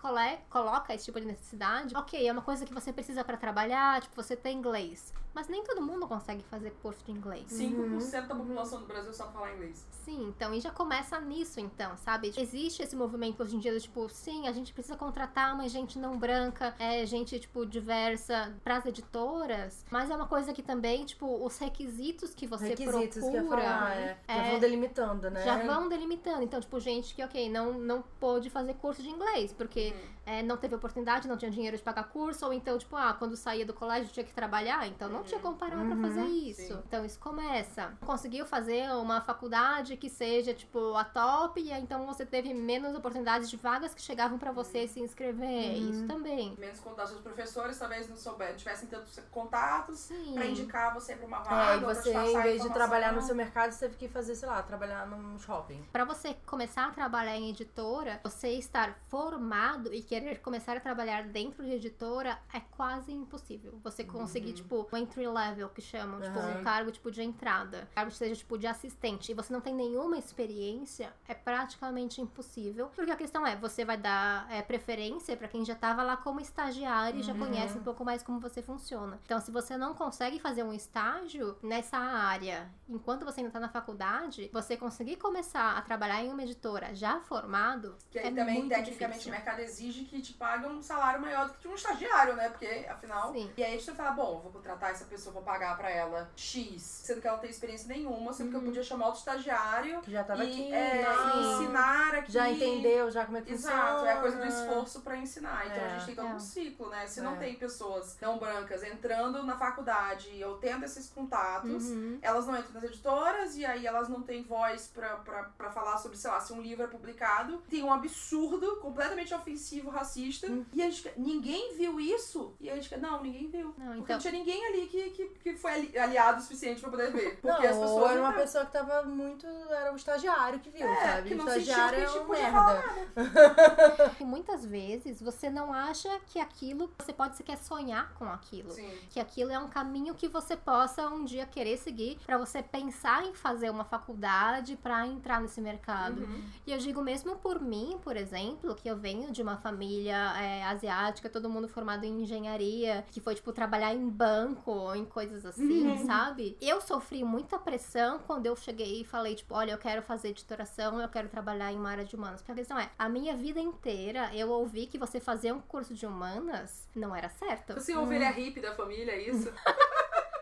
coloca esse tipo de necessidade, ok, é uma coisa que você precisa pra trabalhar, tipo, você tem inglês. Mas nem todo mundo consegue fazer curso de inglês. 5% da população do Brasil sabe falar inglês. Sim, então, e já começa nisso, então, sabe? Existe esse movimento hoje em dia do tipo, sim, a gente precisa contratar mais gente não branca, é, gente, tipo, diversa pras editoras, mas é uma coisa que também, tipo, os requisitos que você Requisitos que eu ia procura falar, é. Já é, vão delimitando, né? já vão delimitando. Então, tipo, gente que, ok, não, não pôde fazer curso de inglês, porque Uhum. É, não teve oportunidade, não tinha dinheiro de pagar curso, ou então, tipo, ah, quando saía do colégio tinha que trabalhar, então não tinha como parar pra Uhum. fazer isso. Sim. Então isso começa. Conseguiu fazer uma faculdade que seja, tipo, a top, e então você teve menos oportunidades de vagas que chegavam pra você se inscrever. Uhum. Isso também. Menos contatos dos professores, talvez não souber, tivessem tantos contatos Sim. pra indicar você pra uma É, vaga. e pra te você, em vez de trabalhar no seu mercado, você teve que fazer, sei lá, trabalhar num shopping. Pra você começar a trabalhar em editora, você estar formado e querer começar a trabalhar dentro de editora é quase impossível. Você conseguir, tipo, um entry level que chamam, tipo, Aham. um cargo tipo de entrada. Cargo que seja tipo de assistente e você não tem nenhuma experiência, é praticamente impossível. Porque a questão é, você vai dar é, preferência pra quem já tava lá como estagiário e já Uhum. conhece um pouco mais como você funciona. Então, se você não consegue fazer um estágio nessa área enquanto você ainda tá na faculdade, você conseguir começar a trabalhar em uma editora já formado, Que aí é também, muito tecnicamente, difícil. o mercado exige que te pague um salário maior do que de um estagiário, né? Porque, afinal. Sim. E aí você fala, bom, vou contratar essa pessoa, vou pagar pra ela X, sendo que ela não tem experiência nenhuma, sendo que eu Uhum. podia chamar outro estagiário Que já tava e aqui, é, sim. ensinar aqui. já entendeu já como é que Exato, funciona. é a coisa do esforço pra ensinar. Então a É. gente tem todo É. um ciclo, né? Se É. não tem pessoas não brancas entrando na faculdade ou tendo esses contatos, Uhum. elas não entram nas editoras e aí elas não têm voz pra, pra, pra falar sobre, sei lá, se um livro é publicado. Tem um absurdo, completamente ofensivo, racista. Hum. E a gente fica, ninguém viu isso? E a gente fica, não, ninguém viu. Não, Porque então, não tinha ninguém ali que, que, que foi ali- aliado o suficiente pra poder ver. Porque Não, as pessoas. ou era uma pessoa que tava muito. Era o estagiário que viu, É, sabe? que o não estagiário que é tipo, um podia merda. E muitas vezes você não acha que aquilo você pode sequer sonhar com aquilo. Sim. Que aquilo é um caminho que você possa um dia querer seguir pra você pensar em fazer uma faculdade pra entrar nesse mercado. Uhum. E eu digo mesmo por mim, por exemplo, que eu venho de uma família é, asiática, todo mundo formado em engenharia, que foi, tipo, trabalhar em banco, em coisas assim, Uhum. sabe? Eu sofri muita pressão quando eu cheguei e falei, tipo, olha, eu quero fazer editoração, eu quero trabalhar em uma área de humanas. Porque a questão é, a minha vida inteira eu ouvi que você fazer um curso de humanas não era certo. Você é a ovelha hippie da família, é isso?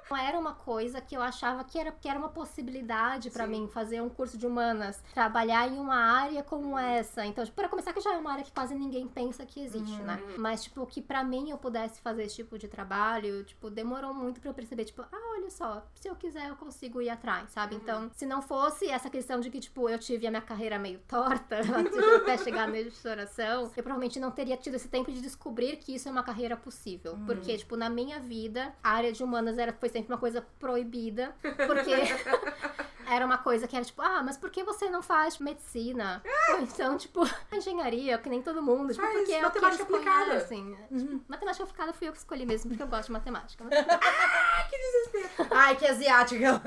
Não era uma coisa que eu achava que era, que era uma possibilidade pra Sim. mim fazer um curso de humanas, trabalhar em uma área como essa. Então, tipo, para começar que já é uma área que quase ninguém pensa que existe, Uhum. né? Mas tipo, que pra mim eu pudesse fazer esse tipo de trabalho, tipo, demorou muito pra eu perceber, tipo, ah, olha só, se eu quiser eu consigo ir atrás, sabe? Então, se não fosse essa questão de que, tipo, eu tive a minha carreira meio torta até chegar na editoração, eu provavelmente não teria tido esse tempo de descobrir que isso é uma carreira possível. Porque, tipo, na minha vida, a área de humanas era, foi sempre uma coisa proibida, porque era uma coisa que era tipo, ah, mas por que você não faz medicina? Ou então, tipo, engenharia, que nem todo mundo. Tipo, Faz porque é o que matemática aplicada. conhecem. Tipo, matemática aplicada fui eu que escolhi mesmo, porque eu gosto de matemática. Que desespero. Ai, que asiática.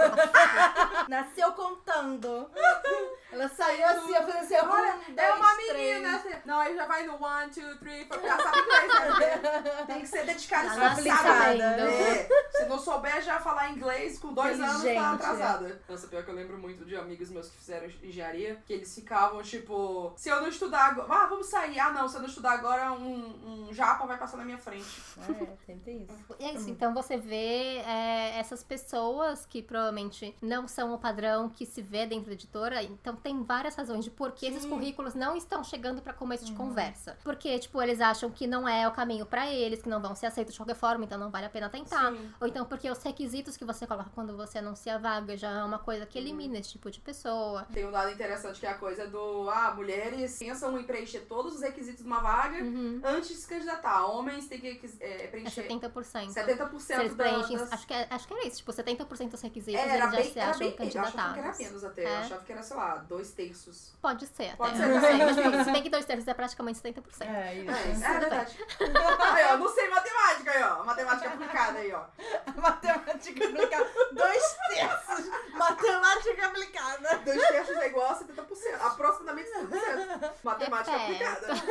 Nasceu contando. Ela saiu assim, eu falei assim, Olha, um, é uma menina. assim, Não, aí já vai no one, two, three, four. Já sabe inglês? Tem que ser dedicado Já e sabendo. É. Se não souber já falar inglês, com dois anos tá atrasada. Nossa, pior que eu lembro muito de amigos meus que fizeram engenharia, que eles ficavam, tipo, se eu não estudar agora. Ah, vamos sair. Ah, não, se eu não estudar agora, um, um japa vai passar na minha frente. É, sempre tem isso. E é isso, então você vê é, essas pessoas que provavelmente não são o padrão que se vê dentro da editora, então tem várias razões de por que esses currículos não estão chegando pra começo de conversa. Porque, tipo, eles acham que não é o caminho pra eles, que não vão ser aceitos de qualquer forma, então não vale a pena tentar. Sim. Ou então porque os requisitos que você coloca quando você anuncia a vaga já é uma coisa que elimina esse tipo de pessoa. Tem um dado interessante que é a coisa do. Ah, mulheres pensam em preencher todos os requisitos de uma vaga Uhum. antes de se candidatar. Homens têm que é, É preencher 70%. 70% Se eles preenchem, das... acho que, é- acho que era isso, tipo, 70% dos requisitos É, era eles já bem, se era acham bem, eu achava que era candidatados. menos até. Eu É. achava que era, sei lá, dois terços. Pode ser até. Pode eu ser mas se bem que dois terços é praticamente 70%. É, isso. É, é verdade. aí, ó, não sei matemática aí, ó. Matemática aplicada aí, ó. Matemática aplicada. Dois terços. Matemática aplicada. Dois terços é igual a 70%. Aproximadamente 70%. Matemática É aplicada.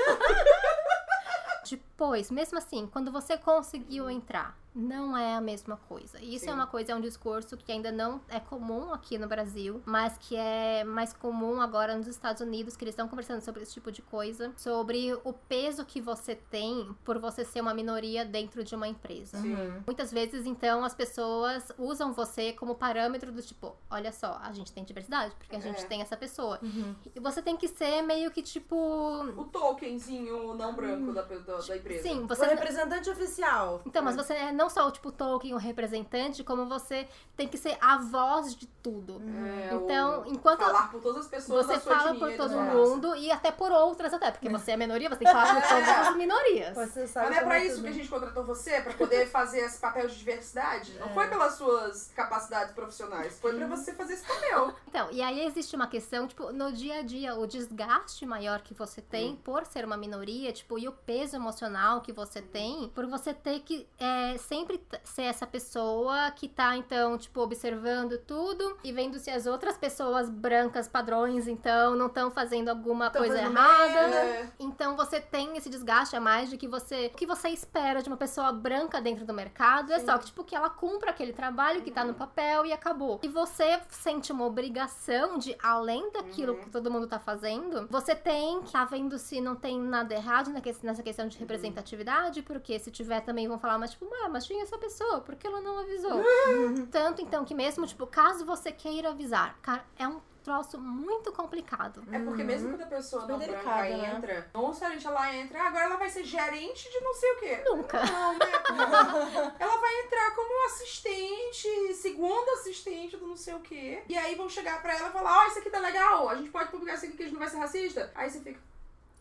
Depois, mesmo assim, quando você conseguiu entrar, não é a mesma coisa. Isso Sim. é uma coisa, é um discurso que ainda não é comum aqui no Brasil, mas que é mais comum agora nos Estados Unidos, que eles estão conversando sobre esse tipo de coisa, sobre o peso que você tem por você ser uma minoria dentro de uma empresa. Sim. Muitas vezes, então, as pessoas usam você como parâmetro do tipo, olha só, a gente tem diversidade, porque a gente É. tem essa pessoa. Uhum. E você tem que ser meio que tipo. O tokenzinho não branco da, da, da empresa. Sim, O você. representante oficial. Então, mas você é não só o tipo token, o representante, como você tem que ser a voz de tudo. É, Então, o enquanto falar por todas as pessoas você fala por todo raça. mundo e até por outras até, porque você é minoria, você tem que falar por todas as minorias. Você sabe Mas não é como pra isso tudo. que a gente contratou você? Pra poder fazer esse papel de diversidade? Não foi pelas suas capacidades profissionais, foi pra você fazer esse papel. Então, e aí existe uma questão, tipo, no dia a dia, o desgaste maior que você tem por ser uma minoria, tipo, e o peso emocional que você tem, por você ter que é, sempre ser essa pessoa que tá, então, tipo, observando tudo e vendo se as outras pessoas brancas, padrões, então, não estão fazendo alguma coisa errada. merda. É, Então você tem esse desgaste a mais de que você. O que você espera de uma pessoa branca dentro do mercado é só que, tipo, que ela cumpra aquele trabalho que tá no papel e acabou. E você sente uma obrigação de, além daquilo que todo mundo tá fazendo, você tem que tá vendo se não tem nada errado nessa questão de representatividade, porque se tiver também vão falar, mas tipo, ah, mas tinha essa pessoa, por que ela não avisou? Tanto então que mesmo, tipo, caso você queira avisar, cara, é um troço muito complicado. é porque mesmo quando a pessoa não Super branca né? entra, não necessariamente ela entra, ah, agora ela vai ser gerente de não sei o quê. Nunca. Não, né? ela vai entrar como assistente, segunda assistente do não sei o quê. E aí vão chegar pra ela e falar, ó, isso aqui tá legal, a gente pode publicar isso aqui que a gente não vai ser racista. Aí você fica,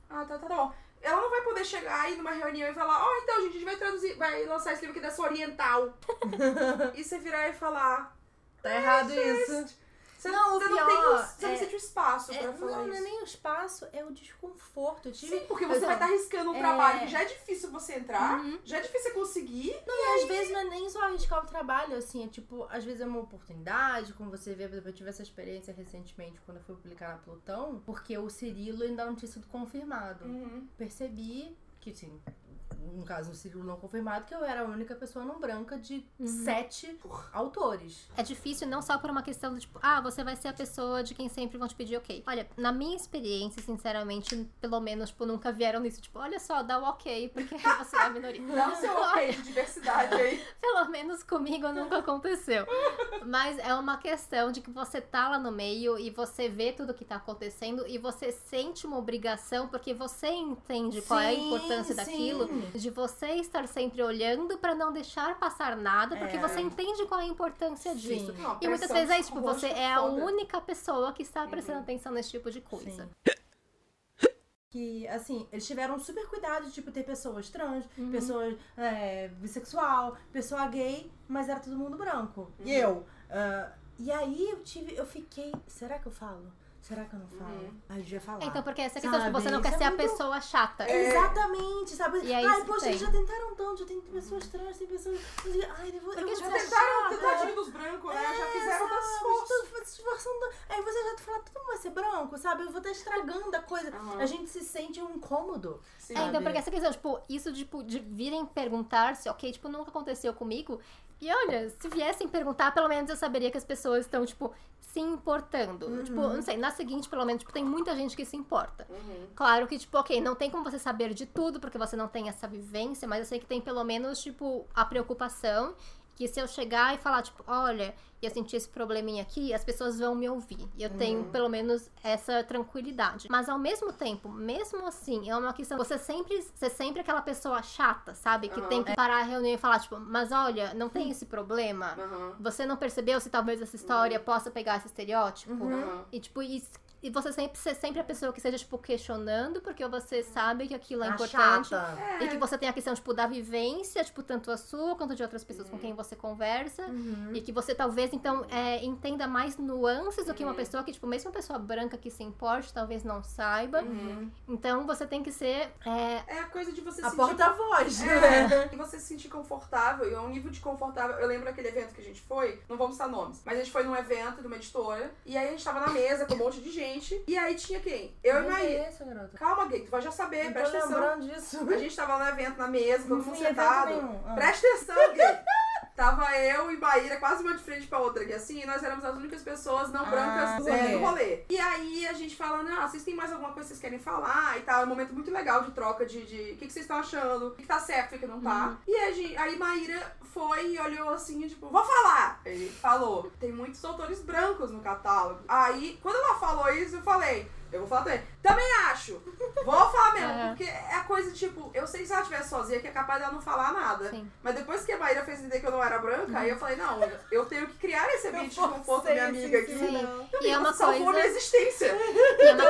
ah, tá, tá bom. Ela não vai poder chegar aí numa reunião e falar, ó, então, gente, a gente vai traduzir, vai lançar esse livro aqui dessa oriental. e você virar e falar, Tá errado isso. Você Não, você pior não tem o, você não é- sente o espaço É, pra falar não, não é isso. nem o espaço, é o desconforto. Tive Sim, porque você vai estar arriscando um É. trabalho que já é difícil você entrar, Uhum. já é difícil você conseguir. E às vezes não é nem só arriscar o trabalho, assim, é tipo, às vezes é uma oportunidade, como você vê, por exemplo, eu tive essa experiência recentemente quando eu fui publicar na Plutão, porque o Cirilo ainda não tinha sido confirmado. Uhum. Percebi que, assim, no caso, o Cirilo não confirmado, que eu era a única pessoa não branca de Uhum. sete autores. É difícil não só por uma questão do tipo, ah, você vai ser a pessoa de quem sempre vão te pedir ok. Olha, na minha experiência, sinceramente, pelo menos, tipo, nunca vieram nisso. Tipo, olha só, dá o ok, porque você é a minoria. Dá o seu ok de diversidade aí. Pelo menos comigo nunca aconteceu. Mas é uma questão de que você tá lá no meio e você vê tudo que tá acontecendo e você sente uma obrigação porque você entende qual é a Sim, importância sim. daquilo de você estar sempre olhando pra não deixar passar nada, porque É. você entende qual é a importância Sim. disso. Não, E muitas vezes é isso, tipo, você psicológica é a única pessoa que está prestando atenção nesse tipo de coisa. Sim. Que, assim, eles tiveram super cuidado de, tipo, ter pessoas trans, Uhum. pessoas é, bissexual, pessoa gay, mas era todo mundo branco. E Uhum. eu. ah, e aí eu tive, eu fiquei, será que eu falo? Será que eu não falo? Uhum. Aí eu devia falar. Então, porque essa questão, tipo, Sabe? você não quer Isso é ser a muito- pessoa chata. É. Exatamente, sabe? E é Ai, poxa, eles já tentaram tanto, já tem pessoas trans, tem pessoas. Ai, eu vou, eu Porque vou já Tentaram, tentadinho dos brancos, né? Já É, fizeram sabe? das forças. Esforçando. Aí você já fala, tudo vai ser branco, sabe? Eu vou estar estragando a coisa. Aham. A gente se sente um incômodo. Sim. É, então, porque essa questão, tipo, isso tipo, de virem perguntar se, ok, tipo, nunca aconteceu comigo. E olha, se viessem perguntar, pelo menos eu saberia que as pessoas estão, tipo, se importando. Uhum. Tipo, não sei, na seguinte, pelo menos, tipo, tem muita gente que se importa. Uhum. Claro que, tipo, ok, não tem como você saber de tudo, porque você não tem essa vivência, mas eu sei que tem pelo menos, tipo, a preocupação que se eu chegar e falar, tipo, olha, eu senti esse probleminha aqui, as pessoas vão me ouvir. E eu tenho, pelo menos, essa tranquilidade. Mas ao mesmo tempo, mesmo assim, é uma questão. Você sempre ser sempre aquela pessoa chata, sabe? Que Aham. tem que parar a reunião e falar, tipo, mas olha, não tem esse problema. Aham. Você não percebeu se talvez essa história possa pegar esse estereótipo? Aham. E, tipo, e, e você sempre ser sempre a pessoa que seja, tipo, questionando, porque você sabe que aquilo é A importante. chata. É. E que você tem a questão, tipo, da vivência, tipo, tanto a sua quanto de outras pessoas com quem você conversa. Uhum. E que você talvez, então, é, entenda mais nuances do que uma pessoa que, tipo, mesmo uma pessoa branca que se importe, talvez não saiba. Uhum. Então você tem que ser. é, É a coisa de você A sentir porta-voz. É, e você se sentir confortável, e é um nível de confortável. Eu lembro aquele evento que a gente foi, não vamos citar nomes, mas a gente foi num evento de uma editora, e aí a gente tava na mesa com um monte de gente, e aí tinha quem? Eu e Maí. Garota. Calma, gay, tu vai já saber, Não presta atenção. disso. A gente tava no evento, na mesa, todo Não mundo sentado. Ah. Presta atenção, gay. Tava eu e Maíra quase uma de frente pra outra aqui, assim, e nós éramos as únicas pessoas não Ah, brancas do é, rolê. do rolê. E aí a gente falando, ah, vocês têm mais alguma coisa que vocês querem falar e tal. É um momento muito legal de troca de de o que, que vocês estão achando, o que, que tá certo, o que, não tá. E a gente, aí Maíra foi e olhou assim, tipo, vou falar. Ele falou, tem muitos autores brancos no catálogo. Aí, quando ela falou isso, eu falei, eu vou falar também. Também acho. Vou falar mesmo, Aham. porque é a coisa, tipo, eu sei que se ela estivesse sozinha, que é capaz dela não falar nada. Sim. Mas depois que a Maíra fez entender que eu não era branca, aí eu falei, não, eu tenho que criar esse ambiente de conforto da minha amiga aqui. Sim. E é uma salvou coisa. minha existência. E é, uma...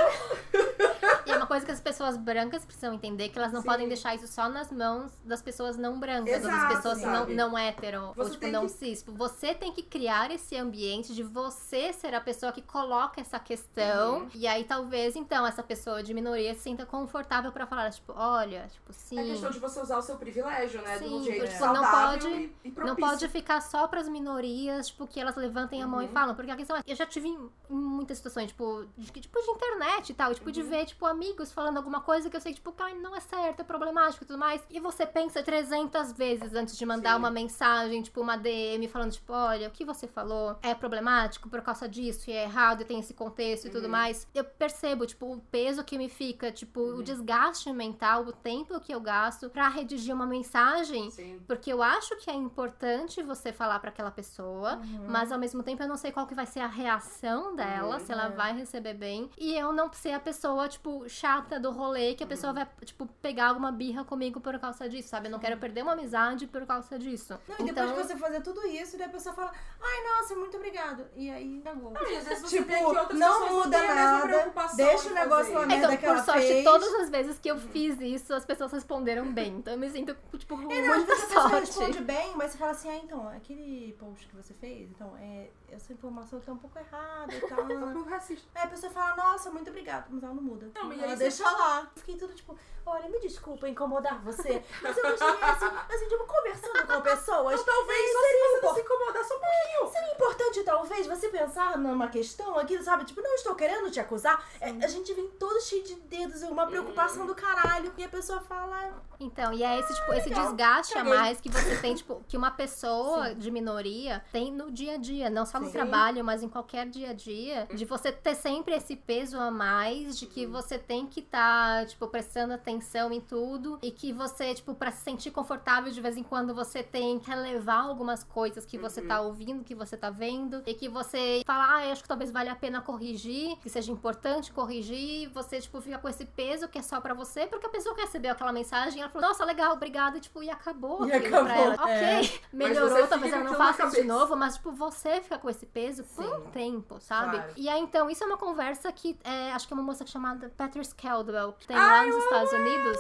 e é uma coisa que as pessoas brancas precisam entender que elas não Sim. podem deixar isso só nas mãos das pessoas não brancas, ou das Exato, pessoas não, sabe? não hétero, ou Você tipo, tem não que- cis. Você tem que criar esse ambiente de você ser a pessoa que coloca essa questão. Uhum. E aí, talvez, então, essa pessoa de minoria se sinta confortável pra falar, tipo, olha, tipo, sim. É questão de você usar o seu privilégio, né? de um Sim, jeito tipo, não pode- e, e Não pode ficar só pras minorias, tipo, que elas levantem a mão e Uhum. falam. Porque a questão é, eu já tive em em muitas situações, tipo, de, tipo, de internet e tal, tipo, Uhum. de ver, tipo, amigos falando alguma coisa que eu sei, tipo, cara, não é certo, é problemático e tudo mais. E você pensa 300 vezes antes de mandar Sim. uma mensagem, tipo, uma DM falando, tipo, olha, o que você falou é problemático por causa disso e é errado e tem esse contexto e tudo Uhum. mais. Eu percebo, tipo, o peso que me fica, tipo, Uhum. o desgaste mental, o tempo que eu gasto pra redigir uma mensagem Sim. porque eu acho que é importante você falar pra aquela pessoa, Uhum. mas ao mesmo tempo eu não sei qual que vai ser a reação dela, Uhum. se ela É. vai receber bem. E eu não ser a pessoa, tipo, chata do rolê, que a Uhum. pessoa vai, tipo, pegar alguma birra comigo por causa disso, sabe? Eu não quero perder uma amizade por causa disso. Não, e então, depois que você fazer tudo isso, daí a pessoa fala, ai, nossa, muito obrigado. E aí, acabou. Não, e às vezes você Tipo, vê que outras não muda nada, preocupação deixa o negócio lá mesmo. então, por sorte, fez. todas as vezes que eu fiz isso, as pessoas responderam bem. Então eu me sinto, tipo, com É, não, muita sorte. responde bem, mas você fala assim, ah, então, aquele post que você fez, então, é, essa informação tá um pouco errada e tal. Tá um pouco racista. Aí a pessoa fala, nossa, muito obrigada, mas ela não muda. Não, mas ela deixa lá. Fiquei tudo tipo, olha, me desculpa incomodar você, mas eu gostaria, assim, assim tipo, conversando com pessoas. Talvez só seria, se você impor- não se incomodar só um pouquinho. seria importante, talvez, você pensar numa questão aqui, sabe? Tipo, não estou querendo te acusar. É, a gente vem todo cheio de dedos, uma preocupação do caralho. E a pessoa fala, Então, e é esse, tipo, esse legal. desgaste a Caguei. mais que você tem, tipo, que uma pessoa de minoria tem no dia a dia, não só no Sim. trabalho, mas em qualquer dia a dia, de você ter sempre esse peso a mais, de que você tem que estar, tipo, prestando atenção em tudo, e que você, tipo, pra se sentir confortável de vez em quando, você tem que relevar algumas coisas que você Uhum. tá ouvindo, que você tá vendo, e que você fala, ah, eu acho que talvez valha a pena corrigir, que seja importante corrigir, você, tipo, fica com esse peso que é só pra você, porque a pessoa recebeu aquela mensagem, ela falou, nossa, legal, obrigada, e, tipo, e acabou E aquilo pra ela. acabou, é. Ok, melhorou, talvez ela não faça de novo, mas, tipo, você fica com esse peso por um Sim. tempo, sabe? Claro. E aí, então, isso é uma conversa que, é, acho que é uma moça chamada Patrice Caldwell, que tem lá nos Estados Unidos.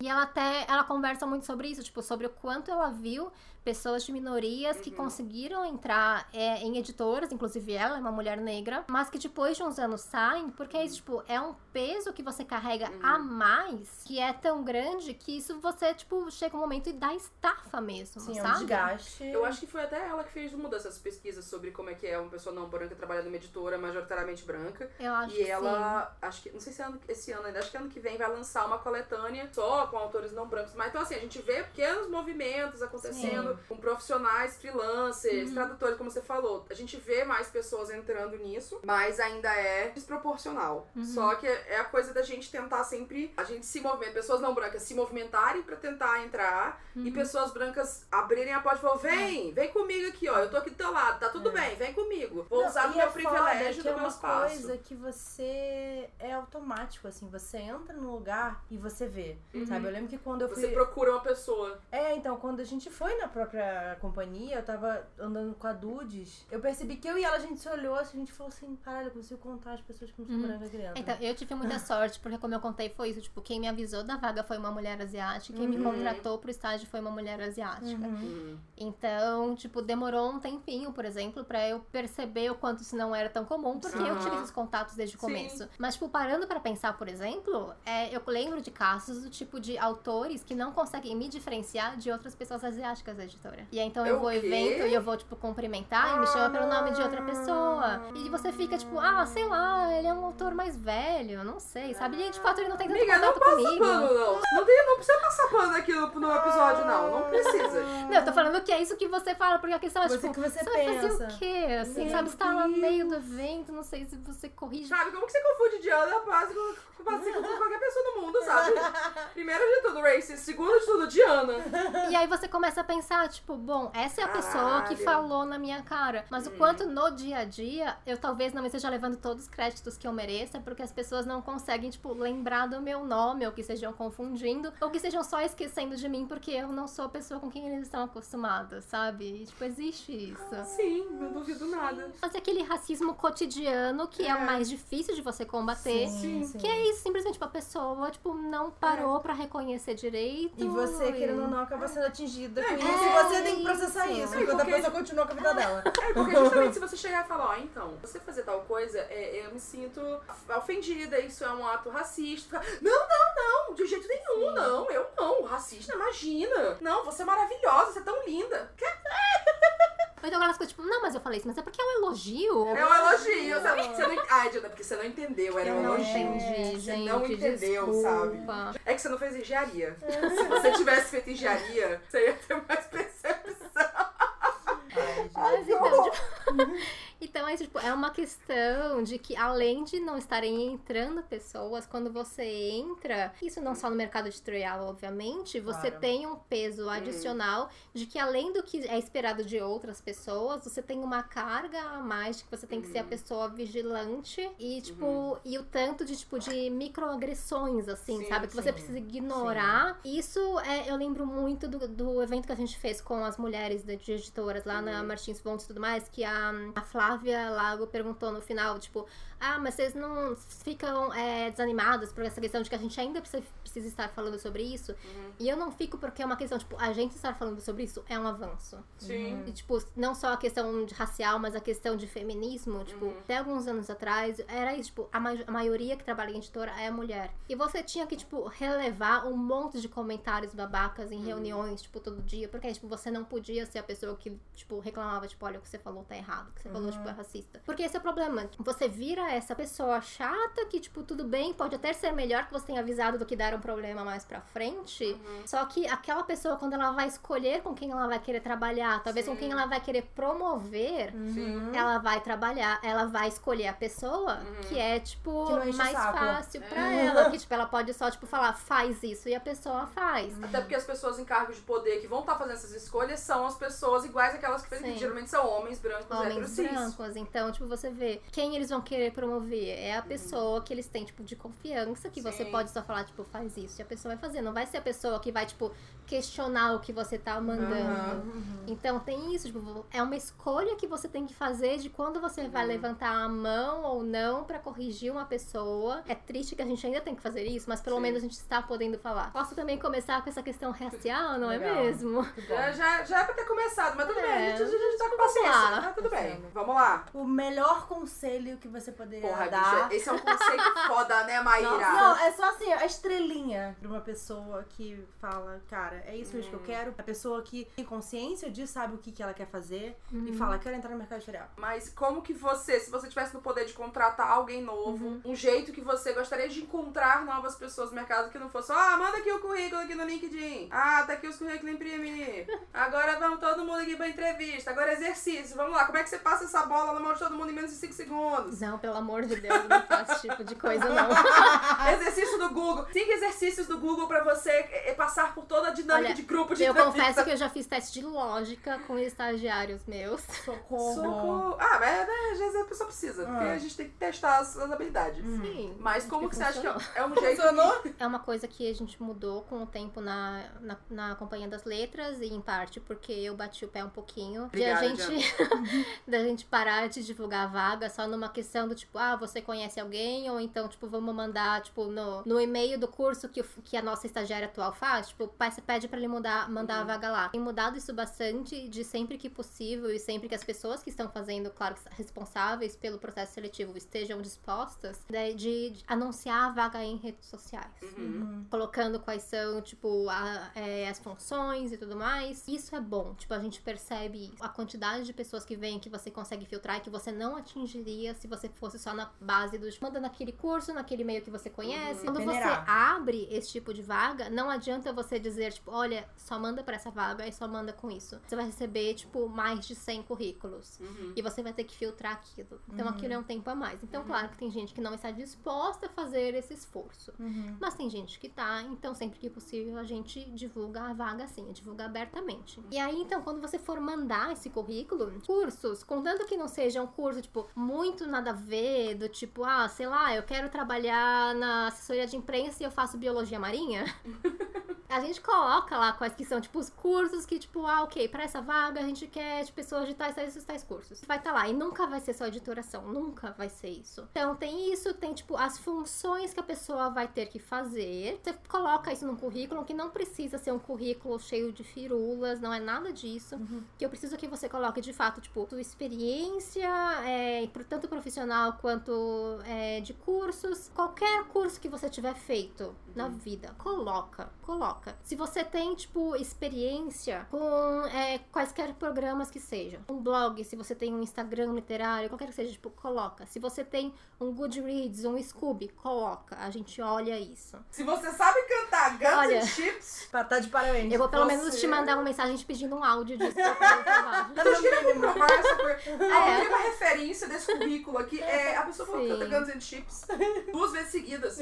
E ela até, ela conversa muito sobre isso, tipo, sobre o quanto ela viu pessoas de minorias Uhum. que conseguiram entrar é, em editoras, inclusive ela é uma mulher negra, mas que depois de uns anos saem, porque é isso, tipo, é um peso que você carrega Uhum. a mais, que é tão grande que isso você, tipo, chega um momento e dá estafa mesmo, Sim, é um sabe? desgaste. Eu acho que foi até ela que fez uma dessas pesquisas sobre como é que é uma pessoa não branca trabalhando numa editora majoritariamente branca. Eu acho E que sim. ela, acho que, não sei se é ano- esse ano ainda, acho que ano que vem vai lançar uma coletânea só com autores não brancos. Mas então assim, a gente vê pequenos movimentos acontecendo com profissionais, freelancers, Uhum. tradutores, como você falou. A gente vê mais pessoas entrando nisso, mas ainda é desproporcional. Uhum. Só que é a coisa da gente tentar sempre, a gente se movimentar, pessoas não brancas se movimentarem pra tentar entrar e Uhum. pessoas brancas abrirem a porta e falar: vem, vem comigo aqui, ó, eu tô aqui do teu lado, tá tudo É. bem, vem comigo. Vou Não, usar e do meu é privilégio do é meu uma espaço. coisa que você é automático, assim, você entra no lugar e você vê, Uhum. sabe? Eu lembro que quando eu fui... Você procura uma pessoa. É, então, quando a gente foi na própria companhia, eu tava andando com a Dudes, eu percebi que eu e ela, a gente se olhou, a gente falou assim, caralho, eu consigo contar as pessoas que não são Uhum. brancas aqui dentro. Então, eu tive muita sorte, porque como eu contei, foi isso. Tipo, quem me avisou da vaga foi uma mulher asiática. Quem me Uhum. contratou pro estágio foi uma mulher asiática. Uhum. Hum. Então, tipo, demorou um tempinho, por exemplo, pra eu perceber o quanto isso não era tão comum, porque eu Aham. tive esses contatos desde o Sim. começo. Mas, tipo, parando pra pensar, por exemplo, é, eu lembro de casos do tipo de autores que não conseguem me diferenciar de outras pessoas asiáticas da editora. E aí, então, eu O vou ao evento e eu vou, tipo, cumprimentar e me chama pelo nome de outra pessoa. E você fica, tipo, ah, sei lá, ele é um autor mais velho, não sei, sabe? E, de fato, ele não tem tanto Amiga, não contato passa comigo. pano, não. Não, tem, não precisa passar pano aqui no, episódio, não. Não precisa. Não, eu tô falando que é isso que você fala, porque a questão é, Você tipo, que você Você vai fazer pensa. o quê? Assim, Meu sabe? Você tá lá no meio do evento, não sei se você corrige. Sabe, como que você confunde Diana Paz com, com, com, com qualquer pessoa do mundo, sabe? Primeiro de tudo, racist. Segundo de tudo, Diana. E aí você começa a pensar, tipo, bom, essa é a pessoa que Caralho. falou na minha cara. Mas o quanto no dia a dia eu talvez não esteja levando todos os créditos que eu mereça, porque as pessoas não conseguem, tipo, lembrar do meu nome, ou que estejam confundindo, ou que estejam só esquecendo de mim, porque eu não sou a pessoa com quem eles estão acostumados, sabe? E, tipo, existe isso. Sim, não duvido nada. Mas é aquele racismo cotidiano que é, o É. mais difícil de você combater. Sim, Sim. Que é isso, simplesmente tipo, a pessoa, tipo, não parou pra reconhecer direito. E você, querendo ou não, acaba sendo atingida com É, isso. Você tem que processar isso. isso. É, Enquanto a porque- pessoa continua com a vida dela. É, porque justamente se você chegar e falar, ó, então, você fazer tal coisa, é, eu me sinto ofendida, isso é um ato racista. Não, não, não, de jeito nenhum, não, eu não, racista, imagina. Não, você é maravilhosa, você é tão linda. Ou então aquelas coisas, tipo, não, mas eu falei isso, mas é porque é um elogio. É um elogio, você, você não... Ai, Diana, porque você não entendeu, era Eu um elogio. entendi, Você gente. não entendeu, sabe? desculpa. É que você não fez engenharia. Se você tivesse feito engenharia, você ia ter mais percepção. Mas então, tipo, então é, tipo, é uma questão de que além de não estarem entrando pessoas, quando você entra, isso não só no mercado editorial, obviamente, você Claro. tem um peso adicional de que além do que é esperado de outras pessoas, você tem uma carga a mais de que você tem que ser a pessoa vigilante e, tipo, e o tanto de, tipo, de microagressões, assim, Sim, sabe? Que você sim, precisa ignorar. Isso é, eu lembro muito do, do evento que a gente fez com as mulheres de, de editoras lá na Martins Fontes e tudo mais, que a, a Flávia Lago perguntou no final, tipo, ah, mas vocês não ficam é, desanimadas por essa questão de que a gente ainda precisa, precisa estar falando sobre isso? E eu não fico porque é uma questão, tipo, a gente estar falando sobre isso é um avanço. Sim. E, tipo, não só a questão de racial, mas a questão de feminismo, tipo, Uhum. até alguns anos atrás, era isso, tipo, a, ma- a maioria que trabalha em editora é mulher. E você tinha que, tipo, relevar um monte de comentários babacas Uhum. em reuniões, tipo, todo dia, porque, tipo, você não podia ser a pessoa que, tipo, reclamava, tipo, olha, o que você falou tá errado, o que você falou, tipo, é racista. Porque esse é o problema. Você vira essa pessoa chata que, tipo, tudo bem, pode até ser melhor que você tenha avisado do que dar um problema mais pra frente, Uhum. só que aquela pessoa, quando ela vai escolher com quem ela vai querer trabalhar, talvez com Sim. quem ela vai querer promover, Sim. ela vai trabalhar, ela vai escolher a pessoa que é, tipo, Que mais fácil pra É. ela. Que, tipo, ela pode só, tipo, falar, faz isso, e a pessoa faz. Até porque as pessoas em cargos de poder que vão estar fazendo essas escolhas são as pessoas iguais àquelas que Sim. que geralmente são homens brancos, Homens cis. brancos. Então, tipo, você vê quem eles vão querer promover. É a pessoa que eles têm, tipo, de confiança, que você Sim. pode só falar, tipo, faz isso. E a pessoa vai fazer. Não vai ser a pessoa que vai, tipo, questionar o que você tá mandando. Aham. Então tem isso, tipo, é uma escolha que você tem que fazer de quando você vai levantar a mão ou não pra corrigir uma pessoa. É triste que a gente ainda tem que fazer isso, mas pelo Sim. menos a gente está podendo falar. Posso também começar com essa questão racial, não Legal. é mesmo? Já, já, já é pra ter começado, mas tudo É. bem, a gente, a gente tá com Vamos paciência. lá. Tá tudo bem. Vamos lá. O melhor conselho que você poderia Porra, bicha, esse é um conceito foda, né, Maíra? Não, é só assim, a estrelinha pra uma pessoa que fala, cara, é isso mesmo que eu quero. A pessoa que tem consciência disso, sabe o que, que ela quer fazer e fala, quero entrar no mercado editorial. Mas como que você, se você tivesse no poder de contratar alguém novo, um jeito que você gostaria de encontrar novas pessoas no mercado que não fosse ah, manda aqui o currículo aqui no LinkedIn. Ah, tá aqui os currículos imprime. Agora vamos todo mundo aqui pra entrevista. Agora exercício. Vamos lá, como é que você passa essa bola na mão de todo mundo em menos de 5 segundos? Não, pelo amor de Deus, não faço esse tipo de coisa, não. Exercício do Google. Cinco exercícios do Google pra você eh, passar por toda a dinâmica Olha, de grupo de Eu entrevista. confesso que eu já fiz teste de lógica com estagiários meus. Socorro. Socorro. Ah, mas né, às vezes a pessoa precisa, porque Ah. a gente tem que testar as, as habilidades. Sim. Mas como que você acha que funcionou. é, é um jeito Funcionou? que... É uma coisa que a gente mudou com o tempo na, na, na Companhia das Letras e em parte porque eu bati o pé um pouquinho Obrigada, de a gente da gente parar de divulgar a vaga só numa questão do tipo, ah, você conhece alguém ou então tipo vamos mandar tipo no, no e-mail do curso que, o- que a nossa estagiária atual faz, tipo, pai- você pede pra ele mudar, mandar a vaga lá. Tem mudado isso bastante de sempre que possível e sempre que as pessoas que estão fazendo, claro, que responsáveis pelo processo seletivo estejam dispostas, né, de, de anunciar a vaga em redes sociais Uhum. colocando quais são, tipo, a- é, as funções e tudo mais. Isso é bom, tipo, a gente percebe isso. a quantidade de pessoas que vem que você consegue filtrar e que você não atingiria se você fosse só na base do manda naquele curso, naquele meio que você conhece. Quando Peneirar. você abre esse tipo de vaga, não adianta você dizer, tipo, olha, só manda pra essa vaga e só manda com isso. Você vai receber, tipo, mais de 100 currículos. Uhum. E você vai ter que filtrar aquilo. Então aquilo é um tempo a mais. Então, claro que tem gente que não está disposta a fazer esse esforço. Uhum. Mas tem gente que tá, então sempre que possível a gente divulga a vaga assim, divulga abertamente. E aí, então, quando você for mandar esse currículo, cursos, contanto que não seja um curso, tipo, muito nada a ver, do tipo, ah, sei lá, eu quero trabalhar na assessoria de imprensa e eu faço biologia marinha. A gente coloca lá quais que são, tipo, os cursos que, tipo, ah, ok, pra essa vaga a gente quer de pessoas de tais, tais, tais cursos. Vai estar lá. E nunca vai ser só editoração. Nunca vai ser isso. Então, tem isso, tem, tipo, as funções que a pessoa vai ter que fazer. Você coloca isso num currículo que não precisa ser um currículo cheio de firulas, não é nada disso. Que eu preciso que você coloque, de fato, tipo, sua experiência, é, tanto profissional quanto é, de cursos. Qualquer curso que você tiver feito na vida, coloca, coloca. Se você tem, tipo, experiência com é, quaisquer programas que sejam, um blog, se você tem um Instagram literário, qualquer que seja, tipo, coloca. Se você tem um Goodreads, um Scooby, coloca. A gente olha isso. Se você sabe cantar Guns Olha. and Chips, Pra tá de parabéns. Eu vou pelo Você- menos te mandar uma mensagem te pedindo um áudio disso pra poder provar. eu queria comprovar essa coisa. A É. única referência desse currículo aqui é a pessoa falando que Sim. Guns and Chips duas vezes seguidas.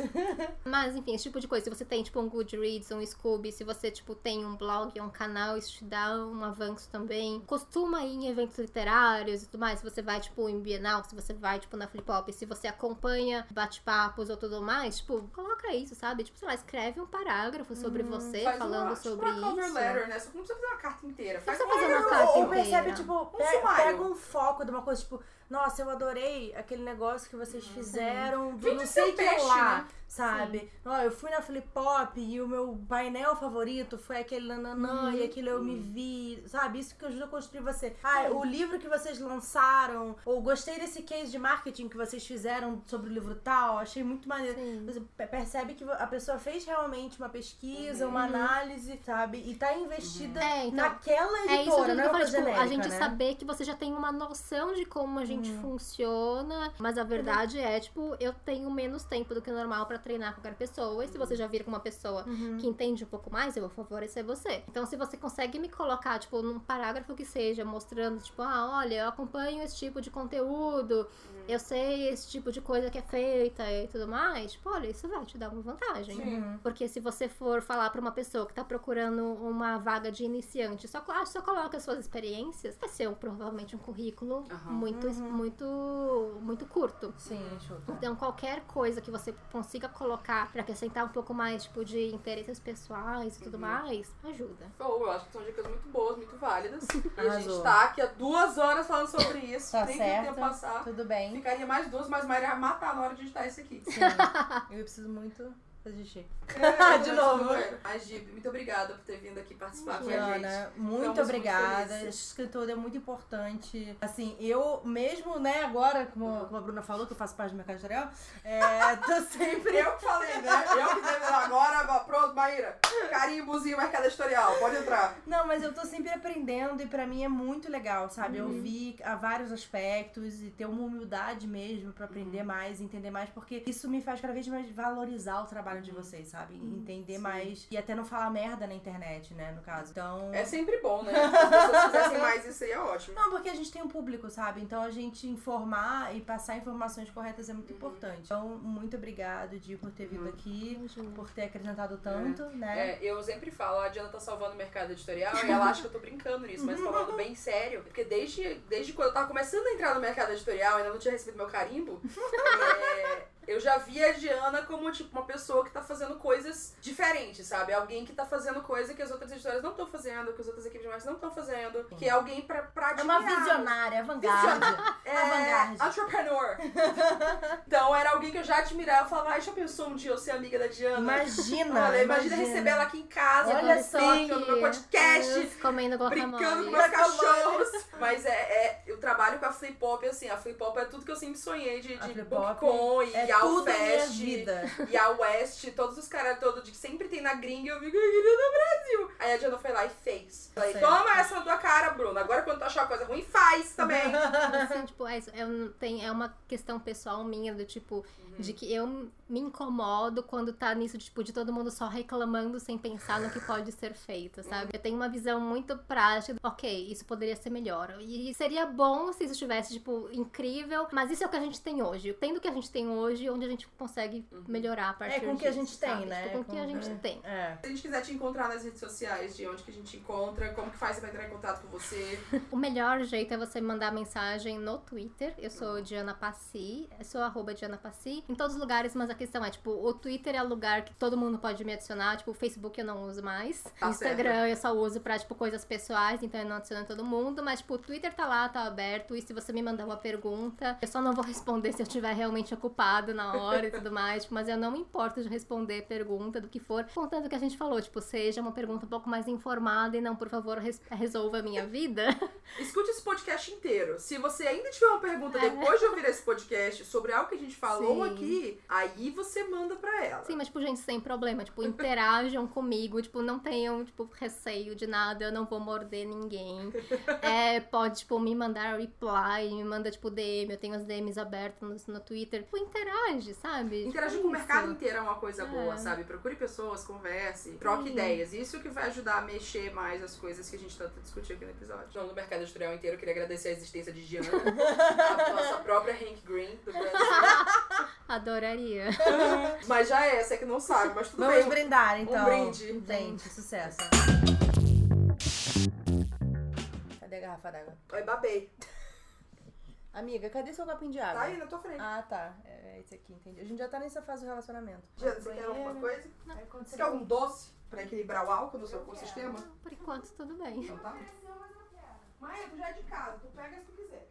Mas, enfim, esse tipo de coisa. Se você tem, tipo, um Goodreads, um Scooby, se você, tipo, tem um blog, um canal, isso te dá um avanço também. Costuma ir em eventos literários e tudo mais. Se você vai, tipo, em Bienal, se você vai, tipo, na Flip Hop, se você acompanha bate-papos ou tudo mais, tipo, coloca isso, sabe? Tipo, sei lá, escreve um parágrafo sobre você, Faz falando uma, tipo sobre uma cover isso. letter, né? Só que não precisa fazer uma carta inteira. Faz precisa fazer uma uma carta Ou inteira. percebe, tipo, sumário. pega um foco de uma coisa, tipo, nossa, eu adorei aquele negócio que vocês fizeram do Vende não sei o que peixe, lá, né? Sabe? Ó, eu fui na Flip Pop e o meu painel favorito foi aquele nananã e aquilo eu me vi, sabe? Isso que ajuda a construir você. Ah, o livro que vocês lançaram, ou gostei desse case de marketing que vocês fizeram sobre o livro tal, achei muito maneiro. Sim. Você pe- percebe que a pessoa fez realmente uma pesquisa, uma análise, sabe? E tá investida É, então, naquela É isso editora, tudo não que é eu falei, tipo, genérica, a gente né? saber que você já tem uma noção de como a gente funciona, mas a verdade é, tipo, eu tenho menos tempo do que normal pra treinar qualquer pessoa, e se você já vir com uma pessoa que entende um pouco mais, eu vou favorecer você. Então, se você consegue me colocar, tipo, num parágrafo que seja, mostrando, tipo, ah, olha, eu acompanho esse tipo de conteúdo, eu sei esse tipo de coisa que é feita e tudo mais, tipo, olha, isso vai te dar uma vantagem. Sim. Porque se você for falar pra uma pessoa que tá procurando uma vaga de iniciante, só, ah, só coloca as suas experiências, vai ser um- provavelmente um currículo Aham. muito, muito, muito curto. Sim. Então, qualquer coisa que você consiga colocar pra acrescentar um pouco mais, tipo, de interesses pessoais e tudo Uhum. mais, ajuda. Bom, eu acho que são dicas muito boas, muito válidas. E a gente tá aqui há duas horas falando sobre isso. Tá Tem que o tempo certo. passar. Tudo bem. Ficaria mais duas, mas Maria ia matar na hora de editar isso aqui. Sim. Eu preciso muito fazer xixi. É, De novo. Mas, Gibi, muito obrigada por ter vindo aqui participar com a gente. Muito Ficamos obrigada. muito. Esse escritor é muito importante. Assim, eu mesmo, né, agora, como, como a Bruna falou, que eu faço parte do mercado editorial, é, tô sempre. Eu que falei, né? Eu que devo agora, agora. Pronto, Maíra. Carimbozinho, mercado editorial. Pode entrar. Não, mas eu tô sempre aprendendo e pra mim é muito legal, sabe? Ouvir a vários aspectos e ter uma humildade mesmo pra aprender mais, entender mais, porque isso me faz cada vez mais valorizar o trabalho de vocês, sabe? Entender Sim. mais e até não falar merda na internet, né, no caso. Então. É sempre bom, né? Se as pessoas fizessem mais, isso aí é ótimo. Não, porque a gente tem um público, sabe? Então a gente informar e passar informações corretas é muito importante. Então, muito obrigado, Di, por ter vindo aqui, Imagina. por ter acrescentado tanto, né? É, eu sempre falo, a Diana tá salvando o mercado editorial e ela acha que eu tô brincando nisso, mas falando bem sério. Porque desde, desde quando eu tava começando a entrar no mercado editorial, ainda não tinha recebido meu carimbo, é, eu já via a Diana como, tipo, uma pessoa que tá fazendo coisas diferentes, sabe? Alguém que tá fazendo coisa que as outras editoras não estão fazendo, que as outras equipes de marketing não estão fazendo, que é alguém pra, pra É uma admirar. visionária, avant-garde. É, Avant-garde. entrepreneur. então era alguém que eu já admirava. Eu falava, ai, já pensou um dia eu ser amiga da Diana? Imagina, Olha, imagina receber ela aqui em casa, Olha no só vinho, no meu podcast, Isso, Comendo brincando com meus cachorros. Mas é, é, eu trabalho com a Flip Pop, assim, a Flip Pop é tudo que eu sempre sonhei de, de BookCon e É a tudo a minha Fest. vida. E a West, todos os caras todos de que sempre tem na gringa, eu fico, eu queria no Brasil. Aí a Diana foi lá e fez. Falei, Certo. toma essa na tua cara, Bruna. Agora quando tu achar uma coisa ruim, faz também. Assim, tipo, é, isso, eu, tem, é uma questão pessoal minha, do tipo, de que eu me incomodo quando tá nisso, de, tipo, de todo mundo só reclamando sem pensar no que pode ser feito, sabe? Eu tenho uma visão muito prática, ok, isso poderia ser melhor. E seria bom se isso estivesse, tipo, incrível, mas isso é o que a gente tem hoje. Tendo o que a gente tem hoje, onde a gente consegue melhorar a partir É com o que a gente tem, sabe? né? Tipo, com o que a gente é. tem. É. Se a gente quiser te encontrar nas redes sociais, de onde que a gente encontra, como que faz pra entrar em contato com você. O melhor jeito é você mandar mensagem no Twitter. Eu sou Diana Passi, eu sou arroba Diana Passi, em todos os lugares, mas a questão é, tipo, o Twitter é o lugar que todo mundo pode me adicionar, tipo, o Facebook eu não uso mais. Tá Instagram eu só uso pra, tipo, coisas pessoais, então eu não adiciono todo mundo, mas, tipo, o Twitter tá lá, tá aberto, e se você me mandar uma pergunta, eu só não vou responder se eu estiver realmente ocupado na hora e tudo mais, tipo, mas eu não me importo de responder pergunta do que for, contando o que a gente falou, tipo, seja uma pergunta um pouco mais informada e não, por favor, res- resolva a minha vida. Escute esse podcast inteiro. Se você ainda tiver uma pergunta depois de ouvir esse podcast sobre algo que a gente falou Sim. Aqui, aí você manda pra ela. Sim, mas, tipo, gente, sem problema. Tipo, interajam comigo. Tipo, não tenham, tipo, receio de nada. Eu não vou morder ninguém. É, pode, tipo, me mandar reply, me manda, tipo, DM. Eu tenho as DMs abertas no, no Twitter. Tipo, interage, sabe? Interagir Tipo, com o mercado inteiro é uma coisa É. boa, sabe? Procure pessoas, converse, troque Sim. ideias. Isso que vai ajudar a mexer mais as coisas que a gente tanto discutiu aqui no episódio. Então, no mercado editorial inteiro, eu queria agradecer a existência de Diana, a nossa própria Hank Green do Brasil. Adoraria. mas já é, você que não sabe, mas tudo Vamos bem. brindar, então. brinde. Gente, sucesso. Cadê a garrafa d'água? Oi, babei. Amiga, cadê seu copinho de água? Tá aí na tua frente. Ah, tá. É esse aqui, entendi. A gente já tá nessa fase do relacionamento. Diana, você quer alguma coisa? Quando Você quer algum doce pra equilibrar o álcool no seu ecossistema? Por enquanto, tudo bem. Então tá. Maia, tu já é de casa, tu pega se tu quiser.